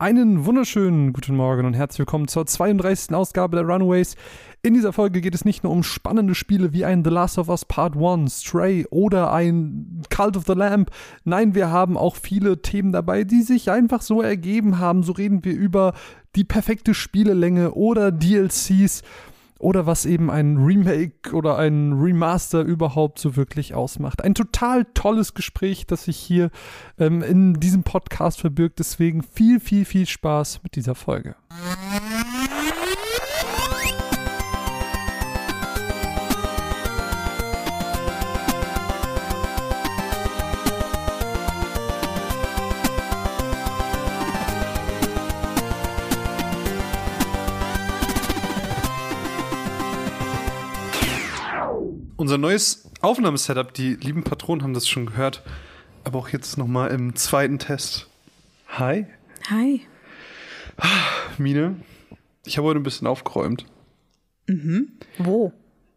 Einen wunderschönen guten Morgen und herzlich willkommen zur 32. Ausgabe der Runaways. In dieser Folge geht es nicht nur um spannende Spiele wie ein The Last of Us Part 1, Stray oder ein Cult of the Lamp. Nein, wir haben auch viele Themen dabei, die sich einfach so ergeben haben. So reden wir über die perfekte Spielelänge oder DLCs oder was eben ein Remake oder ein Remaster überhaupt so wirklich ausmacht. Ein total tolles Gespräch, das sich hier ähm, in diesem Podcast verbirgt. Deswegen viel, viel, viel Spaß mit dieser Folge. Unser neues Aufnahmesetup, die lieben Patronen haben das schon gehört, aber auch jetzt nochmal im zweiten Test. Hi. Hi. Mine, ich habe heute ein bisschen aufgeräumt. Mhm. Wo?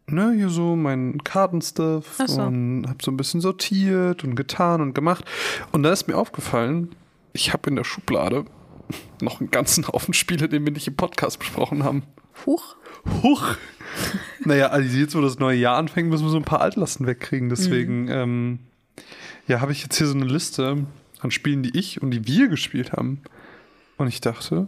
Ne, hier so mein Kartenstuff so. und habe so ein bisschen sortiert und getan und gemacht. Und da ist mir aufgefallen, ich habe in der Schublade noch einen ganzen Haufen Spiele, den wir nicht im Podcast besprochen haben. Huch. Huch! Naja, also jetzt, wo das neue Jahr anfängt, müssen wir so ein paar Altlasten wegkriegen. Deswegen, Mhm. ähm, ja, habe ich jetzt hier so eine Liste an Spielen, die ich und die wir gespielt haben. Und ich dachte,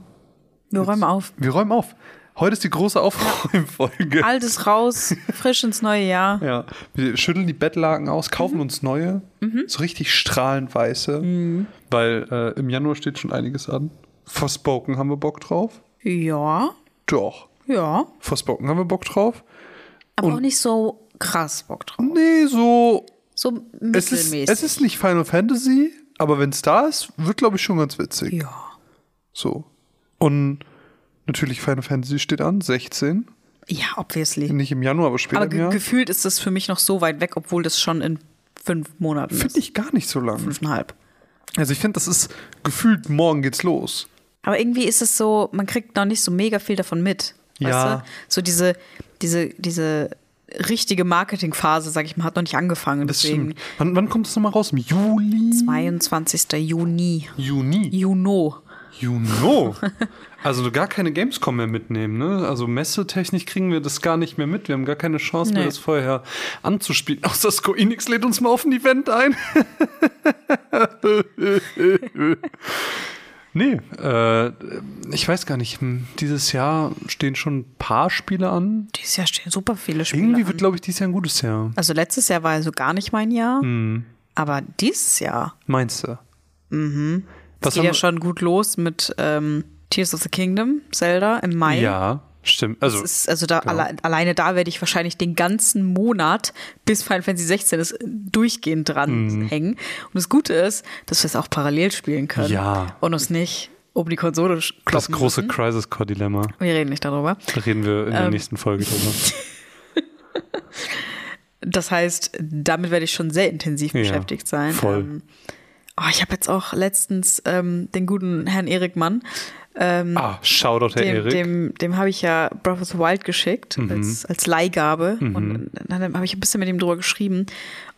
Wir räumen auf. wir räumen auf. Heute ist die große Aufräumfolge. Altes raus, frisch ins neue Jahr. Ja, wir schütteln die Bettlaken aus, kaufen Mhm. uns neue, so richtig strahlend weiße, weil äh, im Januar steht schon einiges an. Forspoken haben wir Bock drauf. Ja, Doch. ja. Forspoken haben wir Bock drauf. Aber Und- auch nicht so krass Bock drauf. Nee, so So Es ist, mittelmäßig. es ist nicht Final Fantasy, aber wenn es da ist, wird, glaube ich, schon ganz witzig. ja. So. Und natürlich Final Fantasy steht an, 16. Ja, obviously. Nicht im Januar, aber später Aber ge gefühlt ist das für mich noch so weit weg, obwohl das schon in fünf Monaten ist. Finde ich gar nicht so lang. Fünfeinhalb. Also ich finde, das ist gefühlt, morgen geht's los. Aber irgendwie ist es so, man kriegt noch nicht so mega viel davon mit. Weißt Ja. du? So diese, diese, diese richtige Marketingphase, sag ich mal, hat noch nicht angefangen. Deswegen. Wann, wann kommt das nochmal raus? Im Juli? 22. Juni. Juni. Juno. Juno. Also gar keine Gamescom mehr mitnehmen, ne? Also messetechnisch kriegen wir das gar nicht mehr mit. Wir haben gar keine Chance mehr, Nee. das vorher anzuspielen. Außer Square Enix lädt uns mal auf ein Event ein. nee, äh, ich weiß gar nicht. Hm, Dieses Jahr stehen schon ein paar Spiele an. Dieses Jahr stehen super viele Spiele. Irgendwie an. wird, glaube ich, dieses Jahr ein gutes Jahr. Also letztes Jahr war also gar nicht mein Jahr. Hm. Aber dieses Jahr Meinst du? mhm. Was geht ja schon gut los mit ähm, Tears of the Kingdom, Zelda im Mai. Ja, stimmt. Also, ist, also da, genau. alle, alleine da werde ich wahrscheinlich den ganzen Monat bis Final Fantasy 16 ist durchgehend dran Mhm. hängen. Und das Gute ist, dass wir es auch parallel spielen können. Ja. Und uns nicht um die Konsole kloppen das große müssen. Crisis Core Dilemma. Wir reden nicht darüber. Da reden wir in der Ähm. nächsten Folge drüber. Das heißt, damit werde ich schon sehr intensiv Ja, beschäftigt sein. voll. Ähm, oh, ich habe jetzt auch letztens ähm, den guten Herrn Erik Mann, ähm, Ah, Shoutout, Herr dem, Erik. dem, dem habe ich ja Breath of the Wild geschickt Mhm. als, als Leihgabe. Und dann habe ich ein bisschen mit ihm drüber geschrieben. Und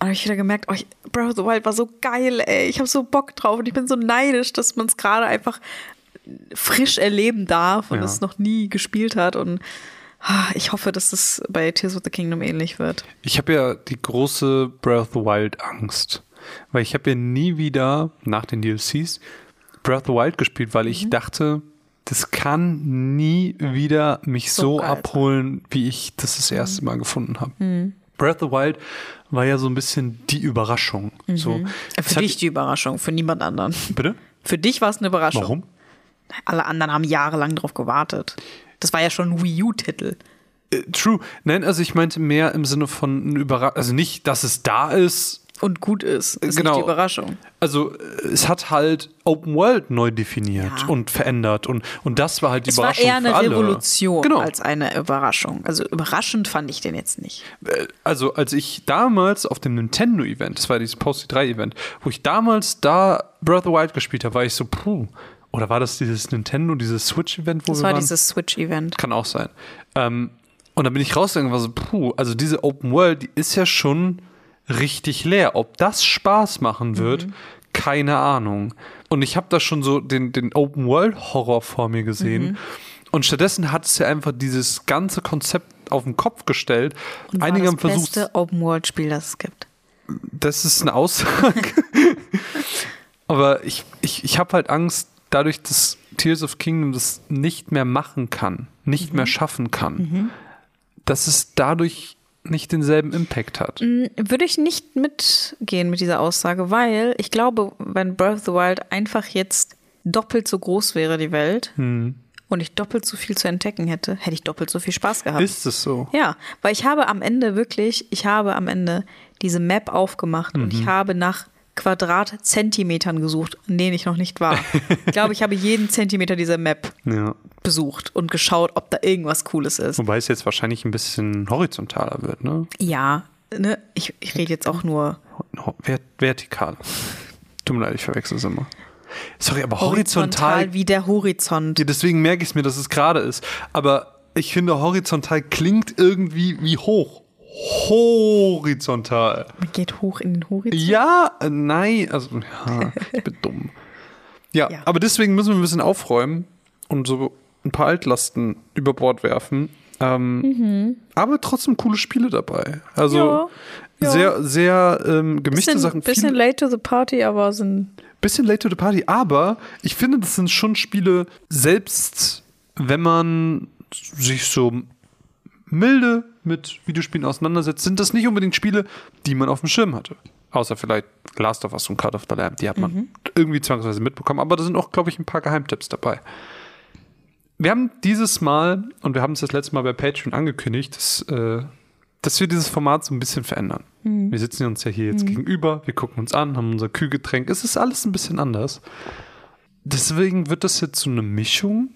habe ich wieder gemerkt, oh, ich, Breath of the Wild war so geil, ey. Ich habe so Bock drauf und ich bin so neidisch, dass man es gerade einfach frisch erleben darf und Ja. es noch nie gespielt hat. Und ah, ich hoffe, dass das bei Tears of the Kingdom ähnlich wird. Ich habe ja die große Breath of the Wild Angst. Weil ich habe ja nie wieder nach den DLCs Breath of the Wild gespielt, weil Mhm. ich dachte, das kann nie wieder mich so, So Mhm. abholen, wie ich das das erste Mal gefunden habe. Breath of the Wild war ja so ein bisschen die Überraschung. So. Äh, Für dich die Überraschung, für niemand anderen. Bitte? Für dich war es eine Überraschung. Warum? Alle anderen haben jahrelang drauf gewartet. Das war ja schon ein Wii U-Titel. Äh, True. Nein, also ich meinte mehr im Sinne von Überraschung. Also nicht, dass es da ist, Und gut ist. Ist Genau. nicht die Überraschung. Also äh, es hat halt Open World neu definiert Ja. und verändert und, und das war halt die Es war Überraschung eher eine für alle. Revolution Genau. als eine Überraschung. Also überraschend fand ich den jetzt nicht. Äh, Also als ich damals auf dem Nintendo Event, das war dieses Post 3 Event, wo ich damals da Breath of the Wild gespielt habe, war ich so, puh. Oder war das dieses Nintendo, dieses Switch Event, wo Das wir war waren? dieses Switch-Event. Kann auch sein. Ähm, und dann bin ich rausgegangen und war so, puh, also diese Open World, die ist ja schon richtig leer. Ob das Spaß machen wird, keine Ahnung. Und ich habe da schon so den, den Open-World-Horror vor mir gesehen. Mhm. Und stattdessen hat es ja einfach dieses ganze Konzept auf den Kopf gestellt. Und Einige war das haben versucht. Das beste Open-World-Spiel, das es gibt. Das ist eine Aussage. Aber ich, ich, ich habe halt Angst, dadurch, dass Tears of Kingdom das nicht mehr machen kann, nicht mhm. mehr schaffen kann, mhm. dass es dadurch nicht denselben Impact hat. Mm, würde ich nicht mitgehen mit dieser Aussage, weil ich glaube, wenn Breath of the Wild einfach jetzt doppelt so groß wäre, die Welt, mhm. und ich doppelt so viel zu entdecken hätte, hätte ich doppelt so viel Spaß gehabt. Ist es so? Ja, weil ich habe am Ende wirklich, ich habe am Ende diese Map aufgemacht mhm. und ich habe nach Quadratzentimetern gesucht, an denen ich noch nicht war. ich glaube, ich habe jeden Zentimeter dieser Map ja. besucht und geschaut, ob da irgendwas Cooles ist. Wobei es jetzt wahrscheinlich ein bisschen horizontaler wird, ne? Ja, ne? ich, ich rede jetzt auch nur. Vert vertikal. Tut mir leid, ich verwechsel es immer. Sorry, aber horizontal. Horizontal wie der Horizont. Ja, deswegen merke ich es mir, dass es gerade ist. Aber ich finde, horizontal klingt irgendwie wie hoch horizontal. Man geht hoch in den Horizont? Ja, äh, nein, also, ja, ich bin dumm. Ja, ja, aber deswegen müssen wir ein bisschen aufräumen und so ein paar Altlasten über Bord werfen. Ähm, mhm. Aber trotzdem coole Spiele dabei. Also ja, ja. sehr, sehr ähm, gemischte bisschen, Sachen. Bisschen late to the party, aber sind. Bisschen late to the party, aber ich finde, das sind schon Spiele, selbst wenn man sich so milde mit Videospielen auseinandersetzt, sind das nicht unbedingt Spiele, die man auf dem Schirm hatte. Außer vielleicht Last of Us und Card of the Lamb, die hat man mhm. irgendwie zwangsweise mitbekommen, aber da sind auch, glaube ich, ein paar Geheimtipps dabei. Wir haben dieses Mal, und wir haben es das letzte Mal bei Patreon angekündigt, dass, äh, dass wir dieses Format so ein bisschen verändern. Mhm. Wir sitzen uns ja hier jetzt mhm. gegenüber, wir gucken uns an, haben unser Kühlgetränk. Es ist alles ein bisschen anders. Deswegen wird das jetzt so eine Mischung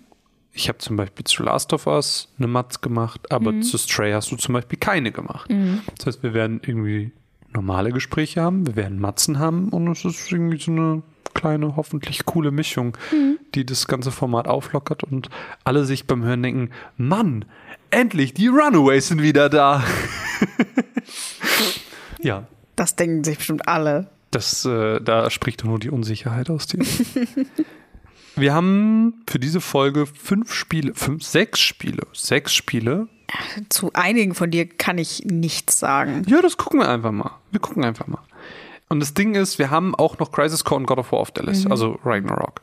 ich habe zum Beispiel zu Last of Us eine Matz gemacht, aber mhm. zu Stray hast du zum Beispiel keine gemacht. Mhm. Das heißt, wir werden irgendwie normale Gespräche haben, wir werden Matzen haben und es ist irgendwie so eine kleine, hoffentlich coole Mischung, mhm. die das ganze Format auflockert und alle sich beim Hören denken, Mann, endlich, die Runaways sind wieder da. ja. Das denken sich bestimmt alle. Das, äh, da spricht nur die Unsicherheit aus dir. Wir haben für diese Folge fünf Spiele, fünf, sechs Spiele, sechs Spiele. Zu einigen von dir kann ich nichts sagen. Ja, das gucken wir einfach mal. Wir gucken einfach mal. Und das Ding ist, wir haben auch noch Crisis Core und God of War auf der Liste, mhm. also Ragnarok.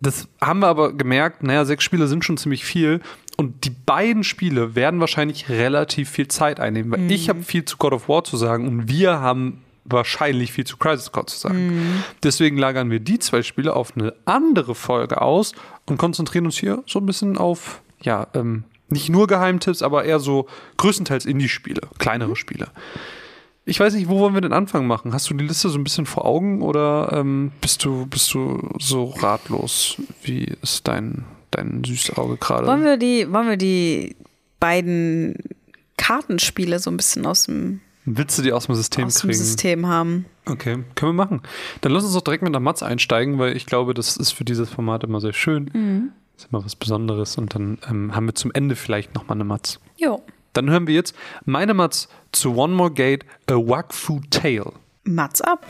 Das haben wir aber gemerkt, naja, sechs Spiele sind schon ziemlich viel. Und die beiden Spiele werden wahrscheinlich relativ viel Zeit einnehmen, weil mhm. ich habe viel zu God of War zu sagen und wir haben wahrscheinlich viel zu Crisis Core zu sagen. Mhm. Deswegen lagern wir die zwei Spiele auf eine andere Folge aus und konzentrieren uns hier so ein bisschen auf, ja, ähm, nicht nur Geheimtipps, aber eher so größtenteils Indie-Spiele, kleinere mhm. Spiele. Ich weiß nicht, wo wollen wir den Anfang machen? Hast du die Liste so ein bisschen vor Augen oder ähm, bist du bist du so ratlos? Wie ist dein dein Süßauge gerade? Wollen wir die wollen wir die beiden Kartenspiele so ein bisschen aus dem Willst du die aus dem System aus kriegen? Aus dem System haben. Okay, können wir machen. Dann lass uns doch direkt mit der Matz einsteigen, weil ich glaube, das ist für dieses Format immer sehr schön. Mhm. Das ist immer was Besonderes und dann ähm, haben wir zum Ende vielleicht nochmal eine Matz. Jo. Dann hören wir jetzt meine Matz zu One More Gate, A Wakfu Tale. Matz ab.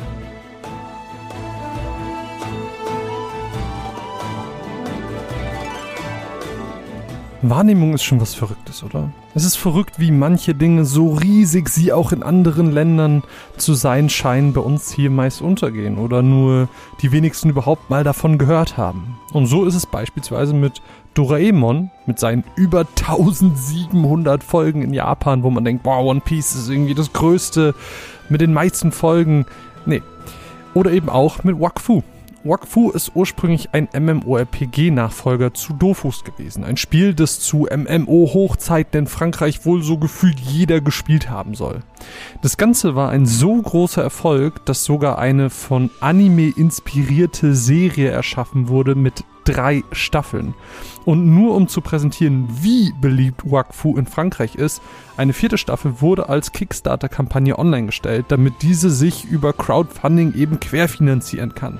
Wahrnehmung ist schon was Verrücktes, oder? Es ist verrückt, wie manche Dinge, so riesig sie auch in anderen Ländern zu sein scheinen, bei uns hier meist untergehen oder nur die wenigsten überhaupt mal davon gehört haben. Und so ist es beispielsweise mit Doraemon, mit seinen über 1700 Folgen in Japan, wo man denkt, boah, One Piece ist irgendwie das Größte mit den meisten Folgen. Nee. Oder eben auch mit Wakfu, Wakfu ist ursprünglich ein MMORPG-Nachfolger zu Dofus gewesen. Ein Spiel, das zu MMO-Hochzeiten in Frankreich wohl so gefühlt jeder gespielt haben soll. Das Ganze war ein so großer Erfolg, dass sogar eine von Anime inspirierte Serie erschaffen wurde mit drei Staffeln. Und nur um zu präsentieren, wie beliebt Wakfu in Frankreich ist, eine vierte Staffel wurde als Kickstarter-Kampagne online gestellt, damit diese sich über Crowdfunding eben querfinanzieren kann.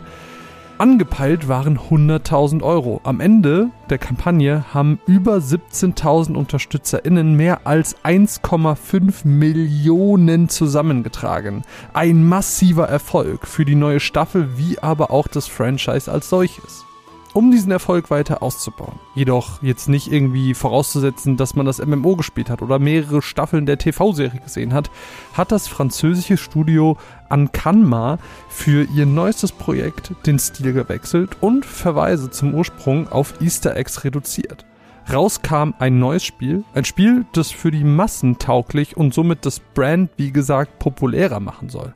Angepeilt waren 100.000 Euro. Am Ende der Kampagne haben über 17.000 UnterstützerInnen mehr als 1,5 Millionen zusammengetragen. Ein massiver Erfolg für die neue Staffel wie aber auch das Franchise als solches um diesen Erfolg weiter auszubauen. Jedoch jetzt nicht irgendwie vorauszusetzen, dass man das MMO gespielt hat oder mehrere Staffeln der TV-Serie gesehen hat, hat das französische Studio Ankanma für ihr neuestes Projekt den Stil gewechselt und Verweise zum Ursprung auf Easter Eggs reduziert. Raus kam ein neues Spiel, ein Spiel, das für die Massen tauglich und somit das Brand, wie gesagt, populärer machen soll.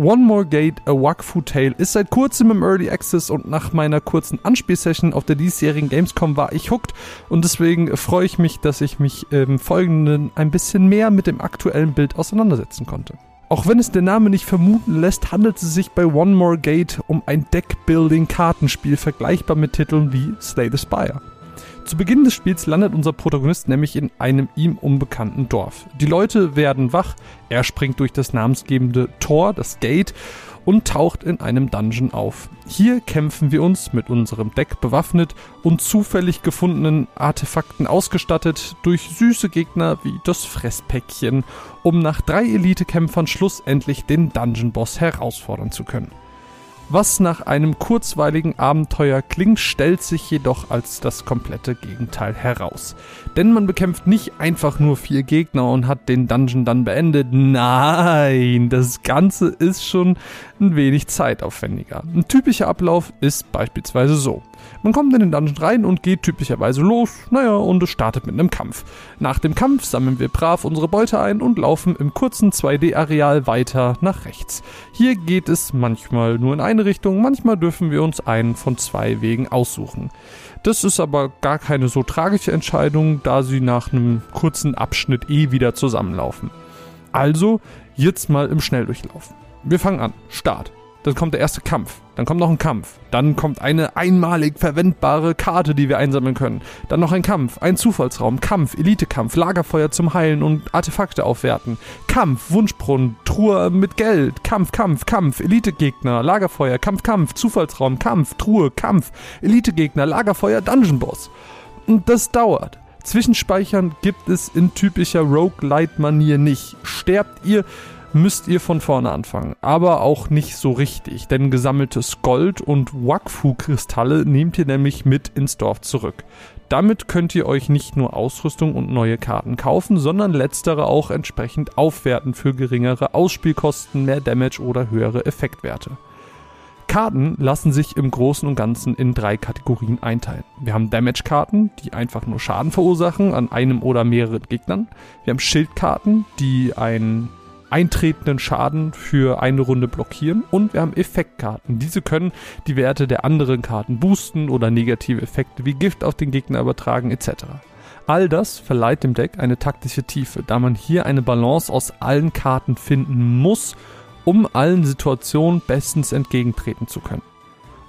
One More Gate, A Wakfu Tale ist seit kurzem im Early Access und nach meiner kurzen Anspielsession auf der diesjährigen Gamescom war ich hooked und deswegen freue ich mich, dass ich mich im Folgenden ein bisschen mehr mit dem aktuellen Bild auseinandersetzen konnte. Auch wenn es der Name nicht vermuten lässt, handelt es sich bei One More Gate um ein Deckbuilding-Kartenspiel vergleichbar mit Titeln wie Slay the Spire. Zu Beginn des Spiels landet unser Protagonist nämlich in einem ihm unbekannten Dorf. Die Leute werden wach, er springt durch das namensgebende Tor, das Gate, und taucht in einem Dungeon auf. Hier kämpfen wir uns mit unserem Deck bewaffnet und zufällig gefundenen Artefakten ausgestattet durch süße Gegner wie das Fresspäckchen, um nach drei Elite-Kämpfern schlussendlich den Dungeon-Boss herausfordern zu können. Was nach einem kurzweiligen Abenteuer klingt, stellt sich jedoch als das komplette Gegenteil heraus. Denn man bekämpft nicht einfach nur vier Gegner und hat den Dungeon dann beendet. Nein, das Ganze ist schon ein wenig zeitaufwendiger. Ein typischer Ablauf ist beispielsweise so. Man kommt in den Dungeon rein und geht typischerweise los, naja, und es startet mit einem Kampf. Nach dem Kampf sammeln wir brav unsere Beute ein und laufen im kurzen 2D-Areal weiter nach rechts. Hier geht es manchmal nur in eine Richtung, manchmal dürfen wir uns einen von zwei Wegen aussuchen. Das ist aber gar keine so tragische Entscheidung, da sie nach einem kurzen Abschnitt eh wieder zusammenlaufen. Also, jetzt mal im Schnelldurchlauf. Wir fangen an. Start. Dann kommt der erste Kampf. Dann kommt noch ein Kampf. Dann kommt eine einmalig verwendbare Karte, die wir einsammeln können. Dann noch ein Kampf, ein Zufallsraum, Kampf, Elitekampf, Lagerfeuer zum Heilen und Artefakte aufwerten. Kampf, Wunschbrunnen, Truhe mit Geld, Kampf, Kampf, Kampf, Elitegegner, Lagerfeuer, Kampf, Kampf, Zufallsraum, Kampf, Truhe, Kampf, Elitegegner, Lagerfeuer, Dungeon Boss. Und das dauert. Zwischenspeichern gibt es in typischer Roguelite-Manier nicht. Sterbt ihr, müsst ihr von vorne anfangen. Aber auch nicht so richtig, denn gesammeltes Gold und Wakfu-Kristalle nehmt ihr nämlich mit ins Dorf zurück. Damit könnt ihr euch nicht nur Ausrüstung und neue Karten kaufen, sondern letztere auch entsprechend aufwerten für geringere Ausspielkosten, mehr Damage oder höhere Effektwerte. Karten lassen sich im Großen und Ganzen in drei Kategorien einteilen. Wir haben Damage-Karten, die einfach nur Schaden verursachen an einem oder mehreren Gegnern. Wir haben Schildkarten, die ein eintretenden Schaden für eine Runde blockieren und wir haben Effektkarten. Diese können die Werte der anderen Karten boosten oder negative Effekte wie Gift auf den Gegner übertragen etc. All das verleiht dem Deck eine taktische Tiefe, da man hier eine Balance aus allen Karten finden muss, um allen Situationen bestens entgegentreten zu können.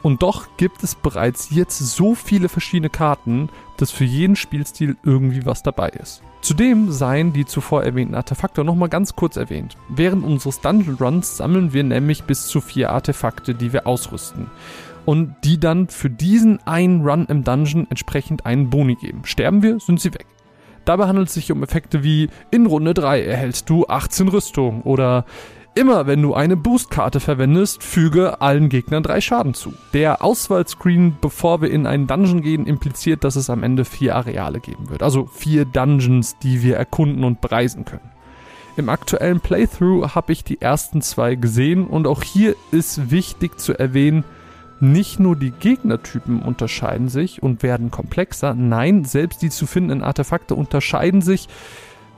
Und doch gibt es bereits jetzt so viele verschiedene Karten, dass für jeden Spielstil irgendwie was dabei ist. Zudem seien die zuvor erwähnten Artefakte nochmal ganz kurz erwähnt. Während unseres Dungeon Runs sammeln wir nämlich bis zu vier Artefakte, die wir ausrüsten. Und die dann für diesen einen Run im Dungeon entsprechend einen Boni geben. Sterben wir, sind sie weg. Dabei handelt es sich um Effekte wie in Runde 3 erhältst du 18 Rüstung oder Immer wenn du eine Boostkarte verwendest, füge allen Gegnern drei Schaden zu. Der Auswahlscreen, bevor wir in einen Dungeon gehen, impliziert, dass es am Ende vier Areale geben wird. Also vier Dungeons, die wir erkunden und bereisen können. Im aktuellen Playthrough habe ich die ersten zwei gesehen und auch hier ist wichtig zu erwähnen, nicht nur die Gegnertypen unterscheiden sich und werden komplexer, nein, selbst die zu findenden Artefakte unterscheiden sich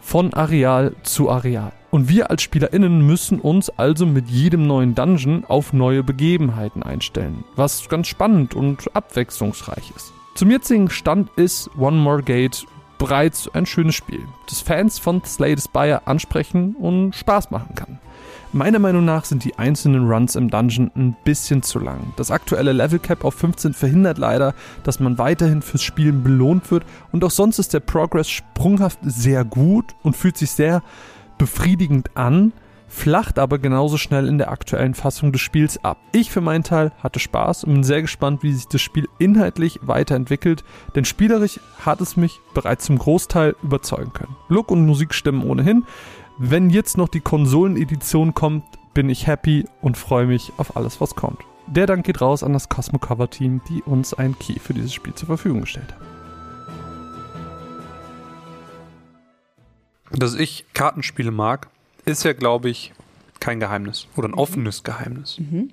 von Areal zu Areal. Und wir als SpielerInnen müssen uns also mit jedem neuen Dungeon auf neue Begebenheiten einstellen, was ganz spannend und abwechslungsreich ist. Zum jetzigen Stand ist One More Gate bereits ein schönes Spiel, das Fans von Slay the Spire ansprechen und Spaß machen kann. Meiner Meinung nach sind die einzelnen Runs im Dungeon ein bisschen zu lang. Das aktuelle Level Cap auf 15 verhindert leider, dass man weiterhin fürs Spielen belohnt wird und auch sonst ist der Progress sprunghaft sehr gut und fühlt sich sehr befriedigend an, flacht aber genauso schnell in der aktuellen Fassung des Spiels ab. Ich für meinen Teil hatte Spaß und bin sehr gespannt, wie sich das Spiel inhaltlich weiterentwickelt, denn spielerisch hat es mich bereits zum Großteil überzeugen können. Look und Musik stimmen ohnehin. Wenn jetzt noch die Konsolenedition kommt, bin ich happy und freue mich auf alles, was kommt. Der Dank geht raus an das Cosmo Cover Team, die uns ein Key für dieses Spiel zur Verfügung gestellt haben. Dass ich Kartenspiele mag, ist ja, glaube ich, kein Geheimnis oder ein offenes Geheimnis. Mhm.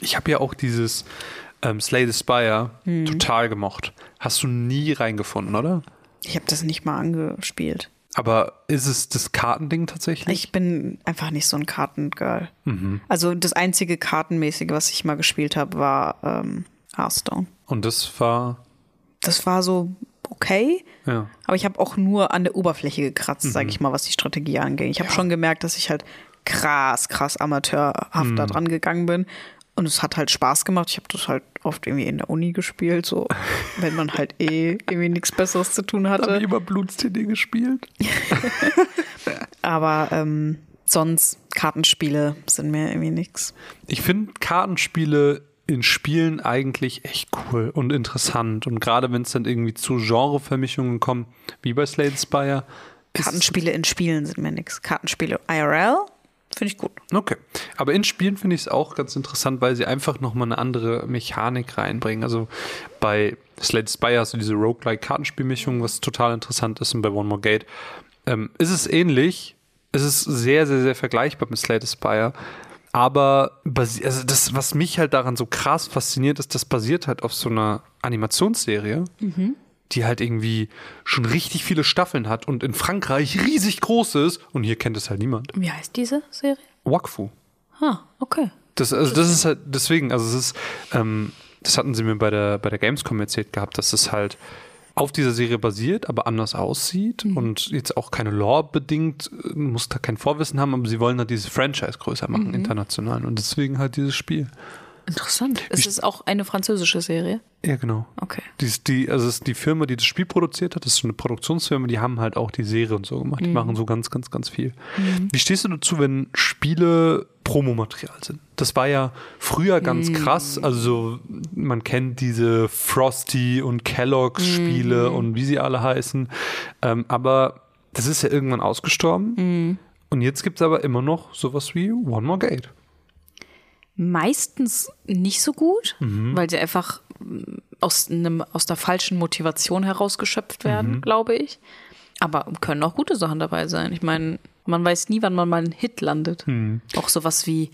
Ich habe ja auch dieses ähm, Slay the Spire mhm. total gemocht. Hast du nie reingefunden, oder? Ich habe das nicht mal angespielt. Aber ist es das Kartending tatsächlich? Ich bin einfach nicht so ein Kartengirl. Mhm. Also das einzige Kartenmäßige, was ich mal gespielt habe, war ähm, Hearthstone. Und das war? Das war so okay. Ja. Aber ich habe auch nur an der Oberfläche gekratzt, mhm. sage ich mal, was die Strategie angeht. Ich habe ja. schon gemerkt, dass ich halt krass, krass amateurhaft mhm. da dran gegangen bin. Und es hat halt Spaß gemacht. Ich habe das halt oft irgendwie in der Uni gespielt, so wenn man halt eh irgendwie nichts Besseres zu tun hatte. Habe ich immer Blutstd gespielt. Aber ähm, sonst Kartenspiele sind mir irgendwie nichts. Ich finde Kartenspiele in Spielen eigentlich echt cool und interessant. Und gerade wenn es dann irgendwie zu Genrevermischungen kommt, wie bei Slade Spire. Kartenspiele in Spielen sind mir nichts. Kartenspiele IRL finde ich gut. Okay. Aber in Spielen finde ich es auch ganz interessant, weil sie einfach nochmal eine andere Mechanik reinbringen. Also bei Slade Spire hast du diese Roguelike-Kartenspielmischung, was total interessant ist. Und bei One More Gate ähm, ist es ähnlich. Es ist sehr, sehr, sehr vergleichbar mit Slade Spire. Aber also das, was mich halt daran so krass fasziniert, ist, das basiert halt auf so einer Animationsserie, mhm. die halt irgendwie schon richtig viele Staffeln hat und in Frankreich riesig groß ist. Und hier kennt es halt niemand. Wie heißt diese Serie? Wakfu. Ah, okay. Das, also das ist halt deswegen, also es ist, ähm, das hatten sie mir bei der, bei der Gamescom erzählt gehabt, dass es halt auf dieser Serie basiert, aber anders aussieht mhm. und jetzt auch keine Lore bedingt, muss da kein Vorwissen haben, aber sie wollen halt dieses Franchise größer machen, mhm. international. Und deswegen halt dieses Spiel. Interessant. Ist es auch eine französische Serie? Ja, genau. Okay. Die, ist die, also ist die Firma, die das Spiel produziert hat, das ist so eine Produktionsfirma, die haben halt auch die Serie und so gemacht. Die mhm. machen so ganz, ganz, ganz viel. Mhm. Wie stehst du dazu, wenn Spiele Promomaterial sind? Das war ja früher ganz mhm. krass. Also man kennt diese Frosty und Kellogg's Spiele mhm. und wie sie alle heißen. Ähm, aber das ist ja irgendwann ausgestorben. Mhm. Und jetzt gibt es aber immer noch sowas wie One More Gate meistens nicht so gut, mhm. weil sie einfach mm, aus, einem, aus der falschen Motivation herausgeschöpft werden, mhm. glaube ich. Aber können auch gute Sachen dabei sein. Ich meine, man weiß nie, wann man mal einen Hit landet. Mhm. Auch sowas wie,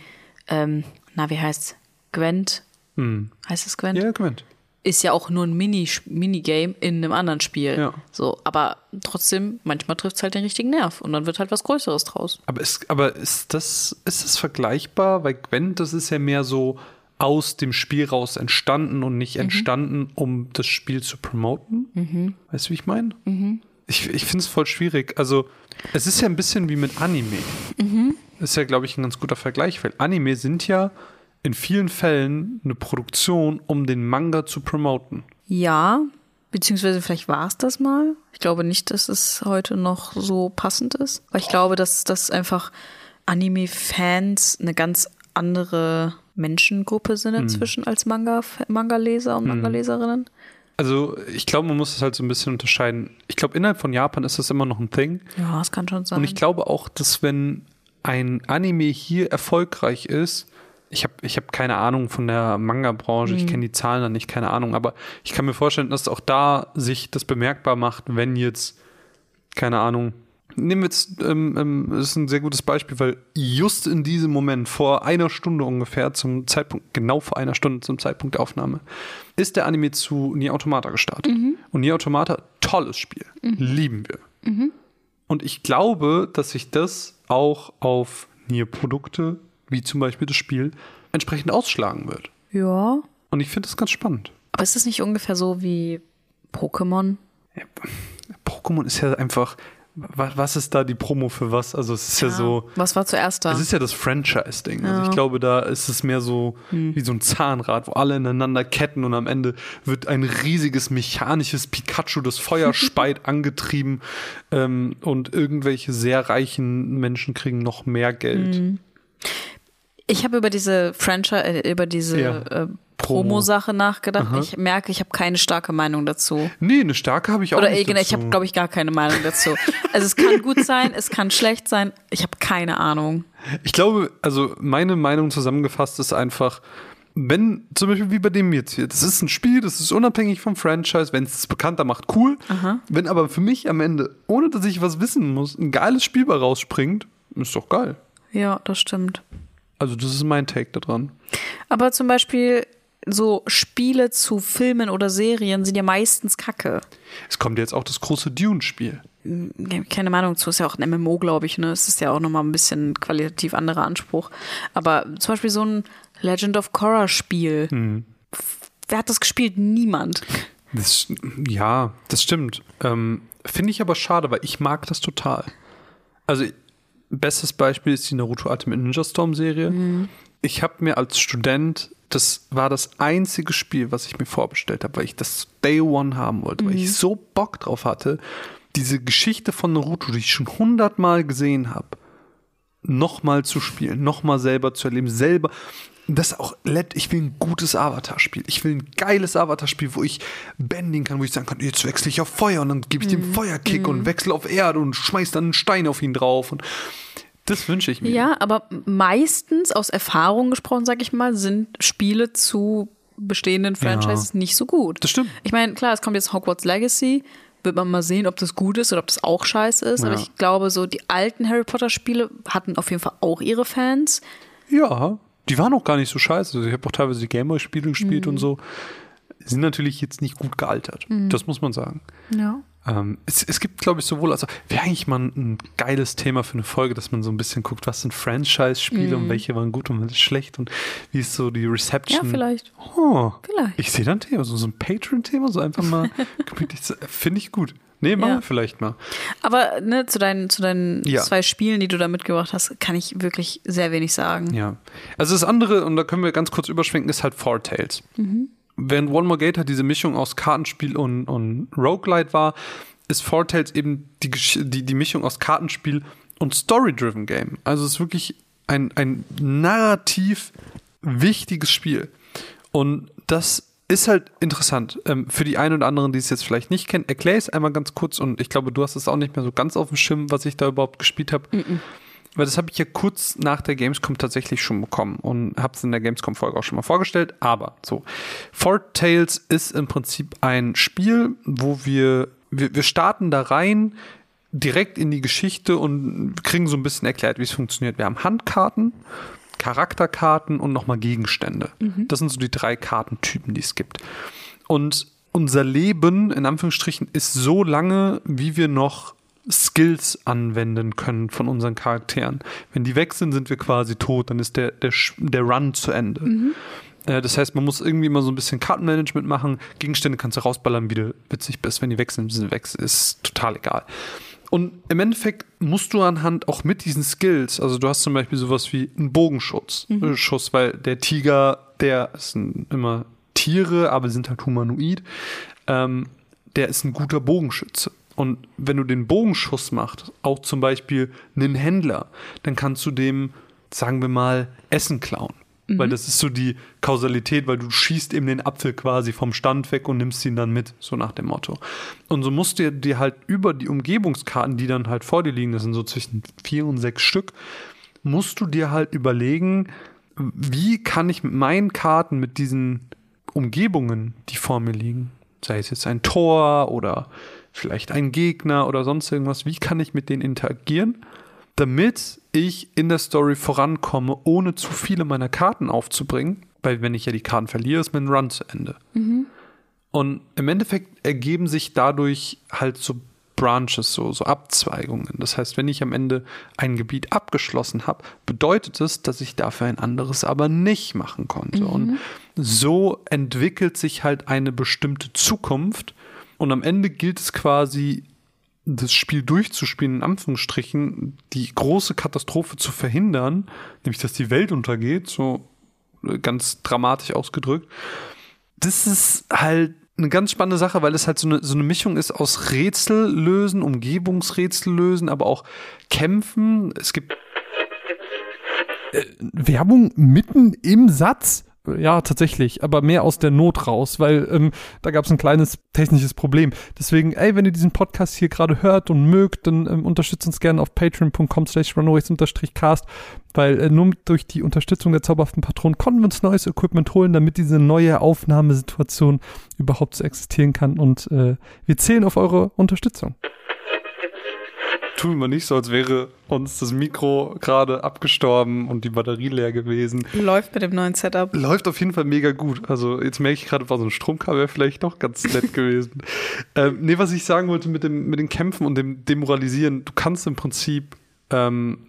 ähm, na, wie heißt's? Gwent. Mhm. Heißt es Gwent? Ja, Gwent ist ja auch nur ein Mini, Minigame in einem anderen Spiel. Ja. So, aber trotzdem, manchmal trifft es halt den richtigen Nerv und dann wird halt was Größeres draus. Aber ist, aber ist das, ist das vergleichbar? Weil Gwent, das ist ja mehr so aus dem Spiel raus entstanden und nicht mhm. entstanden, um das Spiel zu promoten. Mhm. Weißt du, wie ich meine? Mhm. Ich, ich finde es voll schwierig. Also, es ist ja ein bisschen wie mit Anime. Mhm. Ist ja, glaube ich, ein ganz guter Vergleich, weil Anime sind ja in vielen Fällen eine Produktion, um den Manga zu promoten. Ja, beziehungsweise vielleicht war es das mal. Ich glaube nicht, dass es heute noch so passend ist. Weil ich glaube, dass das einfach Anime-Fans eine ganz andere Menschengruppe sind hm. inzwischen hm. als Manga, Manga-Leser und hm. Manga-Leserinnen. Also ich glaube, man muss es halt so ein bisschen unterscheiden. Ich glaube, innerhalb von Japan ist das immer noch ein Thing. Ja, das kann schon sein. Und ich glaube auch, dass wenn ein Anime hier erfolgreich ist, ich habe ich hab keine Ahnung von der Manga-Branche, mhm. ich kenne die Zahlen dann nicht, keine Ahnung, aber ich kann mir vorstellen, dass auch da sich das bemerkbar macht, wenn jetzt, keine Ahnung, nehmen wir jetzt, ähm, ähm, das ist ein sehr gutes Beispiel, weil just in diesem Moment, vor einer Stunde ungefähr, zum Zeitpunkt, genau vor einer Stunde zum Zeitpunkt der Aufnahme, ist der Anime zu Nier Automata gestartet. Mhm. Und Nier Automata, tolles Spiel, mhm. lieben wir. Mhm. Und ich glaube, dass sich das auch auf Nier-Produkte wie zum Beispiel das Spiel, entsprechend ausschlagen wird. Ja. Und ich finde das ganz spannend. Aber ist das nicht ungefähr so wie Pokémon? Ja, Pokémon ist ja einfach was, ist da die Promo für was? Also es ist ja, ja so. Was war zuerst da? Es ist ja das Franchise-Ding. Ja. Also ich glaube, da ist es mehr so hm. wie so ein Zahnrad, wo alle ineinander ketten und am Ende wird ein riesiges mechanisches Pikachu, das Feuer speit, angetrieben ähm, und irgendwelche sehr reichen Menschen kriegen noch mehr Geld. Hm. Ich habe über diese Franchise, äh, über diese ja. äh, Promo-Sache nachgedacht. Aha. Ich merke, ich habe keine starke Meinung dazu. Nee, eine starke habe ich auch Oder nicht. Oder ich habe, glaube ich, gar keine Meinung dazu. also es kann gut sein, es kann schlecht sein. Ich habe keine Ahnung. Ich glaube, also meine Meinung zusammengefasst ist einfach, wenn, zum Beispiel wie bei dem jetzt hier, das ist ein Spiel, das ist unabhängig vom Franchise, wenn es bekannter macht, cool. Aha. Wenn aber für mich am Ende, ohne dass ich was wissen muss, ein geiles Spiel bei rausspringt, ist doch geil. Ja, das stimmt. Also das ist mein Take daran. Aber zum Beispiel, so Spiele zu Filmen oder Serien sind ja meistens kacke. Es kommt jetzt auch das große Dune-Spiel. Keine Meinung zu, ist ja auch ein MMO, glaube ich, ne? Es ist ja auch nochmal ein bisschen qualitativ anderer Anspruch. Aber zum Beispiel so ein Legend of Korra-Spiel. Hm. Wer hat das gespielt? Niemand. Das, ja, das stimmt. Ähm, Finde ich aber schade, weil ich mag das total. Also, bestes Beispiel ist die Naruto Ultimate Ninja Storm Serie. Mhm. Ich habe mir als Student das war das einzige Spiel, was ich mir vorbestellt habe, weil ich das Day One haben wollte, mhm. weil ich mhm. so Bock drauf hatte, diese Geschichte von Naruto, die ich schon hundertmal gesehen habe, nochmal zu spielen, nochmal selber zu erleben, selber. Das auch, ich will ein gutes Avatar-Spiel. Ich will ein geiles Avatar-Spiel, wo ich bending kann, wo ich sagen kann, jetzt wechsle ich auf Feuer und dann gebe ich mhm. dem Feuerkick mhm. und wechsle auf Erde und schmeiß dann einen Stein auf ihn drauf. Und das wünsche ich mir. Ja, aber meistens aus Erfahrung gesprochen, sag ich mal, sind Spiele zu bestehenden Franchises ja. nicht so gut. Das stimmt. Ich meine, klar, es kommt jetzt Hogwarts Legacy. Wird man mal sehen, ob das gut ist oder ob das auch scheiße ist. Ja. Aber ich glaube, so die alten Harry Potter-Spiele hatten auf jeden Fall auch ihre Fans. Ja, die waren auch gar nicht so scheiße. Also ich habe auch teilweise die Gameboy-Spiele gespielt mhm. und so. Die sind natürlich jetzt nicht gut gealtert. Mhm. Das muss man sagen. Ja. Ähm, es, es, gibt, glaube ich, sowohl, also wäre eigentlich mal ein, ein, geiles Thema für eine Folge, dass man so ein bisschen guckt, was sind Franchise-Spiele mm. und mhm. welche waren gut und welche schlecht und wie ist so die Reception. Ja, vielleicht. Oh, vielleicht. Ich sehe da ein Thema, so, so ein Patreon-Thema, so einfach mal finde ich gut. Nee, machen ja. wir vielleicht mal. Aber ne, zu deinen, zu deinen ja. zwei Spielen, die du da mitgebracht hast, kann ich wirklich sehr wenig sagen. Ja. Also das andere, und da können wir ganz kurz überschwenken, ist halt Four Tales. Mhm während One More Gate halt diese Mischung aus Kartenspiel und, und Roguelite war, ist Four Tales eben die, die, die Mischung aus Kartenspiel und Story-Driven Game. Also es ist wirklich ein, ein narrativ wichtiges Spiel. Und das ist halt interessant. Ähm, für die einen oder anderen, die es jetzt vielleicht nicht kennen, erkläre ich es einmal ganz kurz und ich glaube, du hast es auch nicht mehr so ganz auf dem Schirm, was ich da überhaupt gespielt habe. Mm -mm. Weil das habe ich ja kurz nach der Gamescom tatsächlich schon bekommen und habe es in der Gamescom-Folge auch schon mal vorgestellt. Aber so, Four Tales ist im Prinzip ein Spiel, wo wir, wir, wir starten da rein direkt in die Geschichte und kriegen so ein bisschen erklärt, wie es funktioniert. Wir haben Handkarten, Charakterkarten und nochmal Gegenstände. Mhm. Das sind so die drei Kartentypen, die es gibt. Und unser Leben, in Anführungsstrichen, ist so lange, wie wir noch Skills anwenden können von unseren Charakteren. Wenn die weg sind, sind wir quasi tot, dann ist der, der, der Run zu Ende. Mhm. Äh, das heißt, man muss irgendwie mal so ein bisschen Kartenmanagement machen. Gegenstände kannst du rausballern, wie du witzig bist. Wenn die weg sind, sind sie weg. Ist total egal. Und im Endeffekt musst du anhand auch mit diesen Skills, also du hast zum Beispiel sowas wie einen Bogenschutz, mhm. Äh, Schuss, weil der Tiger, der sind immer Tiere, aber sind halt humanoid, ähm, der ist ein guter Bogenschütze. Und wenn du den Bogenschuss machst, auch zum Beispiel einen Händler, dann kannst du dem, sagen wir mal, Essen klauen. Mhm. Weil das ist so die Kausalität, weil du schießt eben den Apfel quasi vom Stand weg und nimmst ihn dann mit, so nach dem Motto. Und so musst du dir halt über die Umgebungskarten, die dann halt vor dir liegen, das sind so zwischen vier und sechs Stück, musst du dir halt überlegen, wie kann ich mit meinen Karten, mit diesen Umgebungen, die vor mir liegen, sei es jetzt ein Tor oder vielleicht ein Gegner oder sonst irgendwas, wie kann ich mit denen interagieren, damit ich in der Story vorankomme, ohne zu viele meiner Karten aufzubringen, weil wenn ich ja die Karten verliere, ist mein Run zu Ende. Mhm. Und im Endeffekt ergeben sich dadurch halt so Branches, so, so Abzweigungen. Das heißt, wenn ich am Ende ein Gebiet abgeschlossen habe, bedeutet es, dass ich dafür ein anderes aber nicht machen konnte. Mhm. Und so entwickelt sich halt eine bestimmte Zukunft, und am Ende gilt es quasi das Spiel durchzuspielen, in Anführungsstrichen, die große Katastrophe zu verhindern, nämlich dass die Welt untergeht, so äh, ganz dramatisch ausgedrückt. Das ist halt eine ganz spannende Sache, weil es halt so eine, so eine Mischung ist aus Rätsel lösen, Umgebungsrätsel lösen, aber auch Kämpfen. Es gibt äh, Werbung mitten im Satz. Ja, tatsächlich, aber mehr aus der Not raus, weil ähm, da gab es ein kleines technisches Problem. Deswegen, ey, wenn ihr diesen Podcast hier gerade hört und mögt, dann ähm, unterstützt uns gerne auf patreon.com slash runaways-cast, weil äh, nur durch die Unterstützung der zauberhaften Patronen konnten wir uns neues Equipment holen, damit diese neue Aufnahmesituation überhaupt so existieren kann und äh, wir zählen auf eure Unterstützung tun wir nicht so, als wäre uns das Mikro gerade abgestorben und die Batterie leer gewesen. Läuft mit dem neuen Setup. Läuft auf jeden Fall mega gut. Also jetzt merke ich gerade, war so ein Stromkabel vielleicht doch ganz nett gewesen. Ähm, nee, was ich sagen wollte mit, dem, mit den Kämpfen und dem Demoralisieren, du kannst im Prinzip ähm,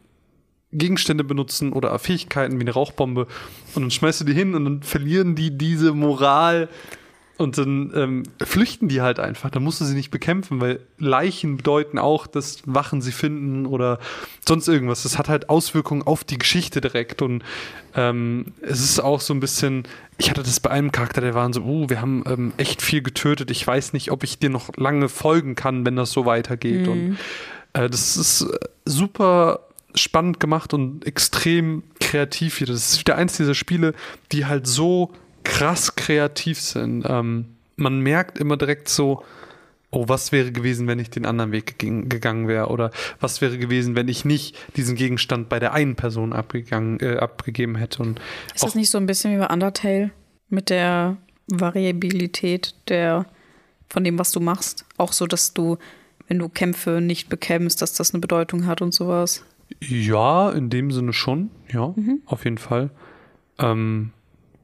Gegenstände benutzen oder Fähigkeiten wie eine Rauchbombe und dann schmeißt du die hin und dann verlieren die diese Moral und dann ähm, flüchten die halt einfach. Dann musst du sie nicht bekämpfen, weil Leichen bedeuten auch, dass Wachen sie finden oder sonst irgendwas. Das hat halt Auswirkungen auf die Geschichte direkt. Und ähm, es ist auch so ein bisschen, ich hatte das bei einem Charakter, der war so, uh, wir haben ähm, echt viel getötet. Ich weiß nicht, ob ich dir noch lange folgen kann, wenn das so weitergeht. Mhm. Und äh, das ist super spannend gemacht und extrem kreativ hier. Das ist wieder eins dieser Spiele, die halt so krass kreativ sind. Ähm, man merkt immer direkt so, oh, was wäre gewesen, wenn ich den anderen Weg gegangen wäre? Oder was wäre gewesen, wenn ich nicht diesen Gegenstand bei der einen Person abgegangen, äh, abgegeben hätte? Und ist das nicht so ein bisschen wie bei Undertale mit der Variabilität der, von dem, was du machst? Auch so, dass du, wenn du Kämpfe nicht bekämpfst, dass das eine Bedeutung hat und sowas? Ja, in dem Sinne schon, ja, mhm. auf jeden Fall. Ähm,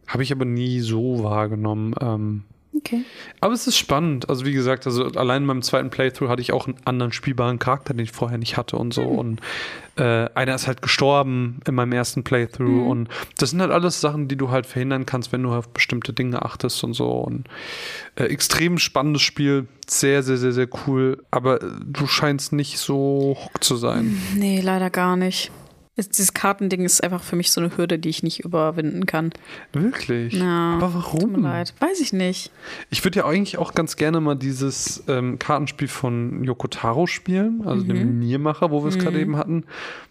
habe ich aber nie so wahrgenommen. Ähm, okay. Aber es ist spannend. Also wie gesagt, also allein in meinem zweiten Playthrough hatte ich auch einen anderen spielbaren Charakter, den ich vorher nicht hatte und so. Mhm. Und äh, einer ist halt gestorben in meinem ersten Playthrough. Mhm. Und das sind halt alles Sachen, die du halt verhindern kannst, wenn du auf bestimmte Dinge achtest und so. Und äh, extrem spannendes Spiel. Sehr, sehr, sehr, sehr cool. Aber du scheinst nicht so hook zu sein. Nee, leider gar nicht. Dieses Kartending ist einfach für mich so eine Hürde, die ich nicht überwinden kann. Wirklich? Ja. Aber warum? Tut mir leid. Weiß ich nicht. Ich würde ja eigentlich auch ganz gerne mal dieses ähm, Kartenspiel von Yokotaro spielen, also mhm. dem Niermacher, wo wir es mhm. gerade eben hatten.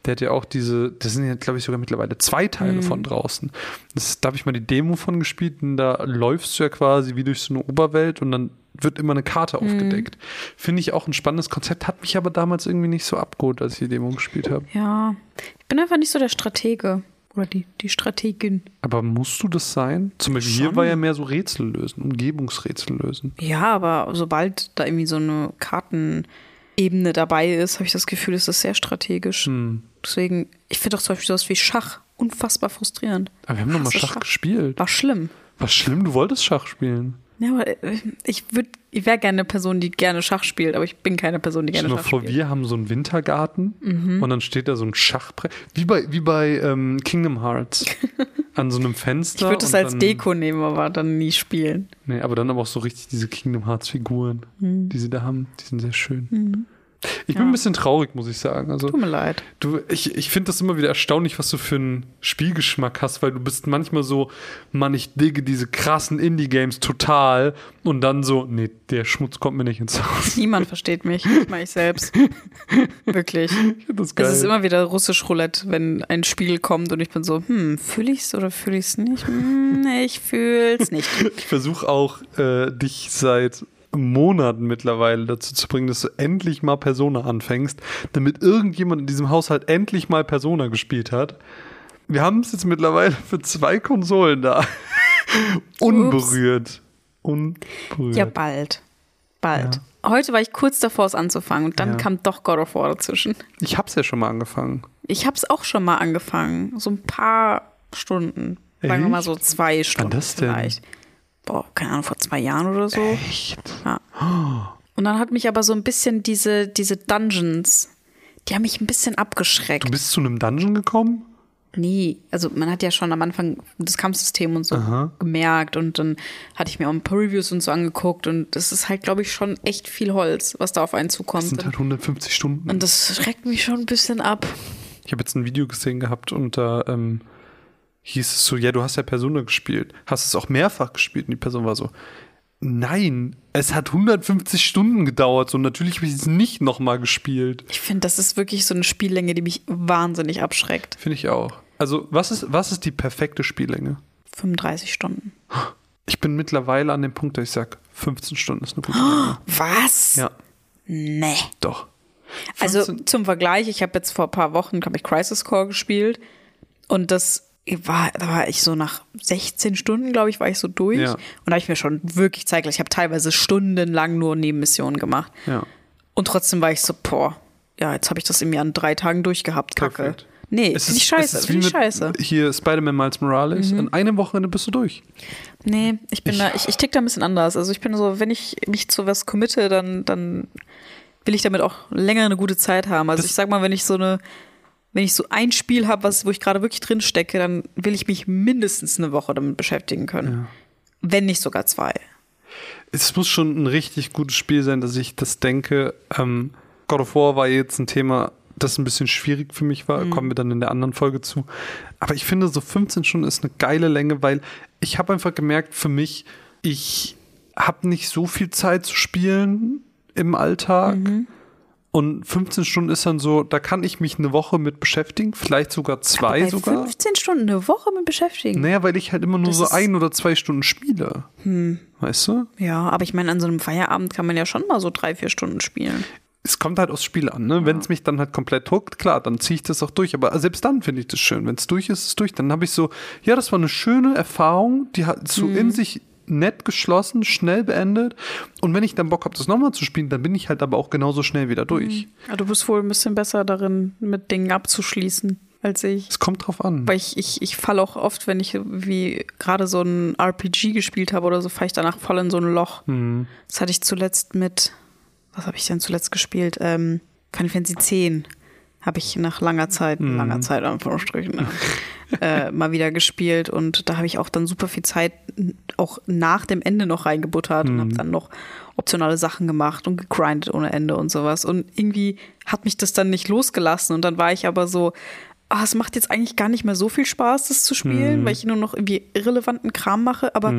Der hat ja auch diese, das sind ja, glaube ich, sogar mittlerweile zwei Teile mhm. von draußen. Das, da habe ich mal die Demo von gespielt und da läufst du ja quasi wie durch so eine Oberwelt und dann wird immer eine Karte mhm. aufgedeckt. Finde ich auch ein spannendes Konzept, hat mich aber damals irgendwie nicht so abgeholt, als ich die Demo gespielt habe. Ja, ich bin einfach nicht so der Stratege oder die, die Strategin. Aber musst du das sein? Zum Beispiel Schon. hier war ja mehr so Rätsel lösen, Umgebungsrätsel lösen. Ja, aber sobald da irgendwie so eine Kartenebene dabei ist, habe ich das Gefühl, ist das sehr strategisch. Hm. Deswegen, ich finde doch zum Beispiel sowas wie Schach unfassbar frustrierend. Aber wir haben nochmal Schach, Schach gespielt. War schlimm. War schlimm, du wolltest Schach spielen. Ja, aber äh, ich würde, ich wäre gerne eine Person, die gerne Schach spielt, aber ich bin keine Person, die gerne Schach vor, spielt. Wir haben so einen Wintergarten mhm. und dann steht da so ein Schachbrett, wie bei, wie bei ähm, Kingdom Hearts. an so einem Fenster. Ich würde es als dann, Deko nehmen, aber dann nie spielen. Nee, aber dann aber auch so richtig diese Kingdom Hearts Figuren, mhm. die sie da haben, die sind sehr schön. Mhm. Ich bin ja. ein bisschen traurig, muss ich sagen. Also, Tut mir leid. Du, ich ich finde das immer wieder erstaunlich, was du für einen Spielgeschmack hast, weil du bist manchmal so, Mann, ich digge diese krassen Indie-Games total und dann so, nee, der Schmutz kommt mir nicht ins Haus. Niemand versteht mich, nicht mal ich selbst. Wirklich. Ich das geil. Es ist immer wieder russisch Roulette, wenn ein Spiel kommt und ich bin so, hm, fühle ich's oder fühle ich's nicht? Hm, ich fühl's nicht. Ich versuche auch, äh, dich seit Monaten mittlerweile dazu zu bringen, dass du endlich mal Persona anfängst, damit irgendjemand in diesem Haushalt endlich mal Persona gespielt hat. Wir haben es jetzt mittlerweile für zwei Konsolen da. Unberührt. Unberührt. Ja, bald. Bald. Ja. Heute war ich kurz davor, es anzufangen und dann ja. kam doch God of War dazwischen. Ich hab's ja schon mal angefangen. Ich hab's auch schon mal angefangen. So ein paar Stunden. Sagen wir mal so zwei Stunden Wann das denn? vielleicht boah, keine Ahnung, vor zwei Jahren oder so. Echt? Ja. Und dann hat mich aber so ein bisschen diese, diese Dungeons, die haben mich ein bisschen abgeschreckt. Du bist zu einem Dungeon gekommen? Nee, also man hat ja schon am Anfang das Kampfsystem und so gemerkt und dann hatte ich mir auch ein paar Reviews und so angeguckt und das ist halt, glaube ich, schon echt viel Holz, was da auf einen Das zukommt. sind halt 150 Stunden. Und das schreckt mich schon ein bisschen ab. Ich habe jetzt ein Video gesehen gehabt und da ähm, hieß es so, ja, du hast ja Persona gespielt. Hast es auch mehrfach gespielt? Und die Person war so, nein, es hat 150 Stunden gedauert. So, natürlich habe ich es nicht nochmal gespielt. Ich finde, das ist wirklich so eine Spiellänge, die mich wahnsinnig abschreckt. Finde ich auch. Also, was ist, was ist die perfekte Spiellänge? 35 Stunden. Ich bin mittlerweile an dem Punkt, dass ich sage, 15 Stunden ist eine gute Länge. Was? Ja, Nee. doch. Also 15 zum Vergleich, ich habe jetzt vor ein paar Wochen, glaube ich, Crisis Core gespielt und das war, da war ich so nach 16 Stunden, glaube ich, war ich so durch. Ja. Und da habe ich mir schon wirklich Zeit gelassen. Ich habe teilweise stundenlang nur Nebenmissionen gemacht. Ja. Und trotzdem war ich so, boah, ja, jetzt habe ich das irgendwie an drei Tagen durchgehabt. Kacke. Perfekt. Nee, finde ich scheiße. Finde ich scheiße. Mhm. Hier Spider-Man Miles Morales. An einem Wochenende bist du durch. Nee, ich bin Ich- da, ich, ich tick da ein bisschen anders. Also ich bin so, wenn ich mich zu was committe, dann, dann will ich damit auch länger eine gute Zeit haben. Also ich sag mal, wenn ich so eine, wenn ich so ein Spiel habe, was, wo ich gerade wirklich drin stecke, dann will ich mich mindestens eine Woche damit beschäftigen können. Wenn nicht sogar zwei. Es muss schon ein richtig gutes Spiel sein, dass ich das denke. Ähm, God of War war jetzt ein Thema, das ein bisschen schwierig für mich war. Kommen wir dann in der anderen Folge zu. Aber ich finde, so 15 Stunden ist eine geile Länge, weil ich habe einfach gemerkt, für mich, ich habe nicht so viel Zeit zu spielen im Alltag. Und 15 Stunden ist dann so, da kann ich mich eine Woche mit beschäftigen, vielleicht sogar zwei Bei sogar. 15 Stunden eine Woche mit beschäftigen. Naja, weil ich halt immer nur Das so ein oder zwei Stunden spiele. Weißt du? Ja, aber ich meine, an so einem Feierabend kann man ja schon mal so drei, vier Stunden spielen. es kommt halt aufs Spiel an, ne? Wenn es mich dann halt komplett huckt, klar, dann ziehe ich das auch durch. Aber selbst dann finde ich das schön. Wenn es durch ist, ist es durch. Dann habe ich so, ja, das war eine schöne Erfahrung, die hat so in sich nett geschlossen, schnell beendet. Und wenn ich dann Bock habe, das nochmal zu spielen, dann bin ich halt aber auch genauso schnell wieder durch. Ja, du bist wohl ein bisschen besser darin, mit Dingen abzuschließen, als ich. Es kommt drauf an. Weil ich, ich, ich falle auch oft, wenn ich wie gerade so ein RPG gespielt habe oder so, falle ich danach voll in so ein Loch. Mhm. Das hatte ich zuletzt mit, was habe ich denn zuletzt gespielt? Ähm, Final Fantasy X habe ich nach langer Zeit, Mhm. langer Zeit, Anführungsstrichen, äh, mal wieder gespielt und da habe ich auch dann super viel Zeit auch nach dem Ende noch reingebuttert und Mhm. habe dann noch optionale Sachen gemacht und gegrindet ohne Ende und sowas und irgendwie hat mich das dann nicht losgelassen und dann war ich aber so, ah, es macht jetzt eigentlich gar nicht mehr so viel Spaß, das zu spielen, weil ich nur noch irgendwie irrelevanten Kram mache, aber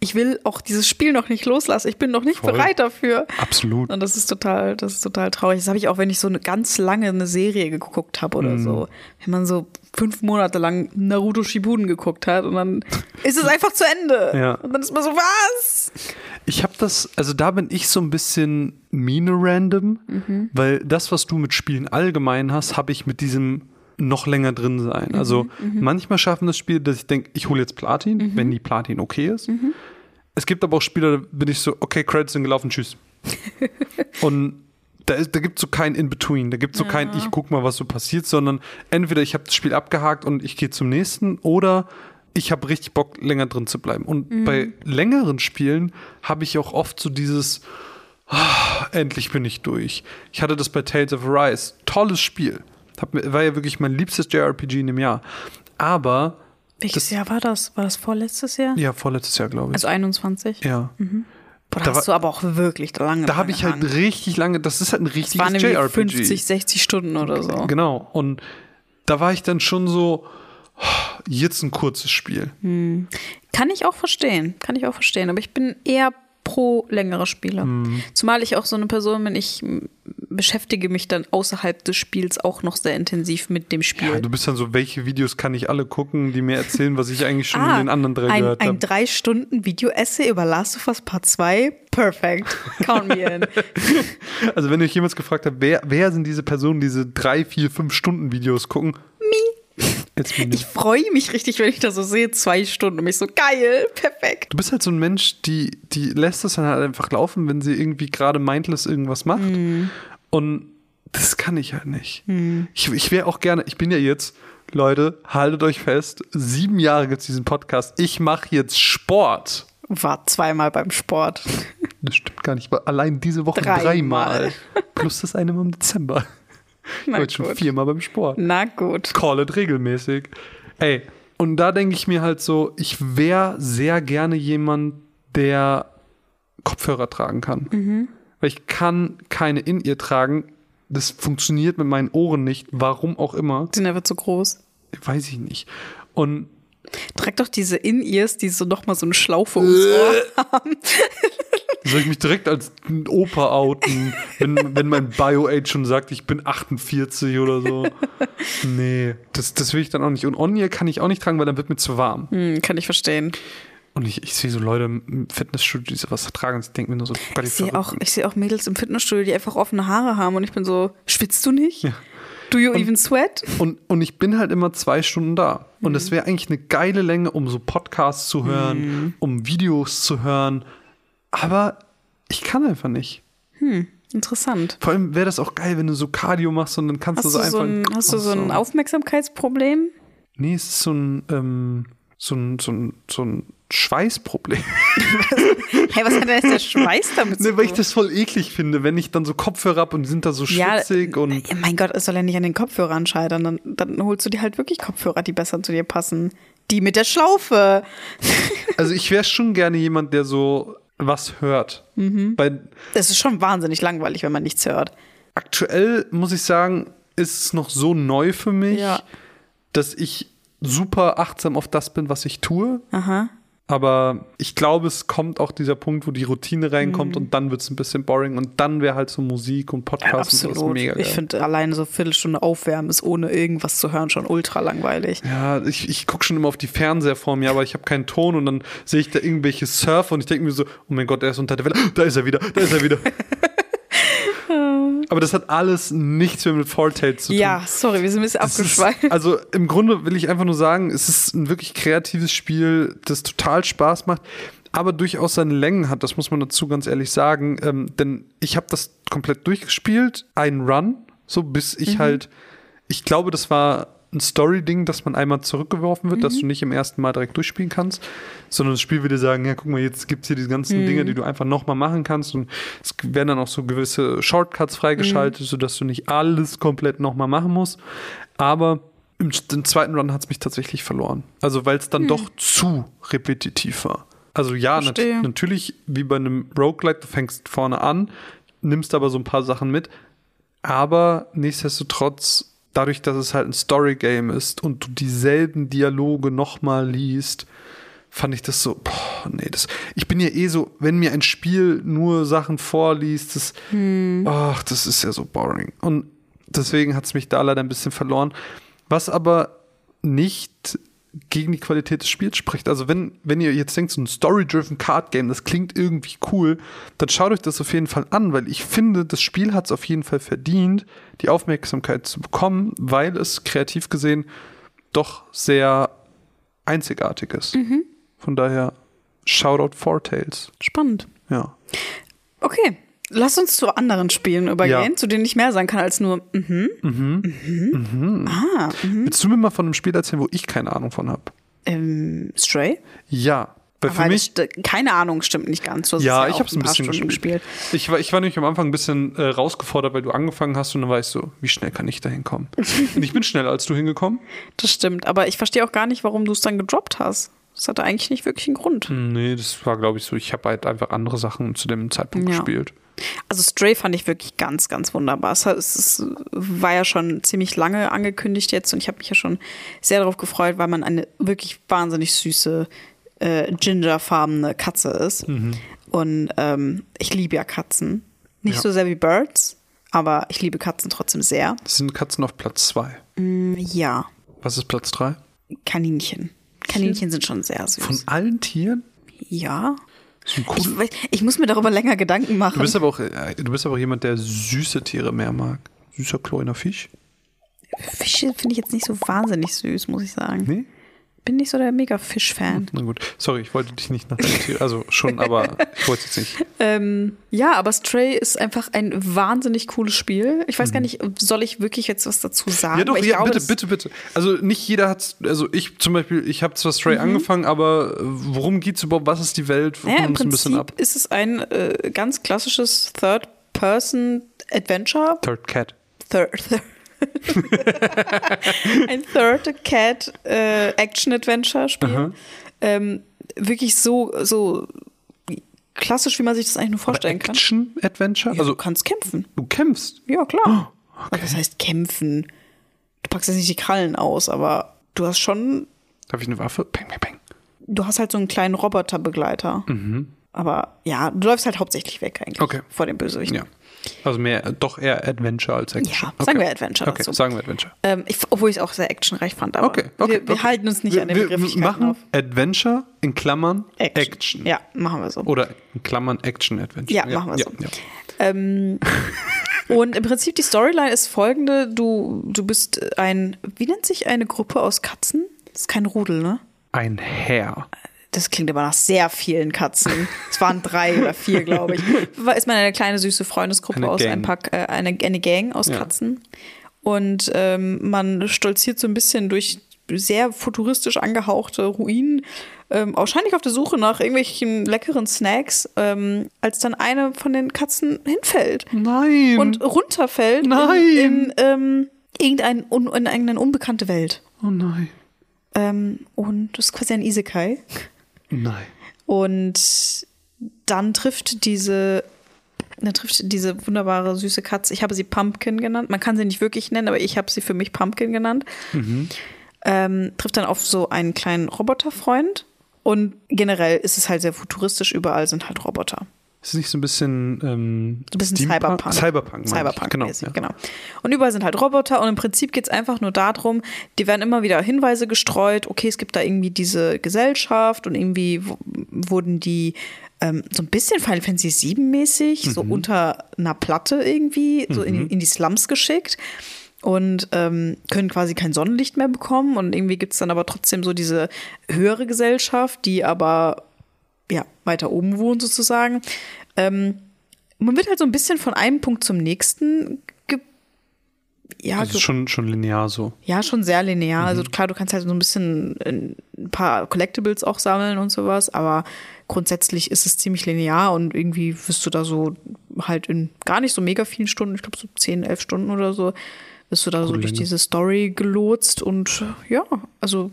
ich will auch dieses Spiel noch nicht loslassen. Ich bin noch nicht Voll. bereit dafür. Absolut. Und das ist total, das ist total traurig. Das habe ich auch, wenn ich so eine ganz lange eine Serie geguckt habe oder so. Wenn man so fünf Monate lang Naruto Shippuden geguckt hat und dann ist es einfach zu Ende. Ja. Und dann ist man so, was? Ich habe das, also da bin ich so ein bisschen mine random, weil das, was du mit Spielen allgemein hast, habe ich mit diesem noch länger drin sein. Also manchmal schaffen das Spiele, dass ich denke, ich hole jetzt Platin, wenn die Platin okay ist. Es gibt aber auch Spiele, da bin ich so, okay, Credits sind gelaufen, tschüss. Und da, ist, da gibt es so kein In-Between, da gibt es so kein, ich guck mal, was so passiert, sondern entweder ich habe das Spiel abgehakt und ich gehe zum nächsten oder ich habe richtig Bock, länger drin zu bleiben. Und bei längeren Spielen habe ich auch oft so dieses, ah, endlich bin ich durch. Ich hatte das bei Tales of Arise. Tolles Spiel. Hab, war ja wirklich mein liebstes JRPG in dem Jahr. Aber, Welches Das- Jahr war das? War das vorletztes Jahr? ja, vorletztes Jahr, glaube ich. Also 21? ja. Boah, da, da hast du aber auch wirklich lange Da habe ich halt richtig lange, das ist halt ein Das richtiges waren irgendwie JRPG. 50, 60 Stunden oder so. Genau. Und da war ich dann schon so, jetzt ein kurzes Spiel. Kann ich auch verstehen, kann ich auch verstehen. Aber ich bin eher pro längere Spiele. Mhm. Zumal ich auch so eine Person bin, ich beschäftige mich dann außerhalb des Spiels auch noch sehr intensiv mit dem Spiel. Ja, du bist dann so, welche Videos kann ich alle gucken, die mir erzählen, was ich eigentlich schon in den anderen drei Ah, ein, gehört ein habe. drei Stunden Video-Essay über Last of Us Part 2, perfekt. Count me in. Also wenn ihr euch jemals gefragt habt, wer, wer sind diese Personen, die diese drei, vier, fünf Stunden Videos gucken? Ich freue mich richtig, wenn ich das so sehe, zwei Stunden und mich so, geil, perfekt. Du bist halt so ein Mensch, die, die lässt es dann halt einfach laufen, wenn sie irgendwie gerade mindless irgendwas macht. Mhm. Und das kann ich halt nicht. Ich, ich wäre auch gerne, ich bin ja jetzt, Leute, haltet euch fest, sieben Jahre gibt es diesen Podcast. Ich mache jetzt Sport. War zweimal beim Sport. Das stimmt gar nicht. Allein diese Woche Dreimal. dreimal. Plus das eine Mal im Dezember. Ich war jetzt schon viermal beim Sport. Na gut. Call it regelmäßig. Ey, und da denke ich mir halt so, ich wäre sehr gerne jemand, der Kopfhörer tragen kann. Weil ich kann keine In-Ear tragen. Das funktioniert mit meinen Ohren nicht. Warum auch immer. Die sind einfach zu groß. Weiß ich nicht. Und Trag doch diese In-Ears, die so nochmal so eine Schlaufe ums Ohr haben. Soll ich mich direkt als Opa outen, wenn, wenn mein Bio-Age schon sagt, ich bin 48 oder so? Nee, das, das will ich dann auch nicht. Und On-Ear kann ich auch nicht tragen, weil dann wird mir zu warm. Hm, kann ich verstehen. Und ich, ich sehe so Leute im Fitnessstudio, die sowas tragen und ich denke mir nur so, Ich sehe auch, ich sehe auch Mädels im Fitnessstudio, die einfach offene Haare haben und ich bin so, schwitzt du nicht? Do you even sweat? Und, und ich bin halt immer zwei Stunden da. Und Mhm. das wäre eigentlich eine geile Länge, um so Podcasts zu hören, Mhm. um Videos zu hören. Aber ich kann einfach nicht. Interessant. Vor allem wäre das auch geil, wenn du so Cardio machst und dann kannst Hast du so einfach. so ein, hast du so ein Aufmerksamkeitsproblem? Nee, es ist so ein, ähm, so ein, so ein, so ein Schweißproblem. Hey, was hat denn jetzt der Schweiß damit zu Nee, weil ich tun? das voll eklig finde, wenn ich dann so Kopfhörer hab und die sind da so Ja, schwitzig und. ja, mein Gott, es soll ja nicht an den Kopfhörern scheitern. Dann, dann holst du dir halt wirklich Kopfhörer, die besser zu dir passen. Die mit der Schlaufe. Also ich wäre schon gerne jemand, der so was hört. Mhm. Weil Das ist schon wahnsinnig langweilig, wenn man nichts hört. aktuell muss ich sagen, ist es noch so neu für mich, Ja. dass ich super achtsam auf das bin, was ich tue. Aha. Aber ich glaube, es kommt auch dieser Punkt, wo die Routine reinkommt Mhm. und dann wird es ein bisschen boring und dann wäre halt so Musik und Podcast und sowas Absolut. mega geil. Ich finde alleine so eine Viertelstunde aufwärmen ist ohne irgendwas zu hören schon ultra langweilig. ja, ich, ich gucke schon immer auf die Fernseher vor mir, aber ich habe keinen Ton und dann sehe ich da irgendwelche Surfer und ich denke mir so, oh mein Gott, er ist unter der Welle, da ist er wieder, da ist er wieder. aber das hat alles nichts mehr mit Fortale zu tun. Ja, sorry, wir sind ein bisschen ist, abgeschweift. also im Grunde will ich einfach nur sagen, es ist ein wirklich kreatives Spiel, das total Spaß macht, aber durchaus seine Längen hat, das muss man dazu ganz ehrlich sagen. Ähm, denn ich habe das komplett durchgespielt, einen Run, so bis ich Mhm. halt, ich glaube, das war ein Story-Ding, dass man einmal zurückgeworfen wird, dass Mhm. du nicht im ersten Mal direkt durchspielen kannst, sondern das Spiel würde dir sagen, ja, guck mal, jetzt gibt es hier diese ganzen Dinge, Mhm. die du einfach nochmal machen kannst und es werden dann auch so gewisse Shortcuts freigeschaltet, Mhm. sodass du nicht alles komplett nochmal machen musst. Aber im, im zweiten Run hat es mich tatsächlich verloren. Also weil es dann doch zu repetitiv war. Also ja, nat natürlich, wie bei einem Roguelike, du fängst vorne an, nimmst aber so ein paar Sachen mit. Aber nichtsdestotrotz, dadurch, dass es halt ein Story-Game ist und du dieselben Dialoge nochmal liest, fand ich das so, boah, nee, das, ich bin ja eh so, wenn mir ein Spiel nur Sachen vorliest, das, ach, das ist ja so boring. Und deswegen hat es mich da leider ein bisschen verloren. Was aber nicht gegen die Qualität des Spiels spricht. Also wenn, wenn ihr jetzt denkt, so ein Story-Driven Card Game, das klingt irgendwie cool, dann schaut euch das auf jeden Fall an, weil ich finde, das Spiel hat es auf jeden Fall verdient, die Aufmerksamkeit zu bekommen, weil es kreativ gesehen doch sehr einzigartig ist. Von daher, Shoutout Four Tales. Spannend. Ja. Okay, lass uns zu anderen Spielen übergehen, Ja. zu denen ich mehr sagen kann als nur mhm. Mhm. Ah, mhm. Willst du mir mal von einem Spiel erzählen, wo ich keine Ahnung von habe? Ähm, Stray? Ja. Weil für Aber mich, das st- keine Ahnung, stimmt nicht ganz. Du Ja, es ich habe es ein bisschen Stunden gespielt. Ich war, ich war nämlich am Anfang ein bisschen äh, rausgefordert, weil du angefangen hast und dann war ich so, wie schnell kann ich da hinkommen? und ich bin schneller als du hingekommen. Das stimmt, aber ich verstehe auch gar nicht, warum du es dann gedroppt hast. Das hatte eigentlich nicht wirklich einen Grund. Nee, das war, glaube ich, so, ich habe halt einfach andere Sachen zu dem Zeitpunkt Ja. gespielt. Also Stray fand ich wirklich ganz, ganz wunderbar. Es, es war ja schon ziemlich lange angekündigt jetzt und ich habe mich ja schon sehr darauf gefreut, weil man eine wirklich wahnsinnig süße äh, gingerfarbene Katze ist. Und ähm, ich liebe ja Katzen. Nicht Ja. so sehr wie Birds, aber ich liebe Katzen trotzdem sehr. Sind Katzen auf Platz zwei. Ja, Was ist Platz drei? Kaninchen. Kaninchen sind schon sehr süß. Von allen Tieren? ja. Cool. Ich, ich muss mir darüber länger Gedanken machen. Du bist aber auch, äh, du bist aber auch jemand, der süße Tiere mehr mag. Süßer kleiner Fisch? Fische finde ich jetzt nicht so wahnsinnig süß, muss ich sagen. Nee? Bin nicht so der Mega-Fisch-Fan. Na gut. Sorry, ich wollte dich nicht nach. Also schon, aber ich wollte es jetzt nicht. Ähm, ja, aber Stray ist einfach ein wahnsinnig cooles Spiel. Ich weiß gar nicht, soll ich wirklich jetzt was dazu sagen? Mhm. Ja, doch, ja, glaube, bitte, bitte, bitte. Also nicht jeder hat, also ich zum Beispiel, ich habe zwar Stray angefangen, aber äh, worum geht's überhaupt? Was ist die Welt? Ja, im uns ein bisschen Prinzip ab. ist es ein äh, ganz klassisches Third-Person-Adventure. Third Cat. Third, third, ein Third Cat äh, Action-Adventure-Spiel. Ähm, wirklich so, so klassisch, wie man sich das eigentlich nur vorstellen kann. Action-Adventure? Ja, also du kannst kämpfen. du kämpfst. Ja, klar. Also, das heißt kämpfen. Du packst jetzt nicht die Krallen aus, aber du hast schon, Darf ich eine Waffe? Peng, peng, peng. du hast halt so einen kleinen Roboterbegleiter. Aber ja, du läufst halt hauptsächlich weg eigentlich Okay. vor dem Bösewicht. Ja. Also mehr, doch eher Adventure als Action. Ja, sagen wir Adventure Okay, dazu. sagen wir Adventure. Ähm, ich, obwohl ich es auch sehr actionreich fand, aber Okay, okay. wir, wir okay. halten uns nicht wir, an den wir Begrifflichkeiten machen auf. Adventure in Klammern Action. Ja, machen wir so. Oder in Klammern Action-Adventure. Ja, machen wir ja, so. Ja. Ähm, und im Prinzip die Storyline ist folgende: Du, du bist ein, wie nennt sich eine Gruppe aus Katzen? Das ist kein Rudel, ne? Ein Herr. Das klingt aber nach sehr vielen Katzen. Es waren drei oder vier, glaube ich. War- Ist man eine kleine süße Freundesgruppe Eine aus Gang. ein paar, äh, eine, eine Gang aus Ja. Katzen. Und ähm, man stolziert so ein bisschen durch sehr futuristisch angehauchte Ruinen, ähm, wahrscheinlich auf der Suche nach irgendwelchen leckeren Snacks, ähm, als dann eine von den Katzen hinfällt Nein. und runterfällt Nein. in, in ähm, irgendein, un, in eine unbekannte Welt. oh nein. Ähm, und das ist quasi ein Isekai. Nein. Und dann trifft diese, dann trifft diese wunderbare süße Katze, ich habe sie Pumpkin genannt, man kann sie nicht wirklich nennen, aber ich habe sie für mich Pumpkin genannt, ähm, trifft dann auf so einen kleinen Roboterfreund. Und generell ist es halt sehr futuristisch, überall sind halt Roboter. Ist nicht so ein bisschen, ähm, So ein bisschen? Cyberpunk. Cyberpunk. Cyberpunk genau. ja. genau. Und überall sind halt Roboter und im Prinzip geht es einfach nur darum, die werden immer wieder Hinweise gestreut, okay, es gibt da irgendwie diese Gesellschaft und irgendwie wurden die ähm, so ein bisschen Final Fantasy 7 mäßig, so Mhm. unter einer Platte irgendwie, so in, in die Slums geschickt und ähm, können quasi kein Sonnenlicht mehr bekommen und irgendwie gibt es dann aber trotzdem so diese höhere Gesellschaft, die aber ja, weiter oben wohnt sozusagen. Ähm, man wird halt so ein bisschen von einem Punkt zum nächsten ja, Also schon, schon linear so. ja, schon sehr linear. Also klar, du kannst halt so ein bisschen äh, ein paar Collectibles auch sammeln und sowas, aber grundsätzlich ist es ziemlich linear und irgendwie wirst du da so halt in gar nicht so mega vielen Stunden, ich glaube so 10, 11 Stunden oder so, wirst du da so Coole durch Länge. diese Story gelotst und ja, also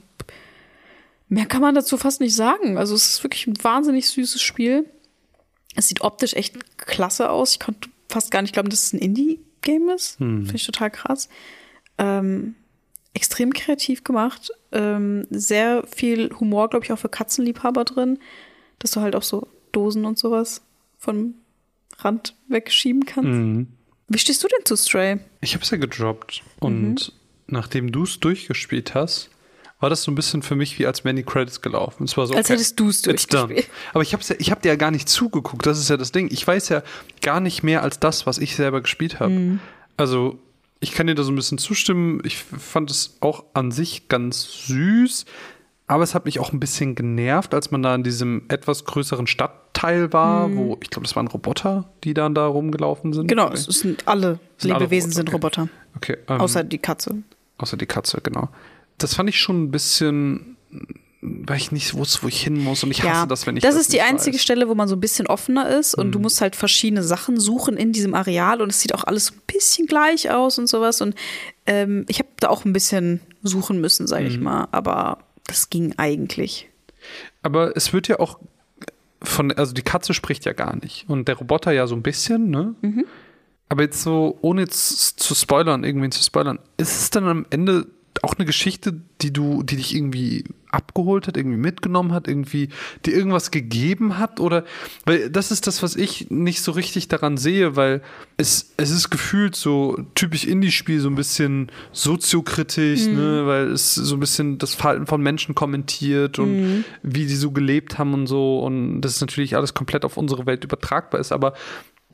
mehr kann man dazu fast nicht sagen. Also es ist wirklich ein wahnsinnig süßes Spiel. Es sieht optisch echt klasse aus. Ich konnte fast gar nicht glauben, dass es ein Indie-Game ist. Finde ich total krass. Ähm, extrem kreativ gemacht. Ähm, sehr viel Humor, glaube ich, auch für Katzenliebhaber drin. Dass du halt auch so Dosen und sowas vom Rand wegschieben kannst. Mhm. Wie stehst du denn zu Stray? Ich habe es ja gedroppt und Mhm. nachdem du es durchgespielt hast, war das so ein bisschen für mich wie als Many Credits gelaufen. Es war so, Als hättest it's done. durchgespielt. Aber ich habe ja, ich hab dir ja gar nicht zugeguckt. Das ist ja das Ding. Ich weiß ja gar nicht mehr als das, was ich selber gespielt habe. Mhm. Also ich kann dir da so ein bisschen zustimmen. Ich fand es auch an sich ganz süß. Aber es hat mich auch ein bisschen genervt, als man da in diesem etwas größeren Stadtteil war, wo ich glaube, das waren Roboter, die dann da rumgelaufen sind. Mhm. Genau, Okay. es sind alle Sind alle Lebewesen Roboter, sind okay. Roboter. Okay, ähm, Außer die Katze. Außer die Katze, genau. Das fand ich schon ein bisschen, weil ich nicht wusste, wo ich hin muss und ich hasse das, wenn ich das das ist die einzige weiß. Mhm. Stelle, wo man so ein bisschen offener ist und du musst halt verschiedene Sachen suchen in diesem Areal und es sieht auch alles so ein bisschen gleich aus und sowas und ähm, ich habe da auch ein bisschen suchen müssen, sage Mhm. ich mal, aber das ging eigentlich. Aber es wird ja auch von, also die Katze spricht ja gar nicht und der Roboter ja so ein bisschen, ne? Mhm. Aber jetzt so, ohne jetzt zu spoilern, irgendwen zu spoilern, ist es dann am Ende auch eine Geschichte, die du, die dich irgendwie abgeholt hat, irgendwie mitgenommen hat, irgendwie dir irgendwas gegeben hat? Oder weil das ist das, was ich nicht so richtig daran sehe, weil es, es ist gefühlt so typisch Indie-Spiel, so ein bisschen soziokritisch, ne, weil es so ein bisschen das Verhalten von Menschen kommentiert und wie die so gelebt haben und so. Und das ist natürlich alles komplett auf unsere Welt übertragbar ist, aber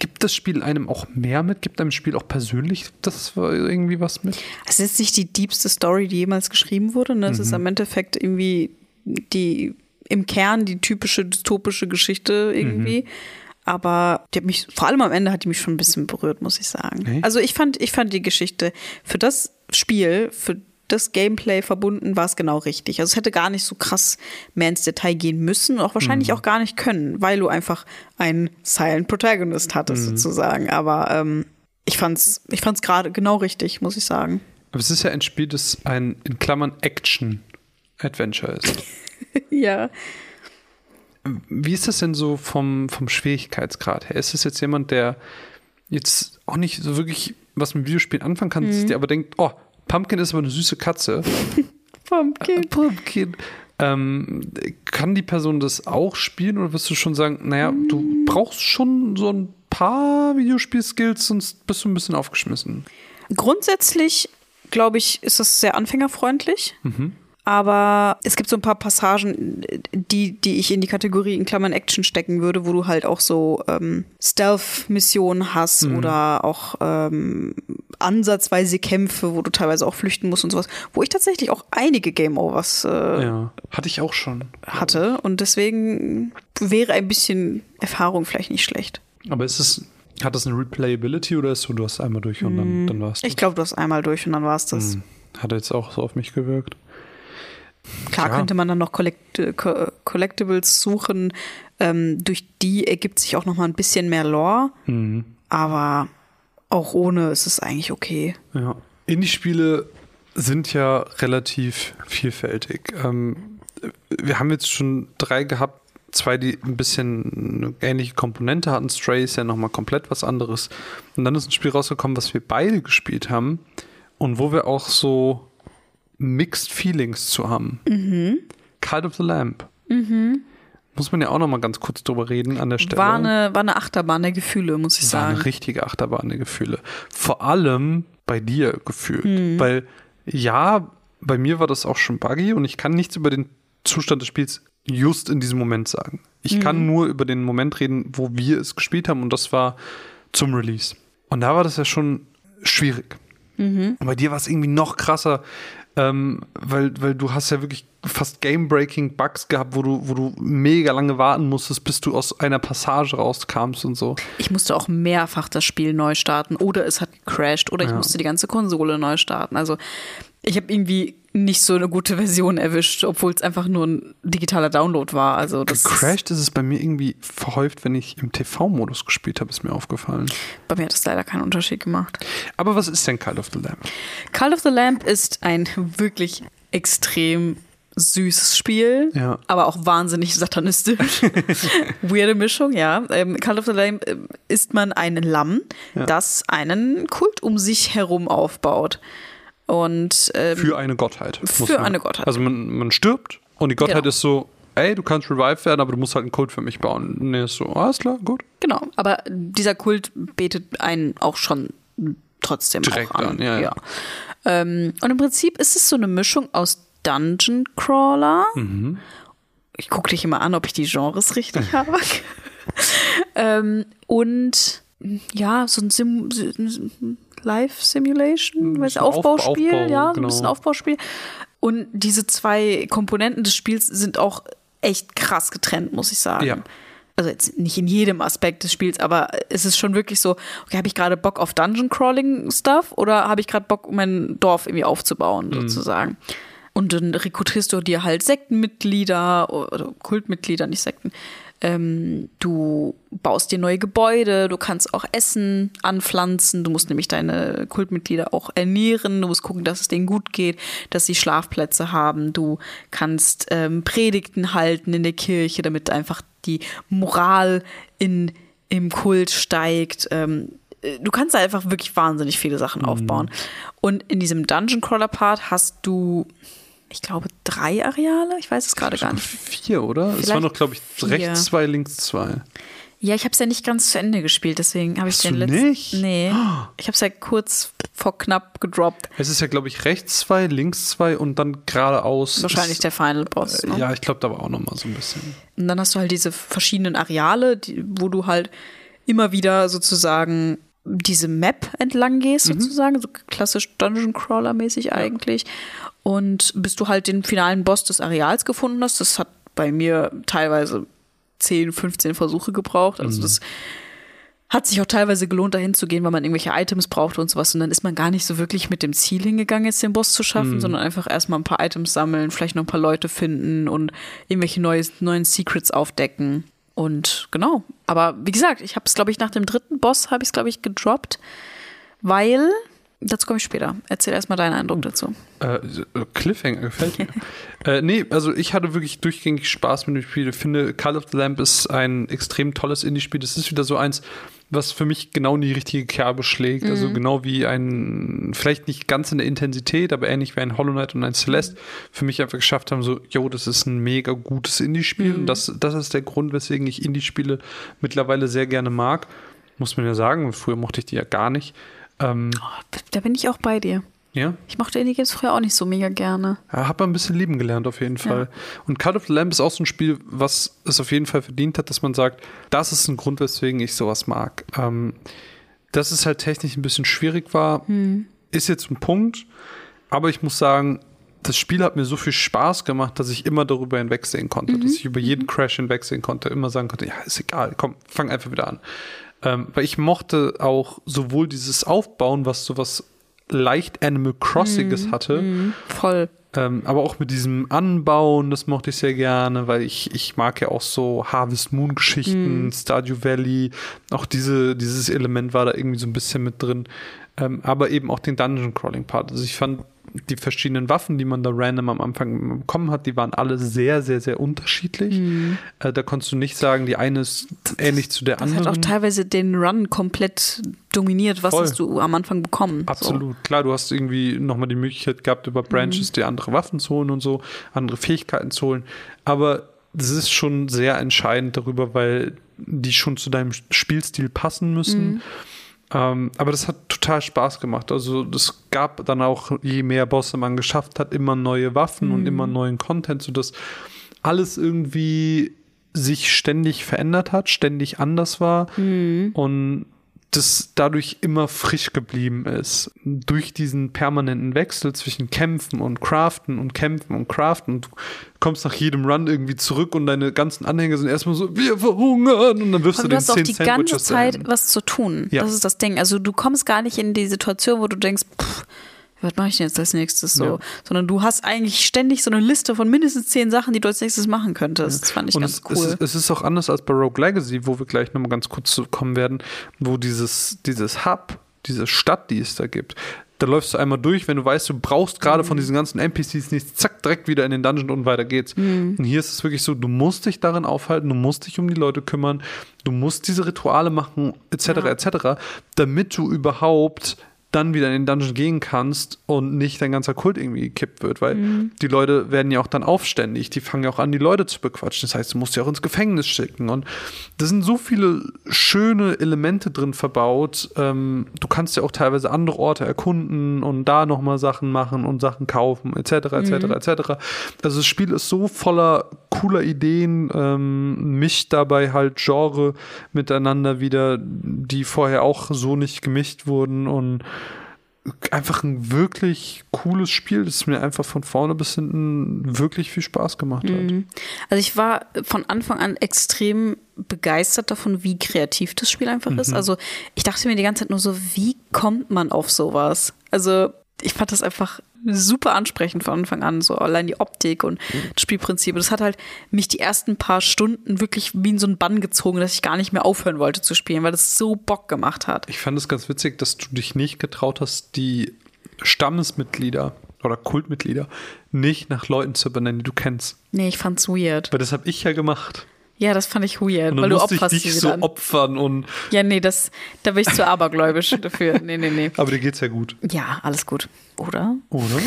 Gibt das Spiel einem auch mehr mit? Gibt einem Spiel auch persönlich das irgendwie was mit? Es ist nicht die diebste Story, die jemals geschrieben wurde. Ne? Es ist im Endeffekt irgendwie die im Kern die typische dystopische Geschichte irgendwie. Aber die hat mich, vor allem am Ende hat die mich schon ein bisschen berührt, muss ich sagen. Echt? Also ich fand, ich fand die Geschichte für das Spiel, für das Gameplay verbunden, war es genau richtig. Also es hätte gar nicht so krass mehr ins Detail gehen müssen, auch wahrscheinlich auch gar nicht können, weil du einfach einen Silent Protagonist hattest, sozusagen. Aber ähm, ich fand's, ich fand's gerade genau richtig, muss ich sagen. Aber es ist ja ein Spiel, das ein in Klammern Action-Adventure ist. ja. Wie ist das denn so vom, vom Schwierigkeitsgrad her? Ist es jetzt jemand, der jetzt auch nicht so wirklich was mit Videospielen anfangen kann, mhm. der aber denkt, oh, Pumpkin ist aber eine süße Katze. Pumpkin. Pumpkin. Ähm, kann die Person das auch spielen oder wirst du schon sagen, naja, mhm. du brauchst schon so ein paar Videospiel-Skills, sonst bist du ein bisschen aufgeschmissen? Grundsätzlich, glaube ich, ist das sehr anfängerfreundlich. Mhm. Aber es gibt so ein paar Passagen, die, die ich in die Kategorie in Klammern Action stecken würde, wo du halt auch so ähm, Stealth-Missionen hast mhm. oder auch ähm, ansatzweise Kämpfe, wo du teilweise auch flüchten musst und sowas, wo ich tatsächlich auch einige Game Overs äh, ja, hatte ich auch schon hatte und deswegen wäre ein bisschen Erfahrung vielleicht nicht schlecht. Aber ist es hat das eine Replayability oder ist so, du hast einmal durch und dann, dann warst du? Ich glaube, du hast einmal durch und dann war es das. Hm. Hat jetzt auch so auf mich gewirkt. Klar ja. könnte man dann noch Collect Collectibles suchen. Ähm, durch die ergibt sich auch noch mal ein bisschen mehr Lore. Mhm. Aber auch ohne ist es eigentlich okay. Ja. Indie-Spiele sind ja relativ vielfältig. Ähm, wir haben jetzt schon drei gehabt, zwei, die ein bisschen eine ähnliche Komponente hatten. Stray ist ja nochmal komplett was anderes. Und dann ist ein Spiel rausgekommen, was wir beide gespielt haben und wo wir auch so Mixed Feelings zu haben. Mhm. Cult of the Lamp. Mhm. Muss man ja auch noch mal ganz kurz drüber reden an der Stelle. War eine, war eine Achterbahn der Gefühle, muss ich war sagen. War eine richtige Achterbahn der Gefühle. Vor allem bei dir gefühlt. Mhm. Weil, ja, bei mir war das auch schon buggy und ich kann nichts über den Zustand des Spiels just in diesem Moment sagen. Ich mhm. kann nur über den Moment reden, wo wir es gespielt haben und das war zum Release. Und da war das ja schon schwierig. Mhm. Und bei dir war es irgendwie noch krasser. Ähm, weil, weil du hast ja wirklich fast Game-Breaking Bugs gehabt, wo du, wo du mega lange warten musstest, bis du aus einer Passage rauskamst und so. Ich musste auch mehrfach das Spiel neu starten oder es hat gecrashed oder ich ja. musste die ganze Konsole neu starten. Also ich habe irgendwie nicht so eine gute Version erwischt, obwohl es einfach nur ein digitaler Download war. Also das Gecrashed ist es bei mir irgendwie verhäuft, wenn ich im TV-Modus gespielt habe, ist mir aufgefallen. Bei mir hat es leider keinen Unterschied gemacht. Aber was ist denn Call of the Lamp? Call of the Lamp ist ein wirklich extrem süßes Spiel, ja. aber auch wahnsinnig satanistisch. Weirde Mischung, ja. Ähm, Call of the Lamp äh, ist man ein Lamm, ja. das einen Kult um sich herum aufbaut. Und, ähm, für eine Gottheit. Für man, eine Gottheit. Also man, man stirbt und die Gottheit genau. ist so, ey, du kannst revive werden, aber du musst halt einen Kult für mich bauen. Nee, ist so, alles klar, gut. Genau, aber dieser Kult betet einen auch schon trotzdem Direkt an. an ja, ja. ja. Ähm, und im Prinzip ist es so eine Mischung aus Dungeon Crawler. Mhm. Ich gucke dich immer an, ob ich die Genres richtig habe. ähm, und ja, so ein Sim Live Simulation, weiß Aufbauspiel, Aufbau, ja, genau. ein bisschen Aufbauspiel. Und diese zwei Komponenten des Spiels sind auch echt krass getrennt, muss ich sagen. Ja. Also jetzt nicht in jedem Aspekt des Spiels, aber es ist schon wirklich so, okay, habe ich gerade Bock auf Dungeon Crawling Stuff oder habe ich gerade Bock, um mein Dorf irgendwie aufzubauen, mhm. sozusagen. Und dann rekrutierst du dir halt Sektenmitglieder oder Kultmitglieder, nicht Sekten, ähm, du baust dir neue Gebäude, du kannst auch Essen anpflanzen, du musst nämlich deine Kultmitglieder auch ernähren, du musst gucken, dass es denen gut geht, dass sie Schlafplätze haben, du kannst ähm, Predigten halten in der Kirche, damit einfach die Moral in, im Kult steigt. Ähm, du kannst da einfach wirklich wahnsinnig viele Sachen mhm. aufbauen. Und in diesem Dungeon Crawler Part hast du ich glaube, drei Areale. Ich weiß es gerade gar nicht. Vier, oder? Vielleicht es waren noch, glaube ich, vier. rechts zwei, links zwei. Ja, ich habe es ja nicht ganz zu Ende gespielt, deswegen habe ich den letzten. Nicht? Nee. Ich habe es ja kurz vor knapp gedroppt. Es ist ja, glaube ich, rechts zwei, links zwei und dann geradeaus. Wahrscheinlich ist, der Final Boss. Ne? Ja, ich glaube, da war auch noch mal so ein bisschen. Und dann hast du halt diese verschiedenen Areale, die, wo du halt immer wieder sozusagen diese Map entlang gehst, mhm. sozusagen, so klassisch Dungeon Crawler mäßig eigentlich. Und bis du halt den finalen Boss des Areals gefunden hast, das hat bei mir teilweise 10, 15 Versuche gebraucht. Also mhm. das hat sich auch teilweise gelohnt, dahin zu gehen, weil man irgendwelche Items brauchte und sowas. Und dann ist man gar nicht so wirklich mit dem Ziel hingegangen, jetzt den Boss zu schaffen, mhm. sondern einfach erstmal ein paar Items sammeln, vielleicht noch ein paar Leute finden und irgendwelche neues, neuen Secrets aufdecken. Und genau. Aber wie gesagt, ich habe es, glaube ich, nach dem dritten Boss habe ich es, glaube ich, gedroppt. weil, dazu komme ich später. Erzähl erstmal deinen Eindruck dazu. Äh, Cliffhanger gefällt mir. äh, nee, also ich hatte wirklich durchgängig Spaß mit dem Spiel. Ich finde, Call of the Lamp ist ein extrem tolles Indie-Spiel. Das ist wieder so eins, was für mich genau in die richtige Kerbe schlägt. Also Mhm. genau wie ein, vielleicht nicht ganz in der Intensität, aber ähnlich wie ein Hollow Knight und ein Celeste für mich einfach geschafft haben, so, yo, das ist ein mega gutes Indie-Spiel. Mhm. Und das, das ist der Grund, weswegen ich Indie-Spiele mittlerweile sehr gerne mag. Muss man ja sagen, früher mochte ich die ja gar nicht. Ähm, Oh, da bin ich auch bei dir. ja, Ich mochte Indie-Games früher auch nicht so mega gerne. ja, hab man ein bisschen lieben gelernt auf jeden Fall. Und Call of the Lamb ist auch so ein Spiel, was es auf jeden Fall verdient hat, dass man sagt, das ist ein Grund, weswegen ich sowas mag. Ähm, dass es halt technisch ein bisschen schwierig war, ist jetzt ein Punkt. Aber ich muss sagen, das Spiel hat mir so viel Spaß gemacht, dass ich immer darüber hinwegsehen konnte, dass ich über jeden Crash hinwegsehen konnte, immer sagen konnte, ja, ist egal, komm, fang einfach wieder an. Ähm, weil ich mochte auch sowohl dieses Aufbauen, was so was leicht Animal Crossiges hatte, Voll. ähm, aber auch mit diesem Anbauen, das mochte ich sehr gerne, weil ich, ich mag ja auch so Harvest Moon Geschichten, Stardew Valley, auch diese, dieses Element war da irgendwie so ein bisschen mit drin. Ähm, aber eben auch den Dungeon Crawling Part. Also ich fand die verschiedenen Waffen, die man da random am Anfang bekommen hat, die waren alle sehr, sehr, sehr unterschiedlich. Äh, da konntest du nicht sagen, die eine ist ähnlich zu der Das anderen. hat auch teilweise den Run komplett dominiert. Was Voll. hast du am Anfang bekommen? Absolut, klar, du hast irgendwie nochmal die Möglichkeit gehabt, über Branches dir andere Waffen zu holen und so, andere Fähigkeiten zu holen. Aber das ist schon sehr entscheidend darüber, weil die schon zu deinem Spielstil passen müssen. Ähm, aber das hat total Spaß gemacht. Also es gab dann auch, je mehr Bosse man geschafft hat, immer neue Waffen und immer neuen Content, sodass alles irgendwie sich ständig verändert hat, ständig anders war und das dadurch immer frisch geblieben ist. Durch diesen permanenten Wechsel zwischen Kämpfen und Craften und Kämpfen und Craften. Und du kommst nach jedem Run irgendwie zurück und deine ganzen Anhänger sind erstmal so, wir verhungern. Und dann wirfst Aber du du den hast auch zehn die ganze Sandwiches Zeit was zu tun. Ja. Das ist das Ding. Also du kommst gar nicht in die Situation, wo du denkst, pff, was mache ich denn jetzt als nächstes so? Ja. Sondern du hast eigentlich ständig so eine Liste von mindestens zehn Sachen, die du als nächstes machen könntest. Das fand ich Und ganz cool. es, ist, es ist auch anders als bei Rogue Legacy, wo wir gleich nochmal ganz kurz zu kommen werden, wo dieses, dieses Hub, diese Stadt, die es da gibt, da läufst du einmal durch, wenn du weißt, du brauchst gerade Mhm. von diesen ganzen NPCs nichts, zack, direkt wieder in den Dungeon und weiter geht's. Mhm. Und hier ist es wirklich so, du musst dich darin aufhalten, du musst dich um die Leute kümmern, du musst diese Rituale machen, etc., Ja. etc., damit du überhaupt dann wieder in den Dungeon gehen kannst und nicht dein ganzer Kult irgendwie gekippt wird, weil Mhm. die Leute werden ja auch dann aufständig, die fangen ja auch an, die Leute zu bequatschen. Das heißt, du musst ja auch ins Gefängnis schicken. Und da sind so viele schöne Elemente drin verbaut. Ähm, du kannst ja auch teilweise andere Orte erkunden und da nochmal Sachen machen und Sachen kaufen, etc., etc., etc. Also das Spiel ist so voller cooler Ideen, ähm, mischt dabei halt Genre miteinander wieder, die vorher auch so nicht gemischt wurden und einfach ein wirklich cooles Spiel, das mir einfach von vorne bis hinten wirklich viel Spaß gemacht hat. Mhm. Also ich war von Anfang an extrem begeistert davon, wie kreativ das Spiel einfach Mhm. ist. Also ich dachte mir die ganze Zeit nur so, wie kommt man auf sowas? Also ich fand das einfach super ansprechend von Anfang an, so allein die Optik und das Spielprinzip. Das hat halt mich die ersten paar Stunden wirklich wie in so einen Bann gezogen, dass ich gar nicht mehr aufhören wollte zu spielen, weil das so Bock gemacht hat. Ich fand es ganz witzig, dass du dich nicht getraut hast, die Stammesmitglieder oder Kultmitglieder nicht nach Leuten zu benennen, die du kennst. Nee, ich fand's weird. Weil das habe ich ja gemacht. Ja, das fand ich weird, weil du musste ich opferst dich sie so dann. opfern und Ja, nee, das, da bin ich zu abergläubisch dafür. Nee, nee, nee. aber dir geht's ja gut, Ja, alles gut. Oder? oder?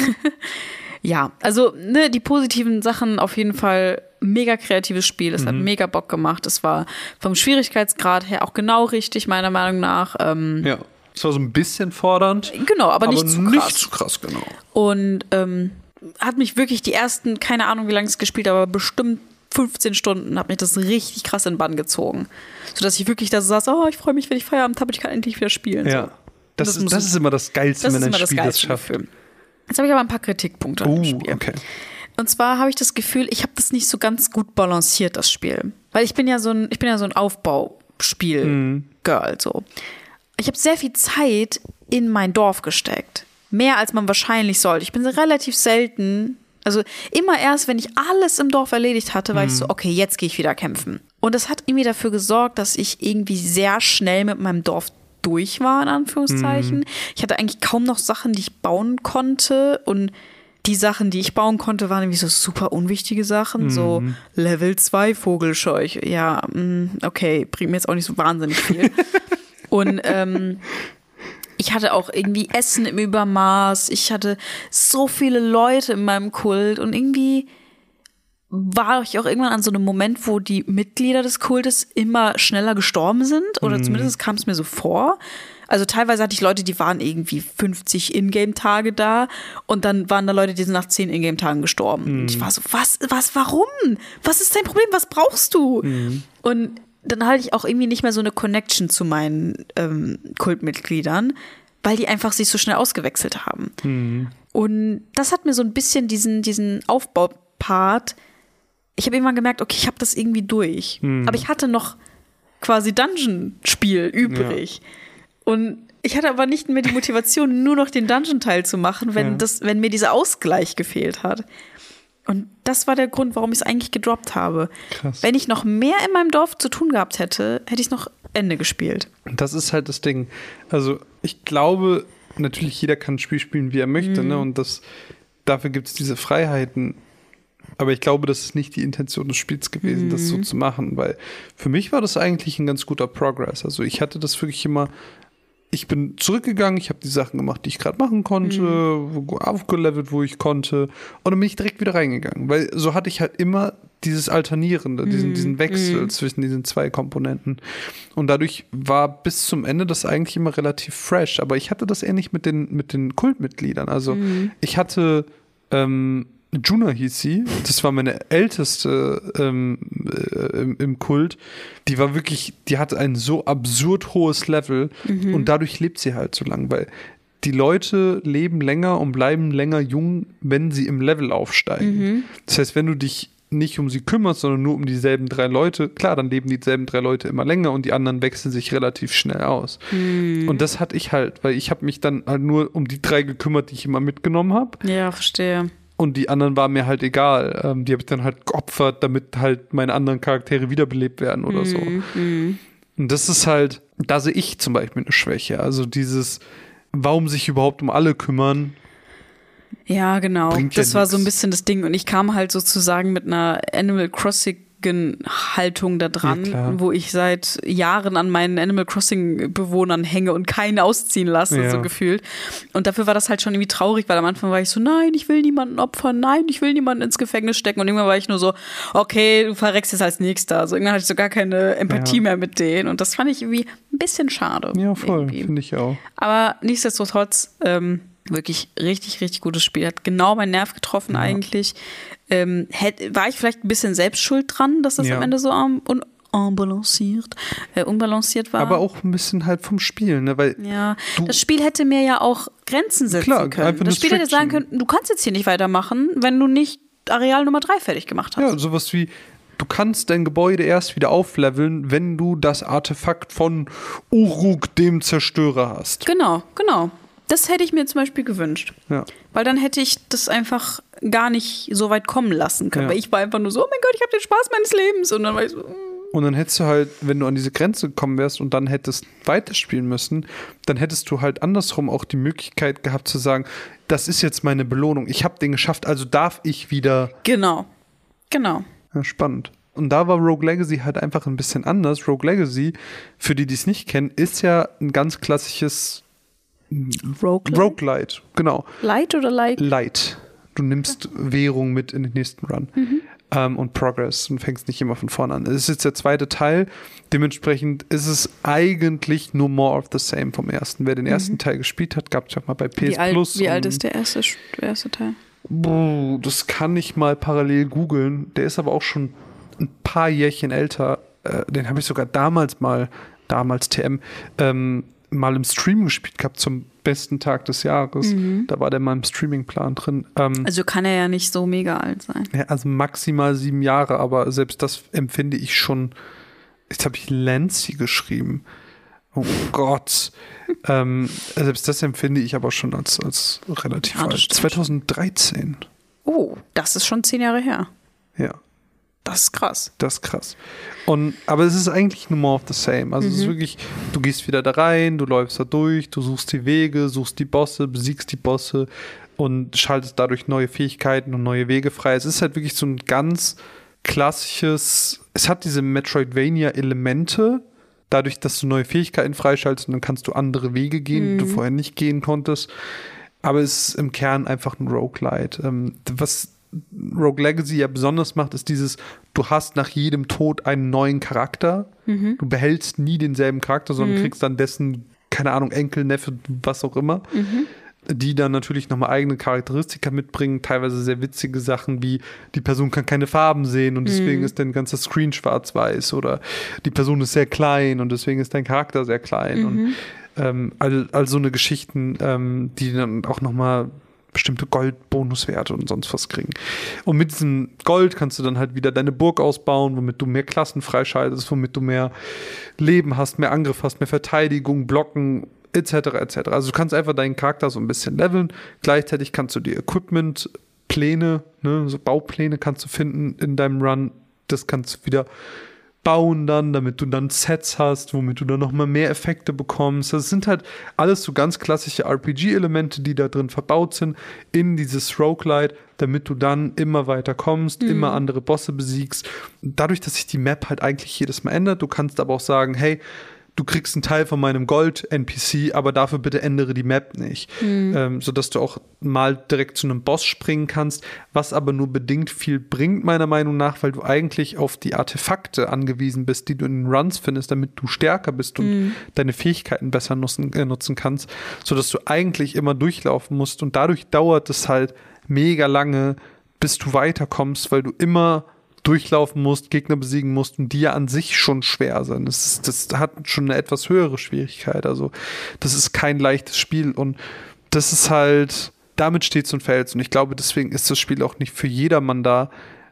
Ja, also ne, die positiven Sachen auf jeden Fall mega kreatives Spiel. Es hat mega Bock gemacht. Es war vom Schwierigkeitsgrad her auch genau richtig, meiner Meinung nach. Ähm, ja. Es war so ein bisschen fordernd, Genau, aber nicht zu krass. nicht zu krass, genau. Und ähm, hat mich wirklich die ersten, keine Ahnung, wie lange es gespielt, aber bestimmt 15 Stunden hat mich das richtig krass in den Bann gezogen. Sodass ich wirklich da saß, oh, ich freue mich, wenn ich Feierabend habe, ich kann endlich wieder spielen. Ja. So. Das, Das ist, das ist immer das Geilste, Das wenn ist ein das Spiel das schafft. Gefühl. Jetzt habe ich aber ein paar Kritikpunkte an dem Oh, Spiel. okay. Und zwar habe ich das Gefühl, ich habe das nicht so ganz gut balanciert, das Spiel. Weil ich bin ja so ein, ich bin ja so ein Aufbauspiel-Girl, so. Ich habe sehr viel Zeit in mein Dorf gesteckt. Mehr als man wahrscheinlich sollte. Ich bin relativ selten, also immer erst, wenn ich alles im Dorf erledigt hatte, war ich so, okay, jetzt gehe ich wieder kämpfen. Und das hat irgendwie dafür gesorgt, dass ich irgendwie sehr schnell mit meinem Dorf durch war, in Anführungszeichen. Mhm. Ich hatte eigentlich kaum noch Sachen, die ich bauen konnte und die Sachen, die ich bauen konnte, waren irgendwie so super unwichtige Sachen, so Mhm. Level 2 Vogelscheuch. Ja, mm, okay, bringt mir jetzt auch nicht so wahnsinnig viel. und ähm, ich hatte auch irgendwie Essen im Übermaß. Ich hatte so viele Leute in meinem Kult und irgendwie war ich auch irgendwann an so einem Moment, wo die Mitglieder des Kultes immer schneller gestorben sind. Oder zumindest kam es mir so vor. Also teilweise hatte ich Leute, die waren irgendwie 50 Ingame-Tage da und dann waren da Leute, die sind nach 10 Ingame-Tagen gestorben. Und ich war so, was, was, warum? Was ist dein Problem? Was brauchst du? Und dann hatte ich auch irgendwie nicht mehr so eine Connection zu meinen ähm, Kultmitgliedern, weil die einfach sich so schnell ausgewechselt haben. Und das hat mir so ein bisschen diesen, diesen Aufbaupart. Ich habe irgendwann gemerkt, okay, ich habe das irgendwie durch. Aber ich hatte noch quasi Dungeon-Spiel übrig. Und ich hatte aber nicht mehr die Motivation, nur noch den Dungeon-Teil zu machen, wenn, Ja. das, wenn mir dieser Ausgleich gefehlt hat. Und das war der Grund, warum ich es eigentlich gedroppt habe. Krass. Wenn ich noch mehr in meinem Dorf zu tun gehabt hätte, hätte ich es noch Ende gespielt. Das ist halt das Ding. Also, ich glaube, natürlich jeder kann ein Spiel spielen, wie er möchte, Mhm. ne? Und das, dafür gibt es diese Freiheiten. Aber ich glaube, das ist nicht die Intention des Spiels gewesen, das Mhm. so zu machen, weil für mich war das eigentlich ein ganz guter Progress. Also ich hatte das wirklich immer, ich bin zurückgegangen, ich habe die Sachen gemacht, die ich gerade machen konnte, Mhm. wo- aufgelevelt, wo ich konnte, und dann bin ich direkt wieder reingegangen, weil so hatte ich halt immer dieses Alternierende, diesen, Mhm. diesen Wechsel zwischen diesen zwei Komponenten. Und dadurch war bis zum Ende das eigentlich immer relativ fresh. Aber ich hatte das ähnlich mit den, mit den Kultmitgliedern. Also ich hatte ähm, Juna hieß sie, das war meine älteste ähm, äh, im, im Kult. Die war wirklich, die hatte ein so absurd hohes Level und dadurch lebt sie halt so lang, weil die Leute leben länger und bleiben länger jung, wenn sie im Level aufsteigen. Das heißt, wenn du dich nicht um sie kümmerst, sondern nur um dieselben drei Leute, klar, dann leben dieselben drei Leute immer länger und die anderen wechseln sich relativ schnell aus. Und das hatte ich halt, weil ich habe mich dann halt nur um die drei gekümmert, die ich immer mitgenommen habe. Ja, verstehe. Und die anderen waren mir halt egal. Ähm, die habe ich dann halt geopfert, damit halt meine anderen Charaktere wiederbelebt werden oder so. Und das ist halt, da sehe ich zum Beispiel eine Schwäche. Also dieses, warum sich überhaupt um alle kümmern, Ja, genau. Bringt ja das war so ein nix. bisschen das Ding. Und ich kam halt sozusagen mit einer Animal Crossing Haltung da Ja, dran, klar. wo ich seit Jahren an meinen Animal Crossing Bewohnern hänge und keinen ausziehen lasse, Ja. so gefühlt. Und dafür war das halt schon irgendwie traurig, weil am Anfang war ich so, nein, ich will niemanden opfern, nein, ich will niemanden ins Gefängnis stecken. Und irgendwann war ich nur so, okay, du verreckst jetzt als Nächster. Also irgendwann hatte ich so gar keine Empathie Ja. mehr mit denen. Und das fand ich irgendwie ein bisschen schade. ja voll, finde ich auch. Aber nichtsdestotrotz, ähm, wirklich richtig, richtig gutes Spiel. Hat genau meinen Nerv getroffen eigentlich. Ähm, hätt, war ich vielleicht ein bisschen selbst schuld dran, dass das Ja. am Ende so un, un, unbalanciert, äh, unbalanciert war. Aber auch ein bisschen halt vom Spiel, ne? Weil ja, das Spiel hätte mir ja auch Grenzen setzen Klar, können. Das Spiel hätte sagen können, du kannst jetzt hier nicht weitermachen, wenn du nicht Areal Nummer 3 fertig gemacht hast. Ja, sowas wie, du kannst dein Gebäude erst wieder aufleveln, wenn du das Artefakt von Uruk, dem Zerstörer, hast. Genau, genau. Das hätte ich mir zum Beispiel gewünscht. Ja. Weil dann hätte ich das einfach gar nicht so weit kommen lassen können. Ja. Weil ich war einfach nur so, oh mein Gott, ich habe den Spaß meines Lebens. Und dann war ich so, mm. Und dann hättest du halt, wenn du an diese Grenze gekommen wärst und dann hättest weiterspielen müssen, dann hättest du halt andersrum auch die Möglichkeit gehabt zu sagen, das ist jetzt meine Belohnung. Ich habe den geschafft, also darf ich wieder. genau. Genau. Ja, spannend. Und da war Rogue Legacy halt einfach ein bisschen anders. Rogue Legacy, für die, die es nicht kennen, ist ja ein ganz klassisches Rogue. Roguelite. Genau. Light oder Like? Light. Du nimmst Währung mit in den nächsten Run. Ähm, und Progress und fängst nicht immer von vorne an. Es ist jetzt der zweite Teil. Dementsprechend ist es eigentlich nur more of the same vom ersten. Wer den ersten Teil gespielt hat, gab es ja mal bei PS Wie alt, Plus. wie alt ist der erste, der erste Teil? Boah, das kann ich mal parallel googeln. Der ist aber auch schon ein paar Jährchen älter. Äh, den habe ich sogar damals mal, damals TM, ähm, mal im Stream gespielt gehabt zum besten Tag des Jahres. Da war der mal im Streamingplan drin. Ähm, Also kann er ja nicht so mega alt sein. ja, also maximal sieben Jahre, aber selbst das empfinde ich schon. Jetzt habe ich Lancy geschrieben. Oh Gott. ähm, selbst das empfinde ich aber schon als, als relativ Ja, das alt. stimmt. 2013. Oh, das ist schon zehn Jahre her. Ja. Das ist krass. Das ist krass. Und, aber es ist eigentlich nur more of the same. Also mhm. es ist wirklich, du gehst wieder da rein, du läufst da durch, du suchst die Wege, suchst die Bosse, besiegst die Bosse und schaltest dadurch neue Fähigkeiten und neue Wege frei. Es ist halt wirklich so ein ganz klassisches, es hat diese Metroidvania-Elemente, dadurch, dass du neue Fähigkeiten freischaltest und dann kannst du andere Wege gehen, mhm. die du mhm. vorher nicht gehen konntest. Aber es ist im Kern einfach ein Roguelite. Ähm, was Rogue Legacy ja besonders macht, ist dieses, du hast nach jedem Tod einen neuen Charakter. Mhm. Du behältst nie denselben Charakter, sondern mhm. kriegst dann dessen, keine Ahnung, Enkel, Neffe, was auch immer. Mhm. Die dann natürlich nochmal eigene Charakteristika mitbringen, teilweise sehr witzige Sachen wie die Person kann keine Farben sehen und deswegen mhm. ist dein ganzer Screen schwarz-weiß oder die Person ist sehr klein und deswegen ist dein Charakter sehr klein und mhm. ähm, all, all so eine Geschichten, ähm, die dann auch nochmal bestimmte Gold-Bonuswerte und sonst was kriegen. Und mit diesem Gold kannst du dann halt wieder deine Burg ausbauen, womit du mehr Klassen freischaltest, womit du mehr Leben hast, mehr Angriff hast, mehr Verteidigung, Blocken, etc. etc. Also du kannst einfach deinen Charakter so ein bisschen leveln. Gleichzeitig kannst du die Equipment, Pläne, ne, so Baupläne kannst du finden in deinem Run. Das kannst du wieder bauen dann, damit du dann Sets hast, womit du dann nochmal mehr Effekte bekommst. Das sind halt alles so ganz klassische RPG-Elemente, die da drin verbaut sind in dieses Roguelite, damit du dann immer weiter kommst, mhm. immer andere Bosse besiegst. Dadurch, dass sich die Map halt eigentlich jedes Mal ändert, du kannst aber auch sagen, hey, du kriegst einen Teil von meinem Gold-NPC, aber dafür bitte ändere die Map nicht. Mhm. Ähm, sodass du auch mal direkt zu einem Boss springen kannst, was aber nur bedingt viel bringt, meiner Meinung nach, weil du eigentlich auf die Artefakte angewiesen bist, die du in den Runs findest, damit du stärker bist und mhm. deine Fähigkeiten besser nutzen, äh, nutzen kannst, sodass du eigentlich immer durchlaufen musst. Und dadurch dauert es halt mega lange, bis du weiterkommst, weil du immer durchlaufen musst, Gegner besiegen musst und die ja an sich schon schwer sind. Das, das hat schon eine etwas höhere Schwierigkeit. Also das ist kein leichtes Spiel und das ist halt, damit steht und fällt. Und ich glaube, deswegen ist das Spiel auch nicht für jedermann da,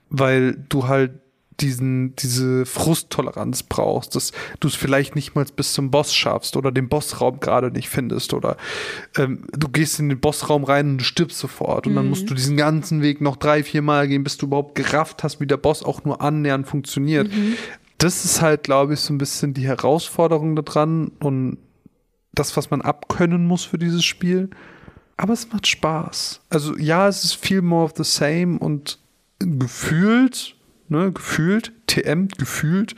weil du halt diesen, diese Frusttoleranz brauchst, dass du es vielleicht nicht mal bis zum Boss schaffst oder den Bossraum gerade nicht findest oder ähm, du gehst in den Bossraum rein und du stirbst sofort und mhm. dann musst du diesen ganzen Weg noch drei, vier Mal gehen, bis du überhaupt gerafft hast, wie der Boss auch nur annähernd funktioniert. Mhm. Das ist halt, glaube ich, so ein bisschen die Herausforderung daran und das, was man abkönnen muss für dieses Spiel. Aber es macht Spaß. Also ja, es ist viel more of the same und gefühlt ne, gefühlt, TM, gefühlt,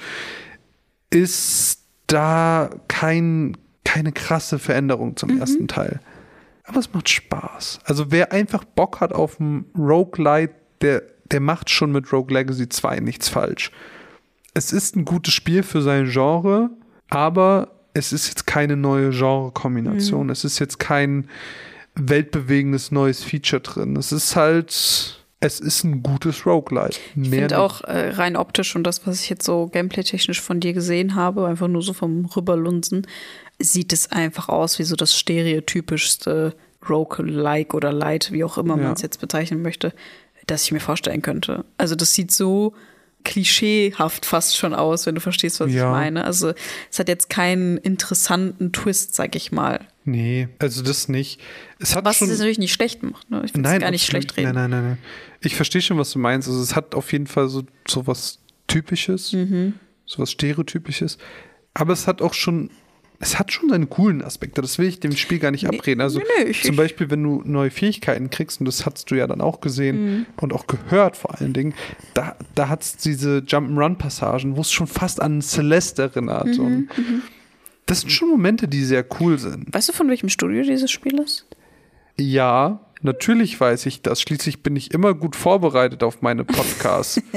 ist da kein, keine krasse Veränderung zum mhm. ersten Teil. Aber es macht Spaß. Also wer einfach Bock hat auf ein Roguelite, der, der macht schon mit Rogue Legacy 2 nichts falsch. Es ist ein gutes Spiel für sein Genre, aber es ist jetzt keine neue Genre-Kombination. Mhm. Es ist jetzt kein weltbewegendes neues Feature drin. Es ist halt es ist ein gutes Roguelite. ich finde auch äh, rein optisch und das, was ich jetzt so gameplay-technisch von dir gesehen habe, einfach nur so vom Rüberlunsen, sieht es einfach aus wie so das stereotypischste Roguelike oder Light, wie auch immer ja. man es jetzt bezeichnen möchte, das ich mir vorstellen könnte. Also das sieht so klischeehaft fast schon aus, wenn du verstehst, was ja. ich meine. Also es hat jetzt keinen interessanten Twist, sag ich mal. Nee, also das nicht. Es hat was schon, es natürlich nicht schlecht macht. Ne? Ich will es gar nicht schlecht reden. Nein, nein, nein, nein. Ich verstehe schon, was du meinst. Also es hat auf jeden Fall so, so was Typisches, mhm. so was Stereotypisches. Aber es hat auch schon, es hat schon seine coolen Aspekte. Das will ich dem Spiel gar nicht abreden. Also nee, nee, zum Beispiel, wenn du neue Fähigkeiten kriegst, und das hast du ja dann auch gesehen mhm. und auch gehört vor allen Dingen, da, da hat es diese Jump'n'Run-Passagen, wo es schon fast an Celeste erinnert. Mhm, und mhm. Das sind schon Momente, die sehr cool sind. Weißt du, von welchem Studio dieses Spiel ist? Ja, natürlich weiß ich das. Schließlich bin ich immer gut vorbereitet auf meine Podcasts.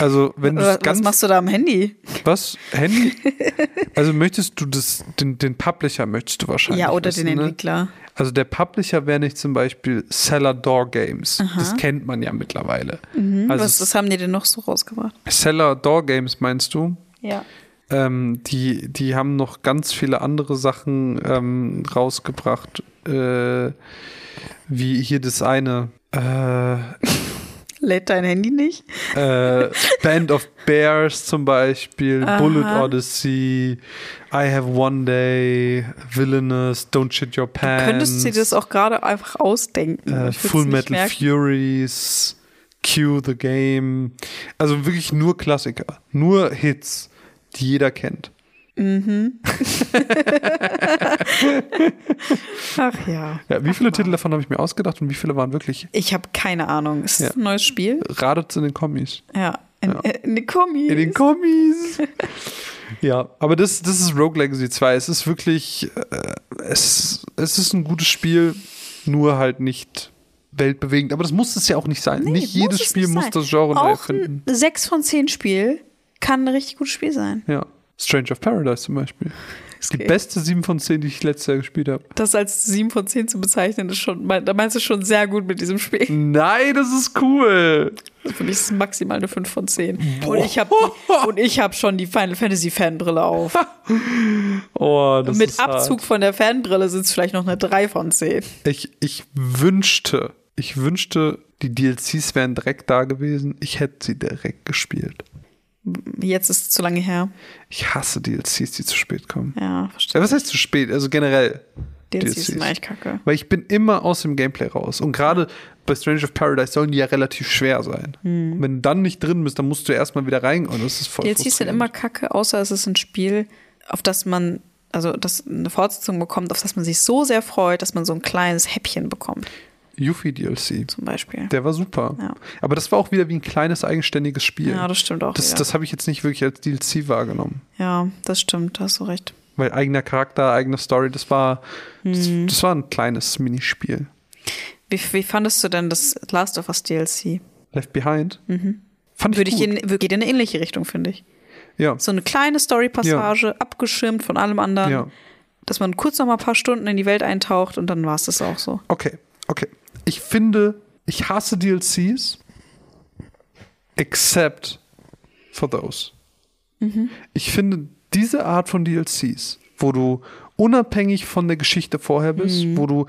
Also, wenn du was, ganz, was machst du da am Handy? Was? Handy? Also möchtest du das, den, den Publisher möchtest du wahrscheinlich. Ja, oder wissen, den ne? Entwickler. Ne? Also der Publisher wäre nicht zum Beispiel Seller Door Games. Aha. Das kennt man ja mittlerweile. Mhm. Also was, was haben die denn noch so rausgebracht? Seller Door Games meinst du? Ja. Ähm, die, die haben noch ganz viele andere Sachen ähm, rausgebracht. Äh, wie hier das eine. Äh, Lädt dein Handy nicht? Äh, Band of Bears zum Beispiel, Aha. Bullet Odyssey, I Have One Day, Villainous, Don't Shit Your Pants. Du könntest dir das auch gerade einfach ausdenken. Äh, Full Metal Furies. Cue the Game. Also wirklich nur Klassiker. Nur Hits, die jeder kennt. Ach ja. Ja, wie viele Titel davon habe ich mir ausgedacht und wie viele waren wirklich Ich habe keine Ahnung. Ist Ja. das ein neues Spiel? radet in den Kommis? Ja. In, Ja. äh, in den Kommis. In den Kommis. ja, aber das, das ist Rogue Legacy 2. Es ist wirklich, äh, es, es ist ein gutes Spiel, nur halt nicht weltbewegend. Aber das muss es ja auch nicht sein. Nee, nicht jedes es Spiel nicht muss das Genre neu Auch erfinden. ein 6 von 10 Spiel kann ein richtig gutes Spiel sein. Ja. Strange of Paradise zum Beispiel. Die Okay. beste 7 von 10, die ich letztes Jahr gespielt habe. Das als 7 von 10 zu bezeichnen, ist schon, da meinst du schon sehr gut mit diesem Spiel. Nein, das ist cool. Für mich ist es maximal eine 5 von 10. Und ich habe und ich habe schon die Final Fantasy Fanbrille auf. Oh, das mit ist hart. Abzug von der Fanbrille sind es vielleicht noch eine 3 von 10. Ich, ich wünschte, ich wünschte, die DLCs wären direkt da gewesen. Ich hätte sie direkt gespielt. Jetzt ist es zu lange her. Ich hasse DLCs, die zu spät kommen. Ja, verstehe. Ja, was heißt zu spät? Also generell. DLCs DLCs. sind eigentlich kacke. Weil ich bin immer aus dem Gameplay raus. Und gerade bei Strange of Paradise sollen die ja relativ schwer sein. Hm. Wenn du dann nicht drin bist, dann musst du erstmal wieder rein. Und das ist voll DLCs sind immer kacke, außer es ist ein Spiel, auf das man, also das eine Fortsetzung bekommt, auf das man sich so sehr freut, dass man so ein kleines Häppchen bekommt, Yuffie DLC. zum Beispiel. Der war super. Ja. Aber das war auch wieder wie ein kleines eigenständiges Spiel. Ja, das stimmt auch. das das habe ich jetzt nicht wirklich als DLC wahrgenommen. ja, das stimmt, da hast du recht. Weil eigener Charakter, eigene Story, das war, das, Hm. das war ein kleines Minispiel. Wie, wie fandest du denn das Last of Us DLC? Left Behind. Fand ich Mhm. Würde ich gut. in, geht in eine ähnliche Richtung, finde ich. ja. So eine kleine Story-Passage, abgeschirmt von allem anderen, ja. dass man kurz noch mal ein paar Stunden in die Welt eintaucht und dann war es das auch so. Okay, okay. Ich finde, ich hasse DLCs, except for those. Ich finde, diese Art von DLCs, wo du unabhängig von der Geschichte vorher bist, wo du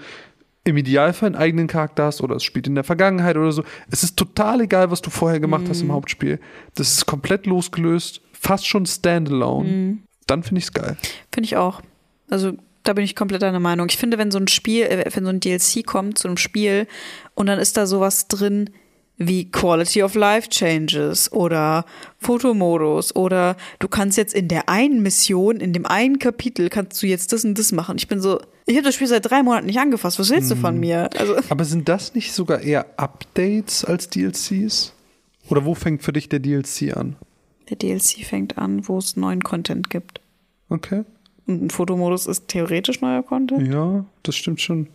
im Idealfall einen eigenen Charakter hast oder es spielt in der Vergangenheit oder so. Es ist total egal, was du vorher gemacht hast im Hauptspiel. Das ist komplett losgelöst, fast schon standalone. Dann finde ich es geil. Finde ich auch. Also da bin ich komplett deiner Meinung. Ich finde, wenn so ein Spiel, äh, wenn so ein DLC kommt zu einem Spiel und dann ist da sowas drin wie Quality of Life Changes oder Fotomodus oder du kannst jetzt in der einen Mission, in dem einen Kapitel kannst du jetzt das und das machen. Ich bin so, ich habe das Spiel seit drei Monaten nicht angefasst. Was willst du von mir? Also Aber sind das nicht sogar eher Updates als DLCs? Oder wo fängt für dich der DLC an? der DLC fängt an, wo es neuen Content gibt. Okay. Und ein Fotomodus ist theoretisch neuer Content. Ja, das stimmt schon.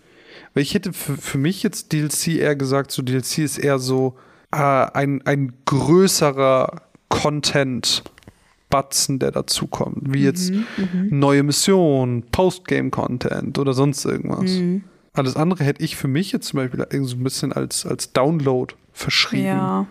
Weil ich hätte für, für mich jetzt DLC eher gesagt, so DLC ist eher so äh, ein, ein größerer Content-Batzen, der dazukommt. Wie jetzt neue Missionen, Postgame-Content oder sonst irgendwas. Alles andere hätte ich für mich jetzt zum Beispiel irgendwie so ein bisschen als, als Download verschrieben. Ja.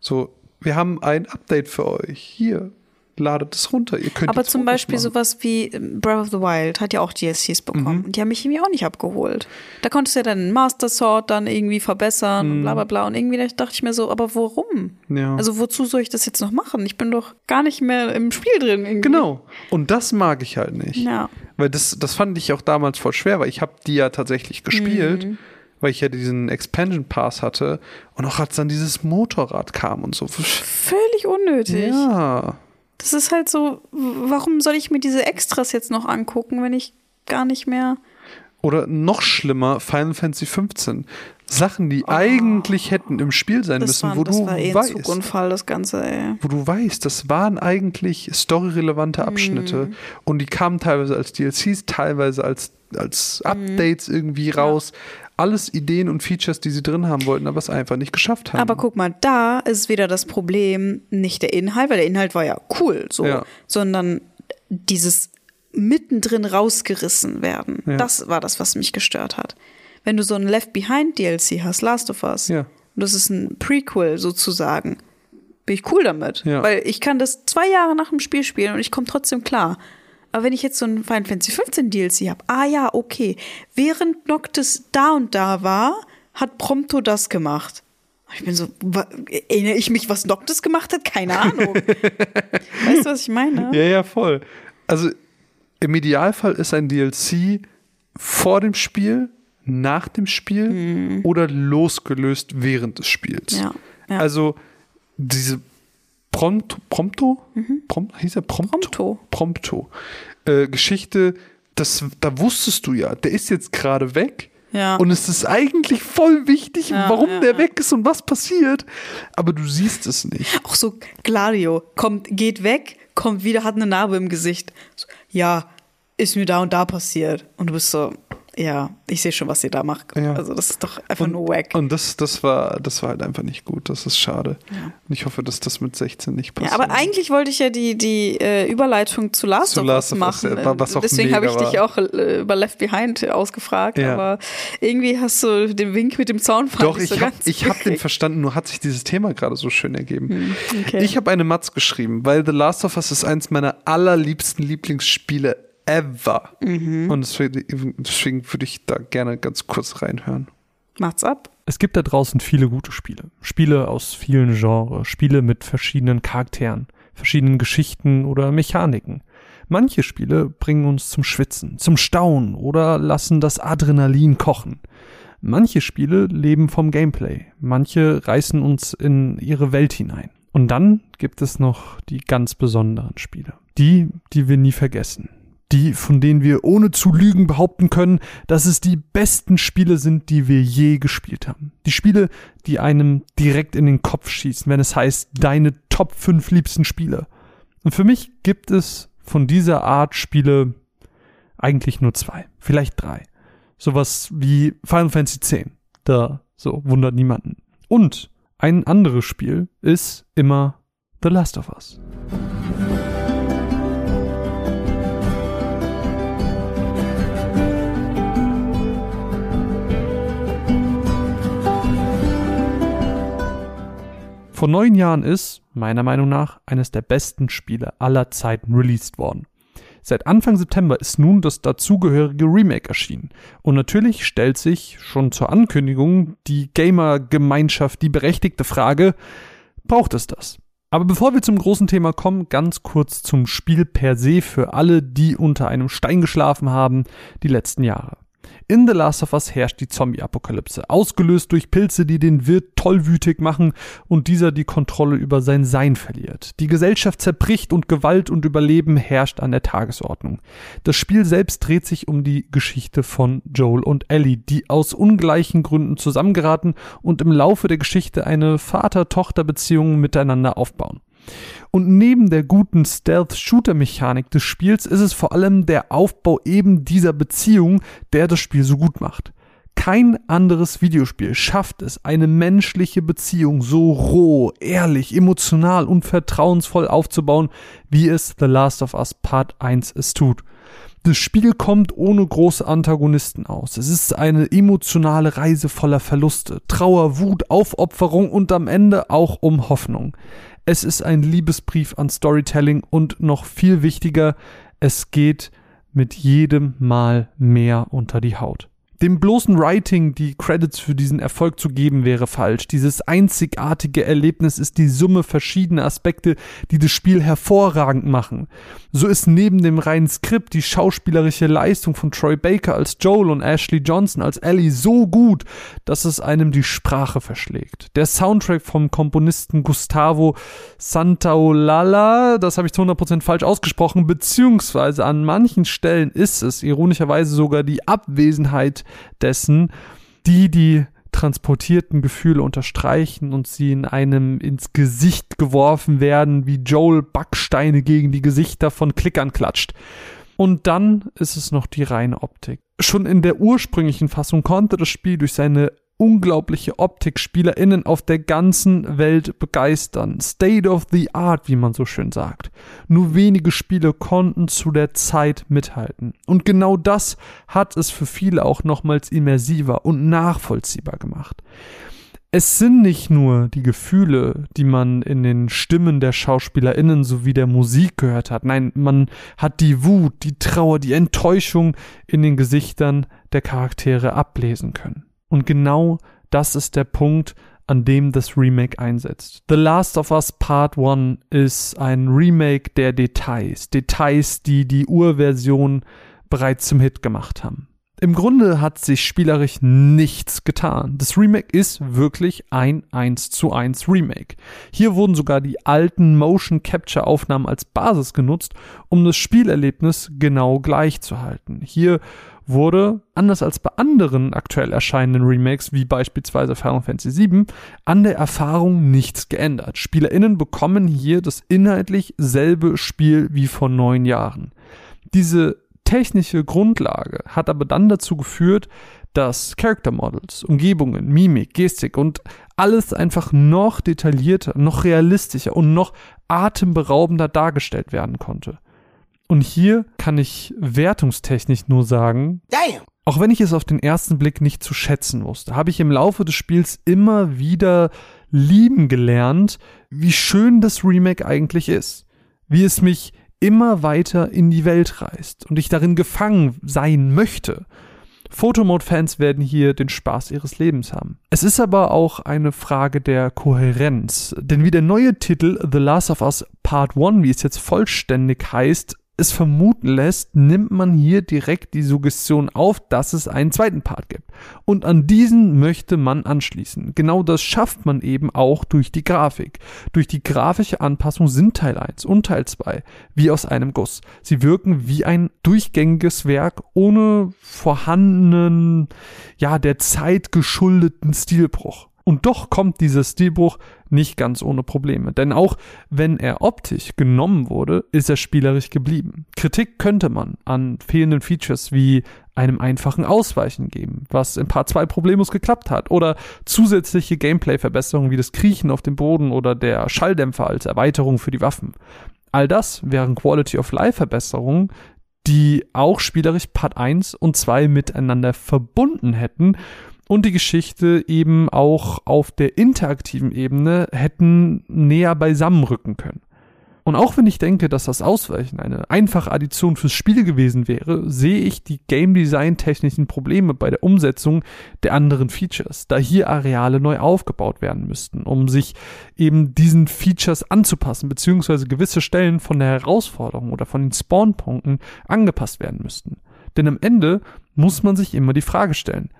So, wir haben ein Update für euch. Hier, ladet es runter. Ihr könnt Aber zum Beispiel sowas wie ähm, Breath of the Wild hat ja auch DLCs bekommen. Mhm. Und die haben mich irgendwie auch nicht abgeholt. Da konntest du ja deinen Master Sword dann irgendwie verbessern und bla bla bla. Und irgendwie dachte ich mir so, aber warum? Mhm. Ja. Also wozu soll ich das jetzt noch machen? Ich bin doch gar nicht mehr im Spiel drin. Irgendwie. Genau. Und das mag ich halt nicht. Ja. Weil das, das fand ich auch damals voll schwer, weil ich habe die ja tatsächlich gespielt, Mhm. weil ich ja diesen Expansion Pass hatte und auch als dann dieses Motorrad kam und so. Völlig unnötig. Ja. Das ist halt so, warum soll ich mir diese Extras jetzt noch angucken, wenn ich gar nicht mehr. Oder noch schlimmer, Final Fantasy 15. Sachen, die eigentlich hätten im Spiel sein Oh. Das, müssen, war, wo das du war eh ein weißt. Zugunfall, das Ganze, ey. wo du weißt, das waren eigentlich storyrelevante Mhm. Abschnitte und die kamen teilweise als DLCs, teilweise als, als Mhm. Updates irgendwie raus. Alles Ideen und Features, die sie drin haben wollten, aber es einfach nicht geschafft haben. Aber guck mal, da ist wieder das Problem nicht der Inhalt, weil der Inhalt war ja cool, so, Ja. sondern dieses mittendrin rausgerissen werden. Ja. Das war das, was mich gestört hat. Wenn du so ein Left Behind DLC hast, Last of Us, Ja. und das ist ein Prequel sozusagen, bin ich cool damit, weil ich kann das zwei Jahre nach dem Spiel spielen und ich komme trotzdem klar. Aber wenn ich jetzt so ein Final Fantasy 15 DLC habe, ah ja, okay, während Noctis da und da war, hat Prompto das gemacht. Ich bin so, erinnere ich mich, was Noctis gemacht hat? Keine Ahnung. weißt du, was ich meine? Ja, ja, voll. Also im Idealfall ist ein DLC vor dem Spiel, nach dem Spiel oder losgelöst während des Spiels. Mhm. Ja. Ja. Also diese Pronto, Prompto? Prom, hieß er Prompto? Prompto. Prompto. Äh, Geschichte, das, da wusstest du ja, der ist jetzt gerade weg. Ja. Und es ist eigentlich voll wichtig, Ja, warum ja, der weg ist und was passiert. Aber du siehst es nicht. Auch so, Gladio kommt, geht weg, kommt wieder, hat eine Narbe im Gesicht. So, ja, ist mir da und da passiert. Und du bist so, ja, ich sehe schon, was ihr da macht. Ja. Also das ist doch einfach Und, nur wack. und das, das, war, das war halt einfach nicht gut. Das ist schade. Und ich hoffe, dass das mit 16 nicht passiert. Ja, aber eigentlich wollte ich ja die, die äh, Überleitung zu Last Zu of Last Us of Us, machen. ja, wa- was auch Deswegen habe ich mega dich war. auch äh, über Left Behind ausgefragt, Ja. aber irgendwie hast du den Wink mit dem Zaunfall Doch, ich so habe hab den verstanden, nur hat sich dieses Thema gerade so schön ergeben. okay. Ich habe eine Matz geschrieben, weil The Last of Us ist eins meiner allerliebsten Lieblingsspiele ever. Mhm. Und deswegen, deswegen würde ich da gerne ganz kurz reinhören. Macht's ab. Es gibt da draußen viele gute Spiele. Spiele aus vielen Genres, Spiele mit verschiedenen Charakteren, verschiedenen Geschichten oder Mechaniken. Manche Spiele bringen uns zum Schwitzen, zum Staunen oder lassen das Adrenalin kochen. Manche Spiele leben vom Gameplay, manche reißen uns in ihre Welt hinein. Und dann gibt es noch die ganz besonderen Spiele. Die, die wir nie vergessen. Die, von denen wir ohne zu lügen behaupten können, dass es die besten Spiele sind, die wir je gespielt haben. Die Spiele, die einem direkt in den Kopf schießen, wenn es heißt, deine Top 5 liebsten Spiele. Und für mich gibt es von dieser Art Spiele eigentlich nur zwei, vielleicht drei. Sowas wie Final Fantasy X. Da, so, wundert niemanden. Und ein anderes Spiel ist immer The Last of Us. Vor neun Jahren ist, meiner Meinung nach, eines der besten Spiele aller Zeiten released worden. Seit Anfang September ist nun das dazugehörige Remake erschienen. Und natürlich stellt sich schon zur Ankündigung die Gamer-Gemeinschaft die berechtigte Frage, braucht es das? Aber bevor wir zum großen Thema kommen, ganz kurz zum Spiel per se für alle, die unter einem Stein geschlafen haben die letzten Jahre. In The Last of Us herrscht die Zombie-Apokalypse, ausgelöst durch Pilze, die den Wirt tollwütig machen und dieser die Kontrolle über sein Sein verliert. Die Gesellschaft zerbricht und Gewalt und Überleben herrscht an der Tagesordnung. Das Spiel selbst dreht sich um die Geschichte von Joel und Ellie, die aus ungleichen Gründen zusammengeraten und im Laufe der Geschichte eine Vater-Tochter-Beziehung miteinander aufbauen. Und neben der guten Stealth-Shooter-Mechanik des Spiels ist es vor allem der Aufbau eben dieser Beziehung, der das Spiel so gut macht. Kein anderes Videospiel schafft es, eine menschliche Beziehung so roh, ehrlich, emotional und vertrauensvoll aufzubauen, wie es The Last of Us Part 1 es tut. Das Spiel kommt ohne große Antagonisten aus. Es ist eine emotionale Reise voller Verluste, Trauer, Wut, Aufopferung und am Ende auch um Hoffnung. Es ist ein Liebesbrief an Storytelling und noch viel wichtiger, es geht mit jedem Mal mehr unter die Haut. Dem bloßen Writing die Credits für diesen Erfolg zu geben wäre falsch. Dieses einzigartige Erlebnis ist die Summe verschiedener Aspekte, die das Spiel hervorragend machen. So ist neben dem reinen Skript die schauspielerische Leistung von Troy Baker als Joel und Ashley Johnson als Ellie so gut, dass es einem die Sprache verschlägt. Der Soundtrack vom Komponisten Gustavo Santaolalla, das habe ich zu 100% falsch ausgesprochen, beziehungsweise an manchen Stellen ist es ironischerweise sogar die Abwesenheit dessen, die die transportierten Gefühle unterstreichen und sie in einem ins Gesicht geworfen werden, wie Joel Backsteine gegen die Gesichter von Klickern klatscht. Und dann ist es noch die reine Optik. Schon in der ursprünglichen Fassung konnte das Spiel durch seine unglaubliche Optik SpielerInnen auf der ganzen Welt begeistern. State of the Art, wie man so schön sagt. Nur wenige Spiele konnten zu der Zeit mithalten. Und genau das hat es für viele auch nochmals immersiver und nachvollziehbar gemacht. Es sind nicht nur die Gefühle, die man in den Stimmen der SchauspielerInnen sowie der Musik gehört hat. Nein, man hat die Wut, die Trauer, die Enttäuschung in den Gesichtern der Charaktere ablesen können. Und genau das ist der Punkt, an dem das Remake einsetzt. The Last of Us Part 1 ist ein Remake der Details. Details, die die Urversion bereits zum Hit gemacht haben. Im Grunde hat sich spielerisch nichts getan. Das Remake ist wirklich ein 1 zu 1 Remake. Hier wurden sogar die alten Motion Capture Aufnahmen als Basis genutzt, um das Spielerlebnis genau gleich zu halten. Hier wurde, anders als bei anderen aktuell erscheinenden Remakes, wie beispielsweise Final Fantasy VII, an der Erfahrung nichts geändert. SpielerInnen bekommen hier das inhaltlich selbe Spiel wie vor neun Jahren. Diese technische Grundlage hat aber dann dazu geführt, dass Character Models, Umgebungen, Mimik, Gestik und alles einfach noch detaillierter, noch realistischer und noch atemberaubender dargestellt werden konnte. Und hier kann ich wertungstechnisch nur sagen, Damn. auch wenn ich es auf den ersten Blick nicht zu schätzen wusste, habe ich im Laufe des Spiels immer wieder lieben gelernt, wie schön das Remake eigentlich ist. Wie es mich immer weiter in die Welt reißt und ich darin gefangen sein möchte. Photomode-Fans werden hier den Spaß ihres Lebens haben. Es ist aber auch eine Frage der Kohärenz, denn wie der neue Titel The Last of Us Part 1, wie es jetzt vollständig heißt, es vermuten lässt, nimmt man hier direkt die Suggestion auf, dass es einen zweiten Part gibt. Und an diesen möchte man anschließen. Genau das schafft man eben auch durch die Grafik. Durch die grafische Anpassung sind Teil 1 und Teil 2 wie aus einem Guss. Sie wirken wie ein durchgängiges Werk ohne vorhandenen, ja, der Zeit geschuldeten Stilbruch. Und doch kommt dieser Stilbruch nicht ganz ohne Probleme. Denn auch wenn er optisch genommen wurde, ist er spielerisch geblieben. Kritik könnte man an fehlenden Features wie einem einfachen Ausweichen geben, was in Part 2 problemlos geklappt hat, oder zusätzliche Gameplay-Verbesserungen wie das Kriechen auf dem Boden oder der Schalldämpfer als Erweiterung für die Waffen. All das wären Quality of Life Verbesserungen, die auch spielerisch Part 1 und 2 miteinander verbunden hätten und die Geschichte eben auch auf der interaktiven Ebene hätten näher beisammenrücken können. Und auch wenn ich denke, dass das Ausweichen eine einfache Addition fürs Spiel gewesen wäre, sehe ich die Game Design technischen Probleme bei der Umsetzung der anderen Features, da hier Areale neu aufgebaut werden müssten, um sich eben diesen Features anzupassen, beziehungsweise gewisse Stellen von der Herausforderung oder von den Spawnpunkten angepasst werden müssten. Denn am Ende muss man sich immer die Frage stellen,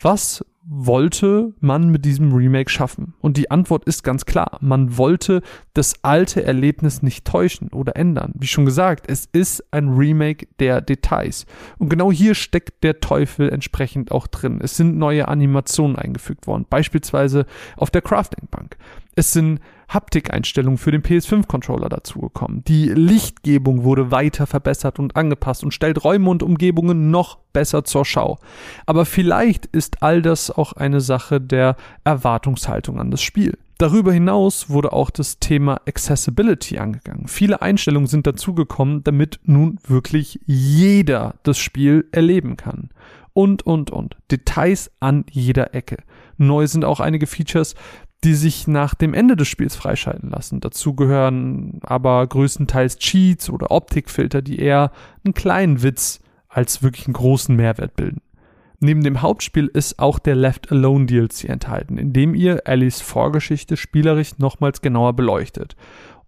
was wollte man mit diesem Remake schaffen? Und die Antwort ist ganz klar. Man wollte das alte Erlebnis nicht täuschen oder ändern. Wie schon gesagt, es ist ein Remake der Details. Und genau hier steckt der Teufel entsprechend auch drin. Es sind neue Animationen eingefügt worden, beispielsweise auf der Crafting Bank. Es sind Haptikeinstellungen für den PS5-Controller dazugekommen. Die Lichtgebung wurde weiter verbessert und angepasst und stellt Räume und Umgebungen noch besser zur Schau. Aber vielleicht ist all das auch eine Sache der Erwartungshaltung an das Spiel. Darüber hinaus wurde auch das Thema Accessibility angegangen. Viele Einstellungen sind dazugekommen, damit nun wirklich jeder das Spiel erleben kann. Und, und, und. Details an jeder Ecke. Neu sind auch einige Features, die sich nach dem Ende des Spiels freischalten lassen. Dazu gehören aber größtenteils Cheats oder Optikfilter, die eher einen kleinen Witz als wirklich einen großen Mehrwert bilden. Neben dem Hauptspiel ist auch der Left Alone DLC enthalten, in dem ihr Ellies Vorgeschichte spielerisch nochmals genauer beleuchtet.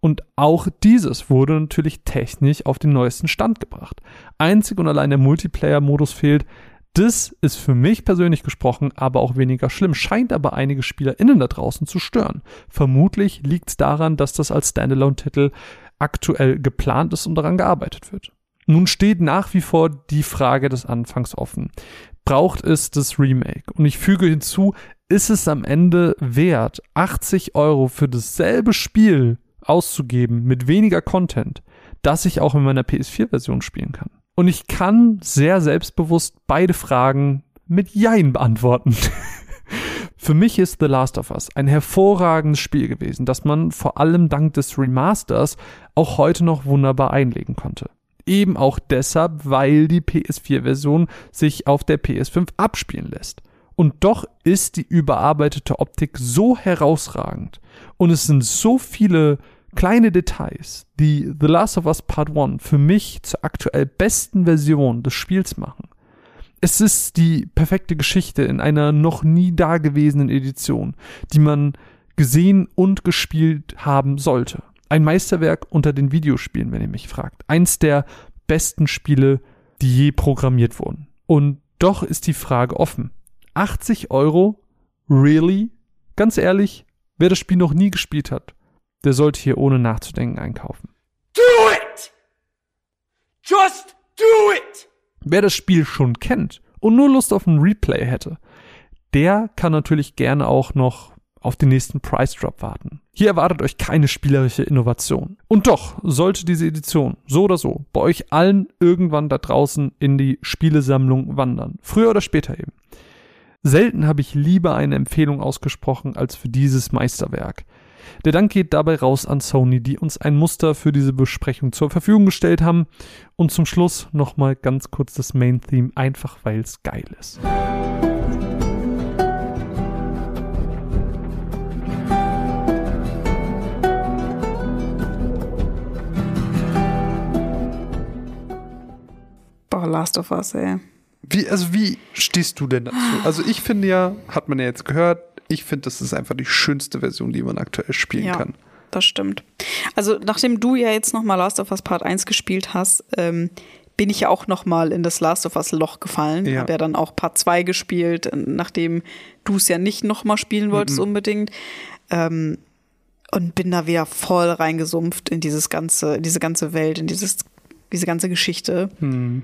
Und auch dieses wurde natürlich technisch auf den neuesten Stand gebracht. Einzig und allein der Multiplayer-Modus fehlt, das ist für mich persönlich gesprochen aber auch weniger schlimm, scheint aber einige SpielerInnen da draußen zu stören. Vermutlich liegt es daran, dass das als Standalone-Titel aktuell geplant ist und daran gearbeitet wird. Nun steht nach wie vor die Frage des Anfangs offen. Braucht es das Remake? Und ich füge hinzu, ist es am Ende wert, 80 Euro für dasselbe Spiel auszugeben mit weniger Content, das ich auch in meiner PS4-Version spielen kann? Und ich kann sehr selbstbewusst beide Fragen mit Jein beantworten. Für mich ist The Last of Us ein hervorragendes Spiel gewesen, das man vor allem dank des Remasters auch heute noch wunderbar einlegen konnte. Eben auch deshalb, weil die PS4-Version sich auf der PS5 abspielen lässt. Und doch ist die überarbeitete Optik so herausragend und es sind so viele kleine Details, die The Last of Us Part 1 für mich zur aktuell besten Version des Spiels machen. Es ist die perfekte Geschichte in einer noch nie dagewesenen Edition, die man gesehen und gespielt haben sollte. Ein Meisterwerk unter den Videospielen, wenn ihr mich fragt. Eins der besten Spiele, die je programmiert wurden. Und Doch ist die Frage offen. 80 Euro? Really? Ganz ehrlich, wer das Spiel noch nie gespielt hat, der sollte hier ohne nachzudenken einkaufen. Do it! Just do it! Wer das Spiel schon kennt und nur Lust auf ein Replay hätte, der kann natürlich gerne auch noch auf den nächsten Price Drop warten. Hier erwartet euch keine spielerische Innovation. Und doch sollte diese Edition so oder so bei euch allen irgendwann da draußen in die Spielesammlung wandern. Früher oder später eben. Selten habe ich lieber eine Empfehlung ausgesprochen als für dieses Meisterwerk. Der Dank geht dabei raus an Sony, die uns ein Muster für diese Besprechung zur Verfügung gestellt haben. Und zum Schluss nochmal ganz kurz das Main Theme, einfach weil es geil ist. Boah, Last of Us, ey. Wie, also wie stehst du denn dazu? Also ich finde ja, hat man ja jetzt gehört, ich finde, das ist einfach die schönste Version, die man aktuell spielen Ja. kann. Das stimmt. Also, nachdem du ja jetzt nochmal Last of Us Part 1 gespielt hast, ähm, bin ich ja auch nochmal in das Last of Us Loch gefallen. Ja. Habe ja dann auch Part 2 gespielt, nachdem du es ja nicht nochmal spielen wolltest unbedingt. Ähm, und bin da wieder voll reingesumpft in dieses ganze, in diese ganze Welt, in dieses, diese ganze Geschichte. Hm.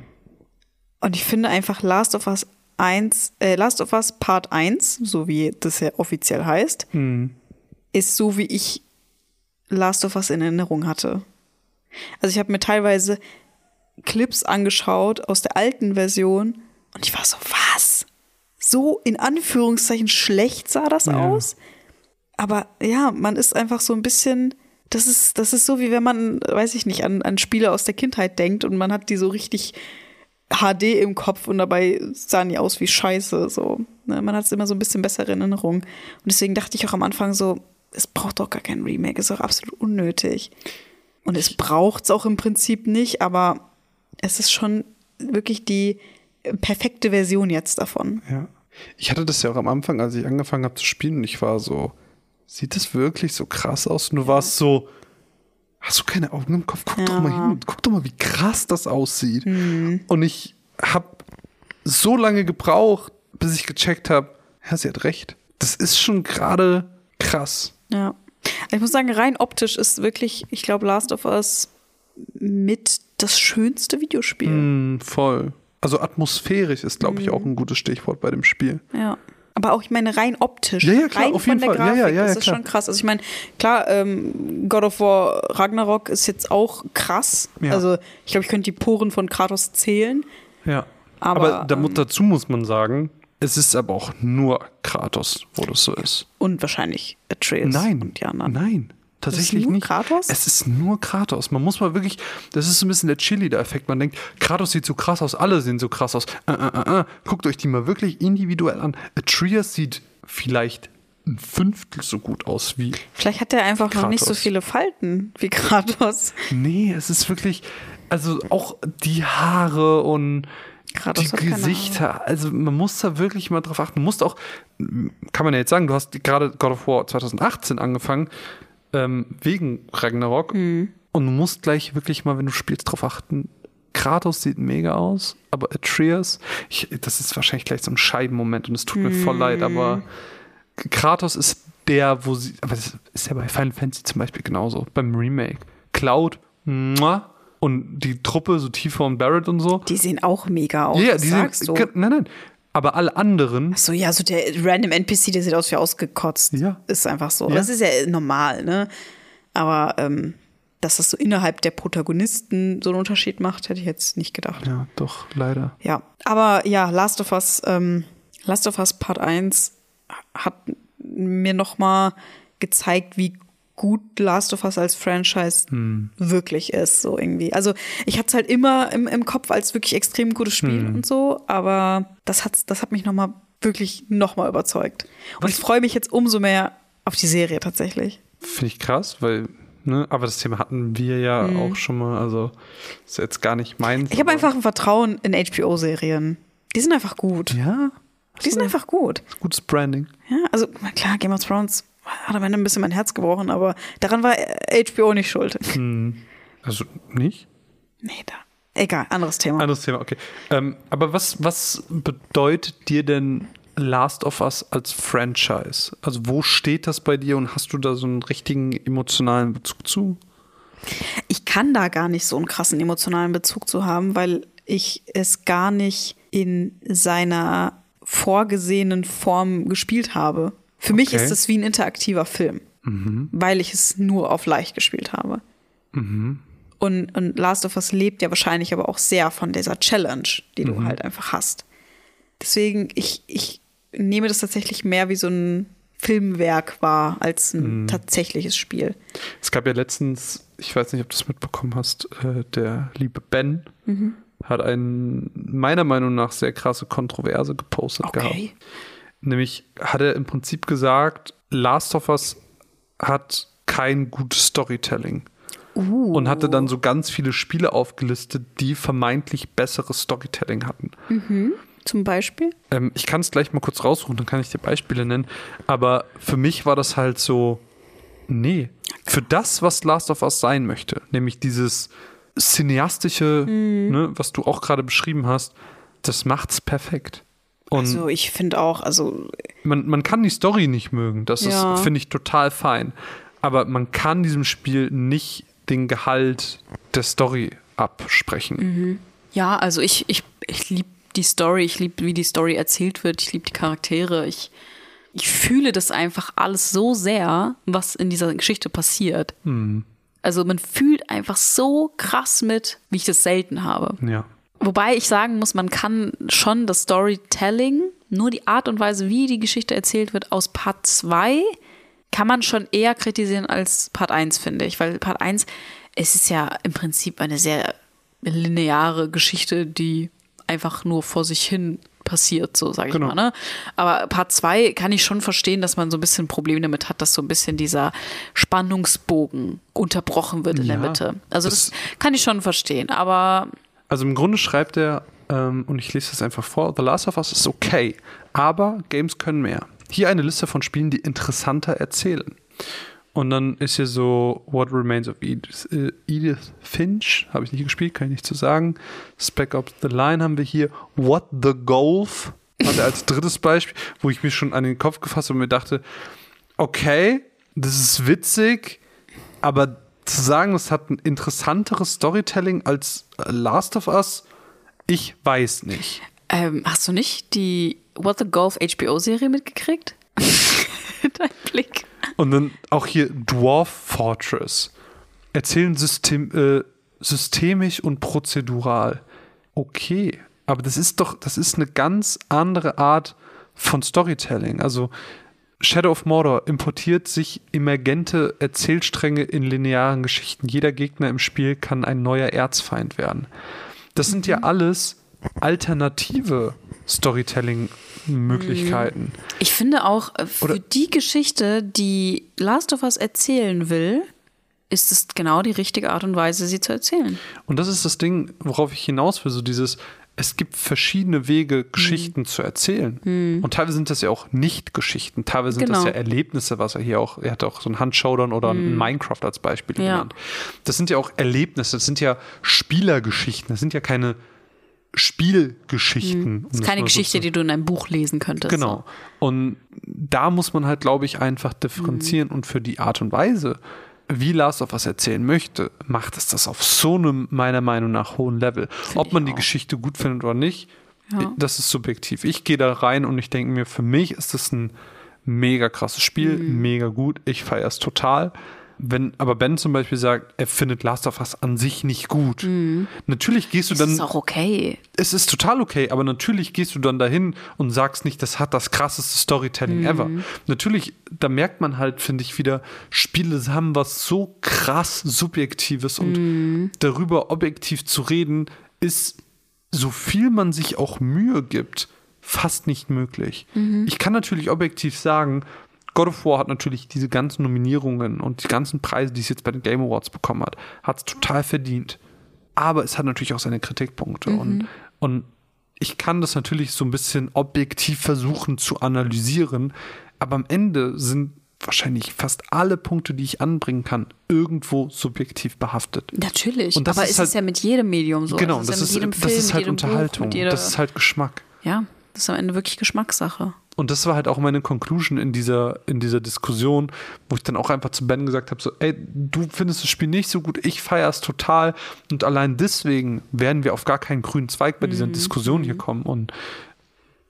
Und ich finde einfach Last of Us 1, äh, Last of Us Part 1, so wie das ja offiziell heißt, Hm. ist so, wie ich Last of Us in Erinnerung hatte. Also ich habe mir teilweise Clips angeschaut aus der alten Version und ich war so, was? So in Anführungszeichen schlecht sah das Ja. aus? Aber ja, man ist einfach so ein bisschen, das ist, das ist so, wie wenn man, weiß ich nicht, an, an Spiele aus der Kindheit denkt und man hat die so richtig HD im Kopf und dabei sahen die aus wie Scheiße. So. Ne? Man hat es immer so ein bisschen bessere in Erinnerung. Und deswegen dachte ich auch am Anfang so, es braucht doch gar kein Remake, ist doch absolut unnötig. Und es braucht es auch im Prinzip nicht, aber es ist schon wirklich die perfekte Version jetzt davon. Ja. Ich hatte das ja auch am Anfang, als ich angefangen habe zu spielen, und ich war so, sieht das wirklich so krass aus? Und du warst so, hast du keine Augen im Kopf? Guck Ja. doch mal hin, guck doch mal, wie krass das aussieht. Mhm. Und ich habe so lange gebraucht, bis ich gecheckt habe, ja, sie hat recht. Das ist schon gerade krass. Ja. Ich muss sagen, rein optisch ist wirklich, ich glaube, Last of Us mit das schönste Videospiel. Hm, voll. Also atmosphärisch ist, glaube ich, Mhm. auch ein gutes Stichwort bei dem Spiel. Ja. Aber auch, ich meine, rein optisch. Ja, ja, klar, rein auf jeden von der Fall. Grafik ja, ja, ist ja, das klar. schon krass. Also ich meine, klar, ähm, God of War Ragnarok ist jetzt auch krass. Ja. Also ich glaube, ich könnte die Poren von Kratos zählen. Ja. Aber, Aber, ähm, dazu muss man sagen, es ist aber auch nur Kratos, wo das so ist. Und wahrscheinlich Atreus Nein, und die anderen. nein, tatsächlich nicht. Kratos? Es ist nur Kratos. Man muss mal wirklich, das ist so ein bisschen der Chili-Effekt. Man denkt, Kratos sieht so krass aus, alle sehen so krass aus. Äh, äh, äh, äh. Guckt euch die mal wirklich individuell an. Atreus sieht vielleicht ein Fünftel so gut aus wie. Vielleicht hat er einfach noch nicht so Kratos. viele Falten wie Kratos. Nee, es ist wirklich, also auch die Haare und Kratos die Gesichter. Also man muss da wirklich mal drauf achten. Du musst auch, kann man ja jetzt sagen, du hast gerade God of War 2018 angefangen, ähm, wegen Ragnarok. Mhm. Und du musst gleich wirklich mal, wenn du spielst, drauf achten. Kratos sieht mega aus, aber Atreus, ich, das ist wahrscheinlich gleich so ein Scheibenmoment und es tut mir voll leid, Mhm. aber Kratos ist der, wo sie, aber das ist ja bei Final Fantasy zum Beispiel genauso, beim Remake. Cloud, muah, und die Truppe, so Tifa und Barrett und so. Die sehen auch mega aus. Ja, was die sagst sind, du? nein, nein. Aber alle anderen, So, ja, so der random NPC, der sieht aus wie ausgekotzt. Ja. Ist einfach so. Ja. Das ist ja normal, ne? Aber ähm, dass das so innerhalb der Protagonisten so einen Unterschied macht, hätte ich jetzt nicht gedacht. ja, doch, leider. Ja. Aber ja, Last of Us, ähm, Last of Us Part 1 hat mir noch mal gezeigt, wie gut Last of Us als Franchise wirklich ist, so irgendwie. Also ich hatte es halt immer im, im Kopf als wirklich extrem gutes Spiel und so, aber das hat, das hat mich noch mal wirklich noch mal überzeugt. Und ich freue mich jetzt umso mehr auf die Serie tatsächlich. Finde ich krass, weil, ne, aber das Thema hatten wir ja auch schon mal, also ist jetzt gar nicht meins. Mhm. Ich habe einfach ein Vertrauen in HBO-Serien. Die sind einfach gut. Ja, Die sind einfach gut. gutes Branding. Ja, also klar, Game of Thrones hat am Ende ein bisschen mein Herz gebrochen, aber daran war HBO nicht schuld. Also nicht? Nee, da. Egal, anderes Thema. Anderes Thema, okay. Ähm, aber was, was bedeutet dir denn Last of Us als Franchise? Also wo steht das bei dir und hast du da so einen richtigen emotionalen Bezug zu? Ich kann da gar nicht so einen krassen emotionalen Bezug zu haben, weil ich es gar nicht in seiner vorgesehenen Form gespielt habe. Für mich Okay. ist es wie ein interaktiver Film, weil ich es nur auf leicht gespielt habe. Und, und Last of Us lebt ja wahrscheinlich aber auch sehr von dieser Challenge, die du halt einfach hast. Deswegen, ich, ich nehme das tatsächlich mehr wie so ein Filmwerk wahr als ein tatsächliches Spiel. Es gab ja letztens, ich weiß nicht, ob du es mitbekommen hast, äh, der liebe Ben hat einen meiner Meinung nach sehr krasse Kontroverse gepostet gehabt. Nämlich hat er im Prinzip gesagt, Last of Us hat kein gutes Storytelling. Und hatte dann so ganz viele Spiele aufgelistet, die vermeintlich besseres Storytelling hatten. Zum Beispiel? Ähm, ich kann es gleich mal kurz raussuchen, dann kann ich dir Beispiele nennen. Aber für mich war das halt so, nee, für das, was Last of Us sein möchte, nämlich dieses cineastische, ne, was du auch gerade beschrieben hast, das macht's perfekt. Und Also ich finde auch, also man, man kann die Story nicht mögen, das Ja. ist, finde ich, total fein. Aber man kann diesem Spiel nicht den Gehalt der Story absprechen. Ja, also ich, ich, ich liebe die Story, ich liebe, wie die Story erzählt wird, ich liebe die Charaktere, ich, ich fühle das einfach alles so sehr, was in dieser Geschichte passiert. Also man fühlt einfach so krass mit, wie ich das selten habe. Ja. Wobei ich sagen muss, man kann schon das Storytelling, nur die Art und Weise, wie die Geschichte erzählt wird, aus Part 2 kann man schon eher kritisieren als Part 1, finde ich. Weil Part 1, es ist ja im Prinzip eine sehr lineare Geschichte, die einfach nur vor sich hin passiert, so sage ich Genau. mal. Ne? Aber Part 2 kann ich schon verstehen, dass man so ein bisschen Probleme damit hat, dass so ein bisschen dieser Spannungsbogen unterbrochen wird in der Ja, Mitte. Also das, das- kann ich schon verstehen, aber Also im Grunde schreibt er, ähm, und ich lese das einfach vor, The Last of Us ist okay, aber Games können mehr. Hier eine Liste von Spielen, die interessanter erzählen. Und dann ist hier so What Remains of Edith, äh, Edith Finch, habe ich nicht gespielt, kann ich nicht zu sagen. Spec Ops The Line haben wir hier. What the Golf hat er als drittes Beispiel, wo ich mich schon an den Kopf gefasst habe und mir dachte, okay, das ist witzig, aber zu sagen, es hat ein interessanteres Storytelling als Last of Us, ich weiß nicht. Ähm, hast du nicht die What the Golf HBO-Serie mitgekriegt? Dein Blick. Und dann auch hier Dwarf Fortress. Erzählen System, äh, systemisch und prozedural. Okay, aber das ist doch, das ist eine ganz andere Art von Storytelling. Also Shadow of Mordor importiert sich emergente Erzählstränge in linearen Geschichten. Jeder Gegner im Spiel kann ein neuer Erzfeind werden. Das sind ja alles alternative Storytelling-Möglichkeiten. Ich finde auch, äh, für Oder- die Geschichte, die Last of Us erzählen will, ist es genau die richtige Art und Weise, sie zu erzählen. Und das ist das Ding, worauf ich hinaus will, so dieses, es gibt verschiedene Wege, Geschichten zu erzählen. Und teilweise sind das ja auch Nicht-Geschichten, teilweise sind das Genau. ja Erlebnisse, was er hier auch, er hat auch so einen Handshowdown oder ein Minecraft als Beispiel Ja. genannt. Das sind ja auch Erlebnisse, das sind ja Spielergeschichten, das sind ja keine Spielgeschichten. um Das ist keine Geschichte, die du in einem Buch lesen könntest. Genau. Und da muss man halt, glaube ich, einfach differenzieren und für die Art und Weise, wie Last of Us erzählen möchte, macht es das auf so einem, meiner Meinung nach, hohen Level. Ob ich man die. Geschichte gut findet oder nicht, Ja. das ist subjektiv. Ich gehe da rein und ich denke mir, für mich ist das ein mega krasses Spiel, Mhm. mega gut. Ich feiere es total. Wenn aber Ben zum Beispiel sagt, er findet Last of Us an sich nicht gut, natürlich gehst du Mhm. Das dann ist auch okay. es ist total okay, aber natürlich gehst du dann dahin und sagst nicht, das hat das krasseste Storytelling Mhm. ever. Natürlich, da merkt man halt, finde ich, wieder, Spiele haben was so krass Subjektives und Mhm. darüber objektiv zu reden, ist, so viel man sich auch Mühe gibt, fast nicht möglich. Mhm. Ich kann natürlich objektiv sagen, God of War hat natürlich diese ganzen Nominierungen und die ganzen Preise, die es jetzt bei den Game Awards bekommen hat, hat es total verdient. Aber es hat natürlich auch seine Kritikpunkte. Und, und ich kann das natürlich so ein bisschen objektiv versuchen zu analysieren. Aber am Ende sind wahrscheinlich fast alle Punkte, die ich anbringen kann, irgendwo subjektiv behaftet. Natürlich. Und das aber ist ist halt- es ja mit jedem Medium so. genau, das das ist, ist, ja mit jedem das Film, ist halt mit jedem Buch, Unterhaltung. jeder, das ist halt Geschmack. ja, das ist am Ende wirklich Geschmackssache. Und das war halt auch meine Conclusion in dieser, in dieser Diskussion, wo ich dann auch einfach zu Ben gesagt habe: so, ey, du findest das Spiel nicht so gut, ich feiere es total. Und allein deswegen werden wir auf gar keinen grünen Zweig bei dieser Diskussion hier kommen. Und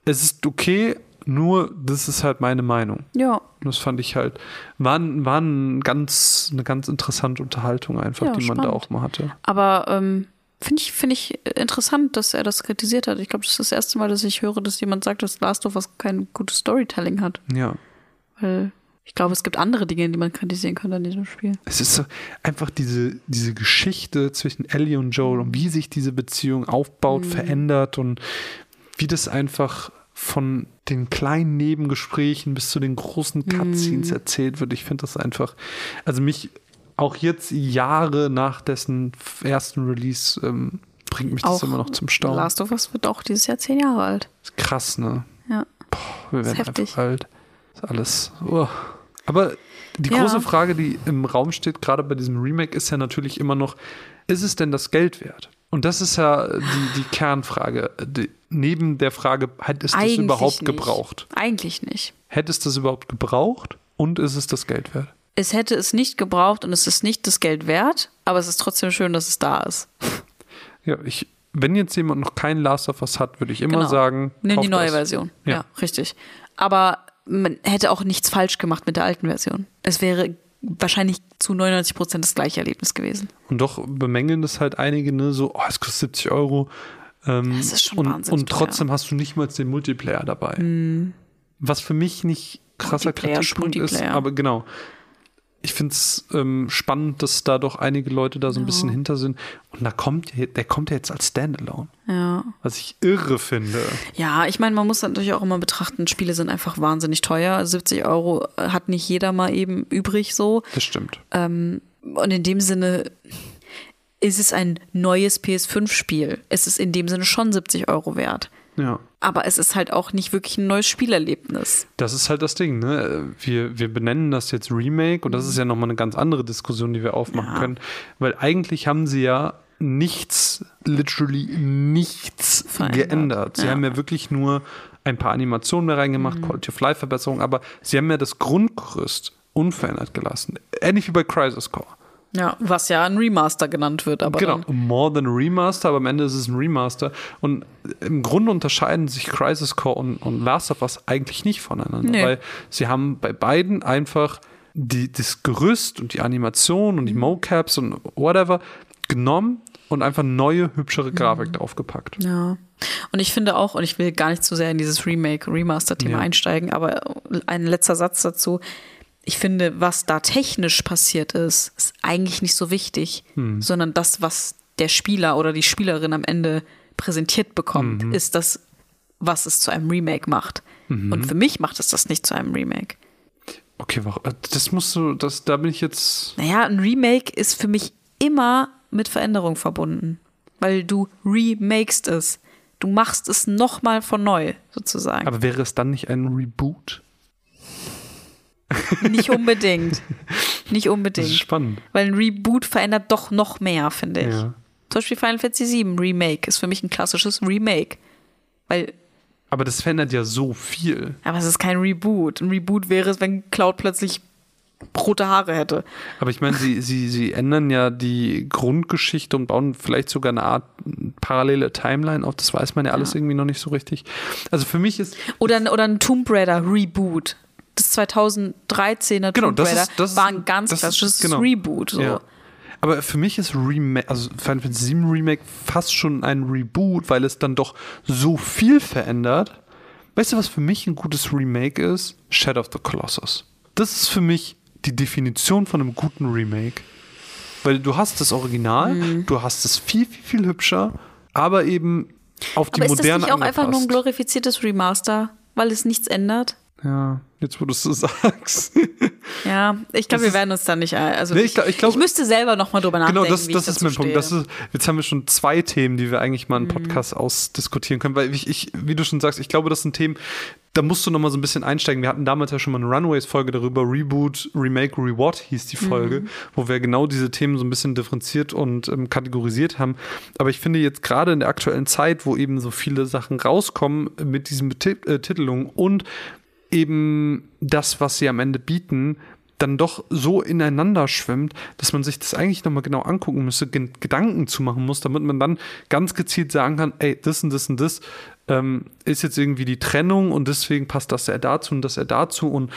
es ist okay, nur das ist halt meine Meinung. Ja, Und das fand ich halt, war, war ein ganz, eine ganz interessante Unterhaltung einfach, Ja, die man da auch mal hatte. aber ähm, finde ich, finde ich interessant, dass er das kritisiert hat. Ich glaube, das ist das erste Mal, dass ich höre, dass jemand sagt, dass Last of Us kein gutes Storytelling hat. Ja. Weil ich glaube, es gibt andere Dinge, die man kritisieren könnte an diesem Spiel. Es ist so einfach diese, diese Geschichte zwischen Ellie und Joel und wie sich diese Beziehung aufbaut, verändert und wie das einfach von den kleinen Nebengesprächen bis zu den großen Cutscenes erzählt wird. Ich finde das einfach, also mich auch jetzt Jahre nach dessen ersten Release ähm, bringt mich das immer noch zum Staunen. Last of Us wird auch dieses Jahr zehn Jahre alt. Ist krass, ne? Ja. Wir Ist werden heftig. einfach alt. Ist alles. Oh. Aber die Ja. große Frage, die im Raum steht, gerade bei diesem Remake, ist ja natürlich immer noch: Ist es denn das Geld wert? Und das ist ja die, die Kernfrage. Die, neben der Frage, hätte es das überhaupt nicht. gebraucht? Eigentlich nicht. Hätte es das überhaupt gebraucht? Und ist es das Geld wert? Es hätte es nicht gebraucht und es ist nicht das Geld wert, aber es ist trotzdem schön, dass es da ist. Ja, ich, wenn jetzt jemand noch kein Last of Us hat, würde ich immer Genau. sagen: Nimm die neue das. Version. Ja. Ja. richtig. Aber man hätte auch nichts falsch gemacht mit der alten Version. Es wäre wahrscheinlich zu 99 Prozent das gleiche Erlebnis gewesen. Und doch bemängeln das halt einige, ne, so, oh, es kostet 70 Euro. Ähm, Das ist schon und, wahnsinnig und trotzdem hast du nicht mal den Multiplayer dabei. Was für mich nicht krasser Kritikpunkt ist, aber genau. Ich finde es ähm, spannend, dass da doch einige Leute da so ein bisschen hinter sind. Und da kommt, der kommt ja jetzt als Standalone, Ja. was ich irre finde. Ja, ich meine, man muss natürlich auch immer betrachten, Spiele sind einfach wahnsinnig teuer. 70 Euro hat nicht jeder mal eben übrig so. Das stimmt. Und in dem Sinne ist es ein neues PS5-Spiel. Es ist in dem Sinne schon 70 Euro wert. Ja. Aber es ist halt auch nicht wirklich ein neues Spielerlebnis. Das ist halt das Ding, ne? Wir, wir benennen das jetzt Remake und das ist ja nochmal eine ganz andere Diskussion, die wir aufmachen Ja. können. Weil eigentlich haben sie ja nichts, literally nichts Verändert, geändert. Sie ja. Mhm. haben ja wirklich nur ein paar Animationen mehr reingemacht, Quality of Life Verbesserungen, aber sie haben ja das Grundgerüst unverändert gelassen. Ähnlich wie bei Crisis Core. Ja, was ja ein Remaster genannt wird, aber Genau, more than Remaster, aber am Ende ist es ein Remaster. Und im Grunde unterscheiden sich Crisis Core und, und Last of Us eigentlich nicht voneinander, Nee. weil sie haben bei beiden einfach die, das Gerüst und die Animation und die Mocaps und whatever genommen und einfach neue, hübschere Grafik draufgepackt. ja. Und ich finde auch, und ich will gar nicht zu sehr in dieses Remake, Remaster-Thema Ja. einsteigen, aber ein letzter Satz dazu. Ich finde, was da technisch passiert ist, ist eigentlich nicht so wichtig, sondern das, was der Spieler oder die Spielerin am Ende präsentiert bekommt, ist das, was es zu einem Remake macht. Und für mich macht es das nicht zu einem Remake. Okay, warum- das musst du, das, da bin ich jetzt. Naja, ein Remake ist für mich immer mit Veränderung verbunden, weil du remakest es. Du machst es nochmal von neu, sozusagen. Aber wäre es dann nicht ein Reboot? Nicht unbedingt. Nicht Das ist unbedingt. spannend. Weil ein Reboot verändert doch noch mehr, finde ich. Ja. Zum Beispiel Final Fantasy VII Remake ist für mich ein klassisches Remake. Weil, Aber das verändert ja so viel. aber es ist kein Reboot. Ein Reboot wäre es, wenn Cloud plötzlich rote Haare hätte. Aber ich meine, sie, sie, sie ändern ja die Grundgeschichte und bauen vielleicht sogar eine Art parallele Timeline auf. Das weiß man ja alles irgendwie noch nicht so richtig. Also für mich ist. Oder, ein- oder ein Tomb Raider Reboot. Das 2013er Genau, Tomb das Raider das war ein ganz klassisches genau. Reboot. So. Ja. Aber für mich ist Remake, also Final Fantasy VII Remake fast schon ein Reboot, weil es dann doch so viel verändert. Weißt du, was für mich ein gutes Remake ist? Shadow of the Colossus. Das ist für mich die Definition von einem guten Remake. Weil du hast das Original, Mhm. du hast es viel, viel, viel hübscher, aber eben auf die Aber ist das moderne nicht auch einfach nur ein angepasst. glorifiziertes Remaster, weil es nichts ändert? Ja, jetzt wo du es so sagst. Ja, ich glaube, wir werden uns da nicht. Also Nee, ich, glaub- ich glaub- ich müsste selber noch mal drüber nachdenken. Genau, das, das ist mein Punkt. Das stehe. ist, jetzt haben wir schon zwei Themen, die wir eigentlich mal im Mhm. Podcast ausdiskutieren können, weil ich, ich, wie du schon sagst, ich glaube, das sind Themen, da musst du noch mal so ein bisschen einsteigen. Wir hatten damals ja schon mal eine Runaways-Folge darüber, Reboot, Remake, Reward hieß die Folge, Mhm. wo wir genau diese Themen so ein bisschen differenziert und ähm, kategorisiert haben. Aber ich finde jetzt gerade in der aktuellen Zeit, wo eben so viele Sachen rauskommen mit diesen Betit äh, Titelungen und eben das, was sie am Ende bieten, dann doch so ineinander schwimmt, dass man sich das eigentlich nochmal genau angucken müsste, Gedanken zu machen muss, damit man dann ganz gezielt sagen kann, ey, das und das und das ähm, ist jetzt irgendwie die Trennung und deswegen passt das er dazu und das er dazu und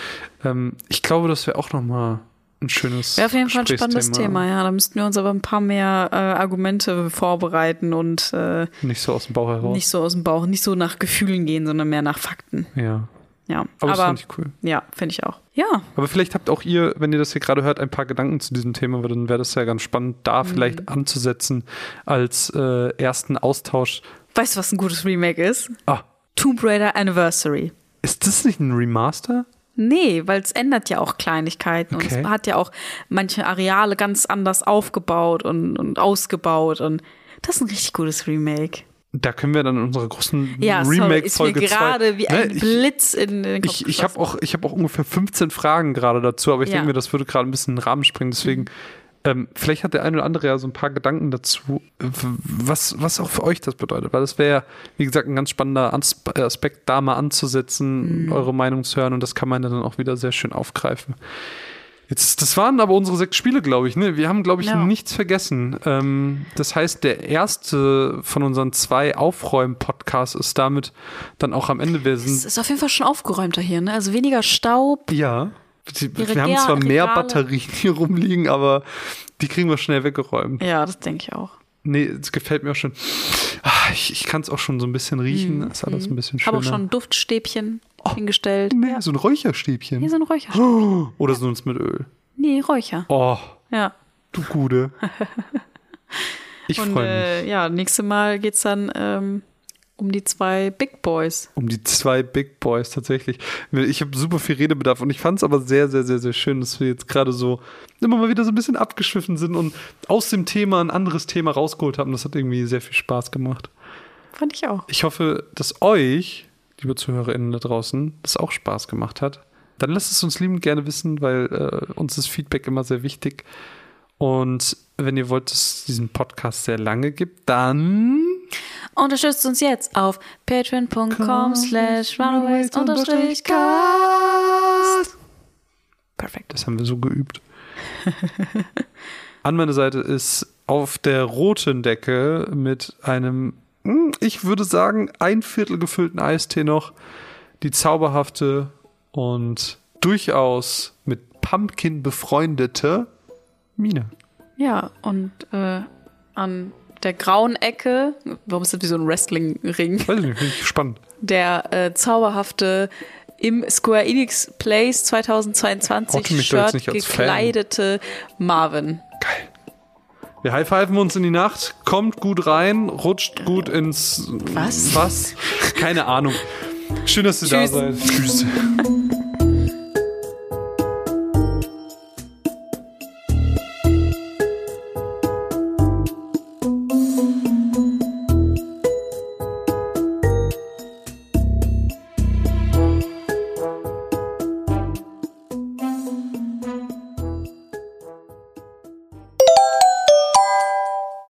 ähm, ich glaube, das wäre auch nochmal ein schönes Wäre auf jeden Fall ein spannendes. Thema, ja. Da müssten wir uns aber ein paar mehr äh, Argumente vorbereiten und äh, Nicht so aus dem Bauch heraus. nicht so aus dem Bauch, nicht so nach Gefühlen gehen, sondern mehr nach Fakten. ja. Ja, Aber, das aber, finde ich cool. ja, finde ich auch. Ja, Aber vielleicht habt auch ihr, wenn ihr das hier gerade hört, ein paar Gedanken zu diesem Thema, weil dann wäre das ja ganz spannend, da Mhm. vielleicht anzusetzen als äh, ersten Austausch. weißt du, was ein gutes Remake ist? Ah, Tomb Raider Anniversary. ist das nicht ein Remaster? Nee, weil es ändert ja auch Kleinigkeiten und Okay. es hat ja auch manche Areale ganz anders aufgebaut und, und ausgebaut und das ist ein richtig gutes Remake. Da können wir dann in unserer großen Ja, Remake-Folge gerade wie ein Ne, ich- Blitz in den Kopf Ich, ich habe auch, ich hab auch ungefähr 15 Fragen gerade dazu, aber ich Ja. Mhm. denke mir, das würde gerade ein bisschen in den Rahmen springen. Deswegen, ähm, vielleicht hat der eine oder andere ja so ein paar Gedanken dazu, was, was auch für euch das bedeutet. Weil das wäre, wie gesagt, ein ganz spannender Ansp- Aspekt, da mal anzusetzen, Mhm. eure Meinung zu hören und das kann man dann auch wieder sehr schön aufgreifen. Jetzt, das waren aber unsere sechs Spiele, glaube ich. Ne? Wir haben, glaube ich, Ja. nichts vergessen. Ähm, das heißt, der erste von unseren zwei Aufräumen-Podcasts ist damit dann auch am Ende. Wir Es ist auf jeden Fall schon aufgeräumter hier, ne? Also weniger Staub. ja. Die, wir haben Regal- zwar mehr Regale. Batterien hier rumliegen, aber die kriegen wir schnell weggeräumt. Ja, das denke ich auch. Nee, es gefällt mir auch schon. Ah, ich ich kann es auch schon so ein bisschen riechen. Das ist alles ein bisschen Ich schöner. habe auch schon ein Duftstäbchen hingestellt. Nee, so ein Räucherstäbchen. Hier so ein Räucherstäbchen. Oder sonst mit Öl. Nee, Räucher. Oh, Ja. du Gude. Ich Und freue mich. äh, ja, nächste Mal geht's dann ähm, um die zwei Big Boys. Um die zwei Big Boys tatsächlich. Ich habe super viel Redebedarf und ich fand es aber sehr, sehr, sehr, sehr schön, dass wir jetzt gerade so immer mal wieder so ein bisschen abgeschwiffen sind und aus dem Thema ein anderes Thema rausgeholt haben. Das hat irgendwie sehr viel Spaß gemacht. Fand ich auch. Ich hoffe, dass euch, liebe ZuhörerInnen da draußen, das auch Spaß gemacht hat. Dann lasst es uns liebend gerne wissen, weil äh, uns ist Feedback immer sehr wichtig. Und wenn ihr wollt, dass es diesen Podcast sehr lange gibt, dann Unterstützt uns jetzt auf patreon.com slash runaways unterstrich cast. Perfekt. Das haben wir so geübt. An meiner Seite ist auf der roten Decke mit einem, ich würde sagen, ein Viertel gefüllten Eistee noch die zauberhafte und durchaus mit Pumpkin befreundete Mine. Ja, und äh, an der grauen Ecke, warum ist das wie so ein Wrestling-Ring? Weiß ich nicht, finde ich spannend. Der äh, zauberhafte im Square Enix Place Oute 2022 mich doch jetzt Shirt als Fan. gekleidete Marvin. Geil. Wir high-pfeifen uns in die Nacht, kommt gut rein, rutscht gut ins Was? Was? Keine Ahnung. Schön, dass da Tschüss. seid. Tschüss.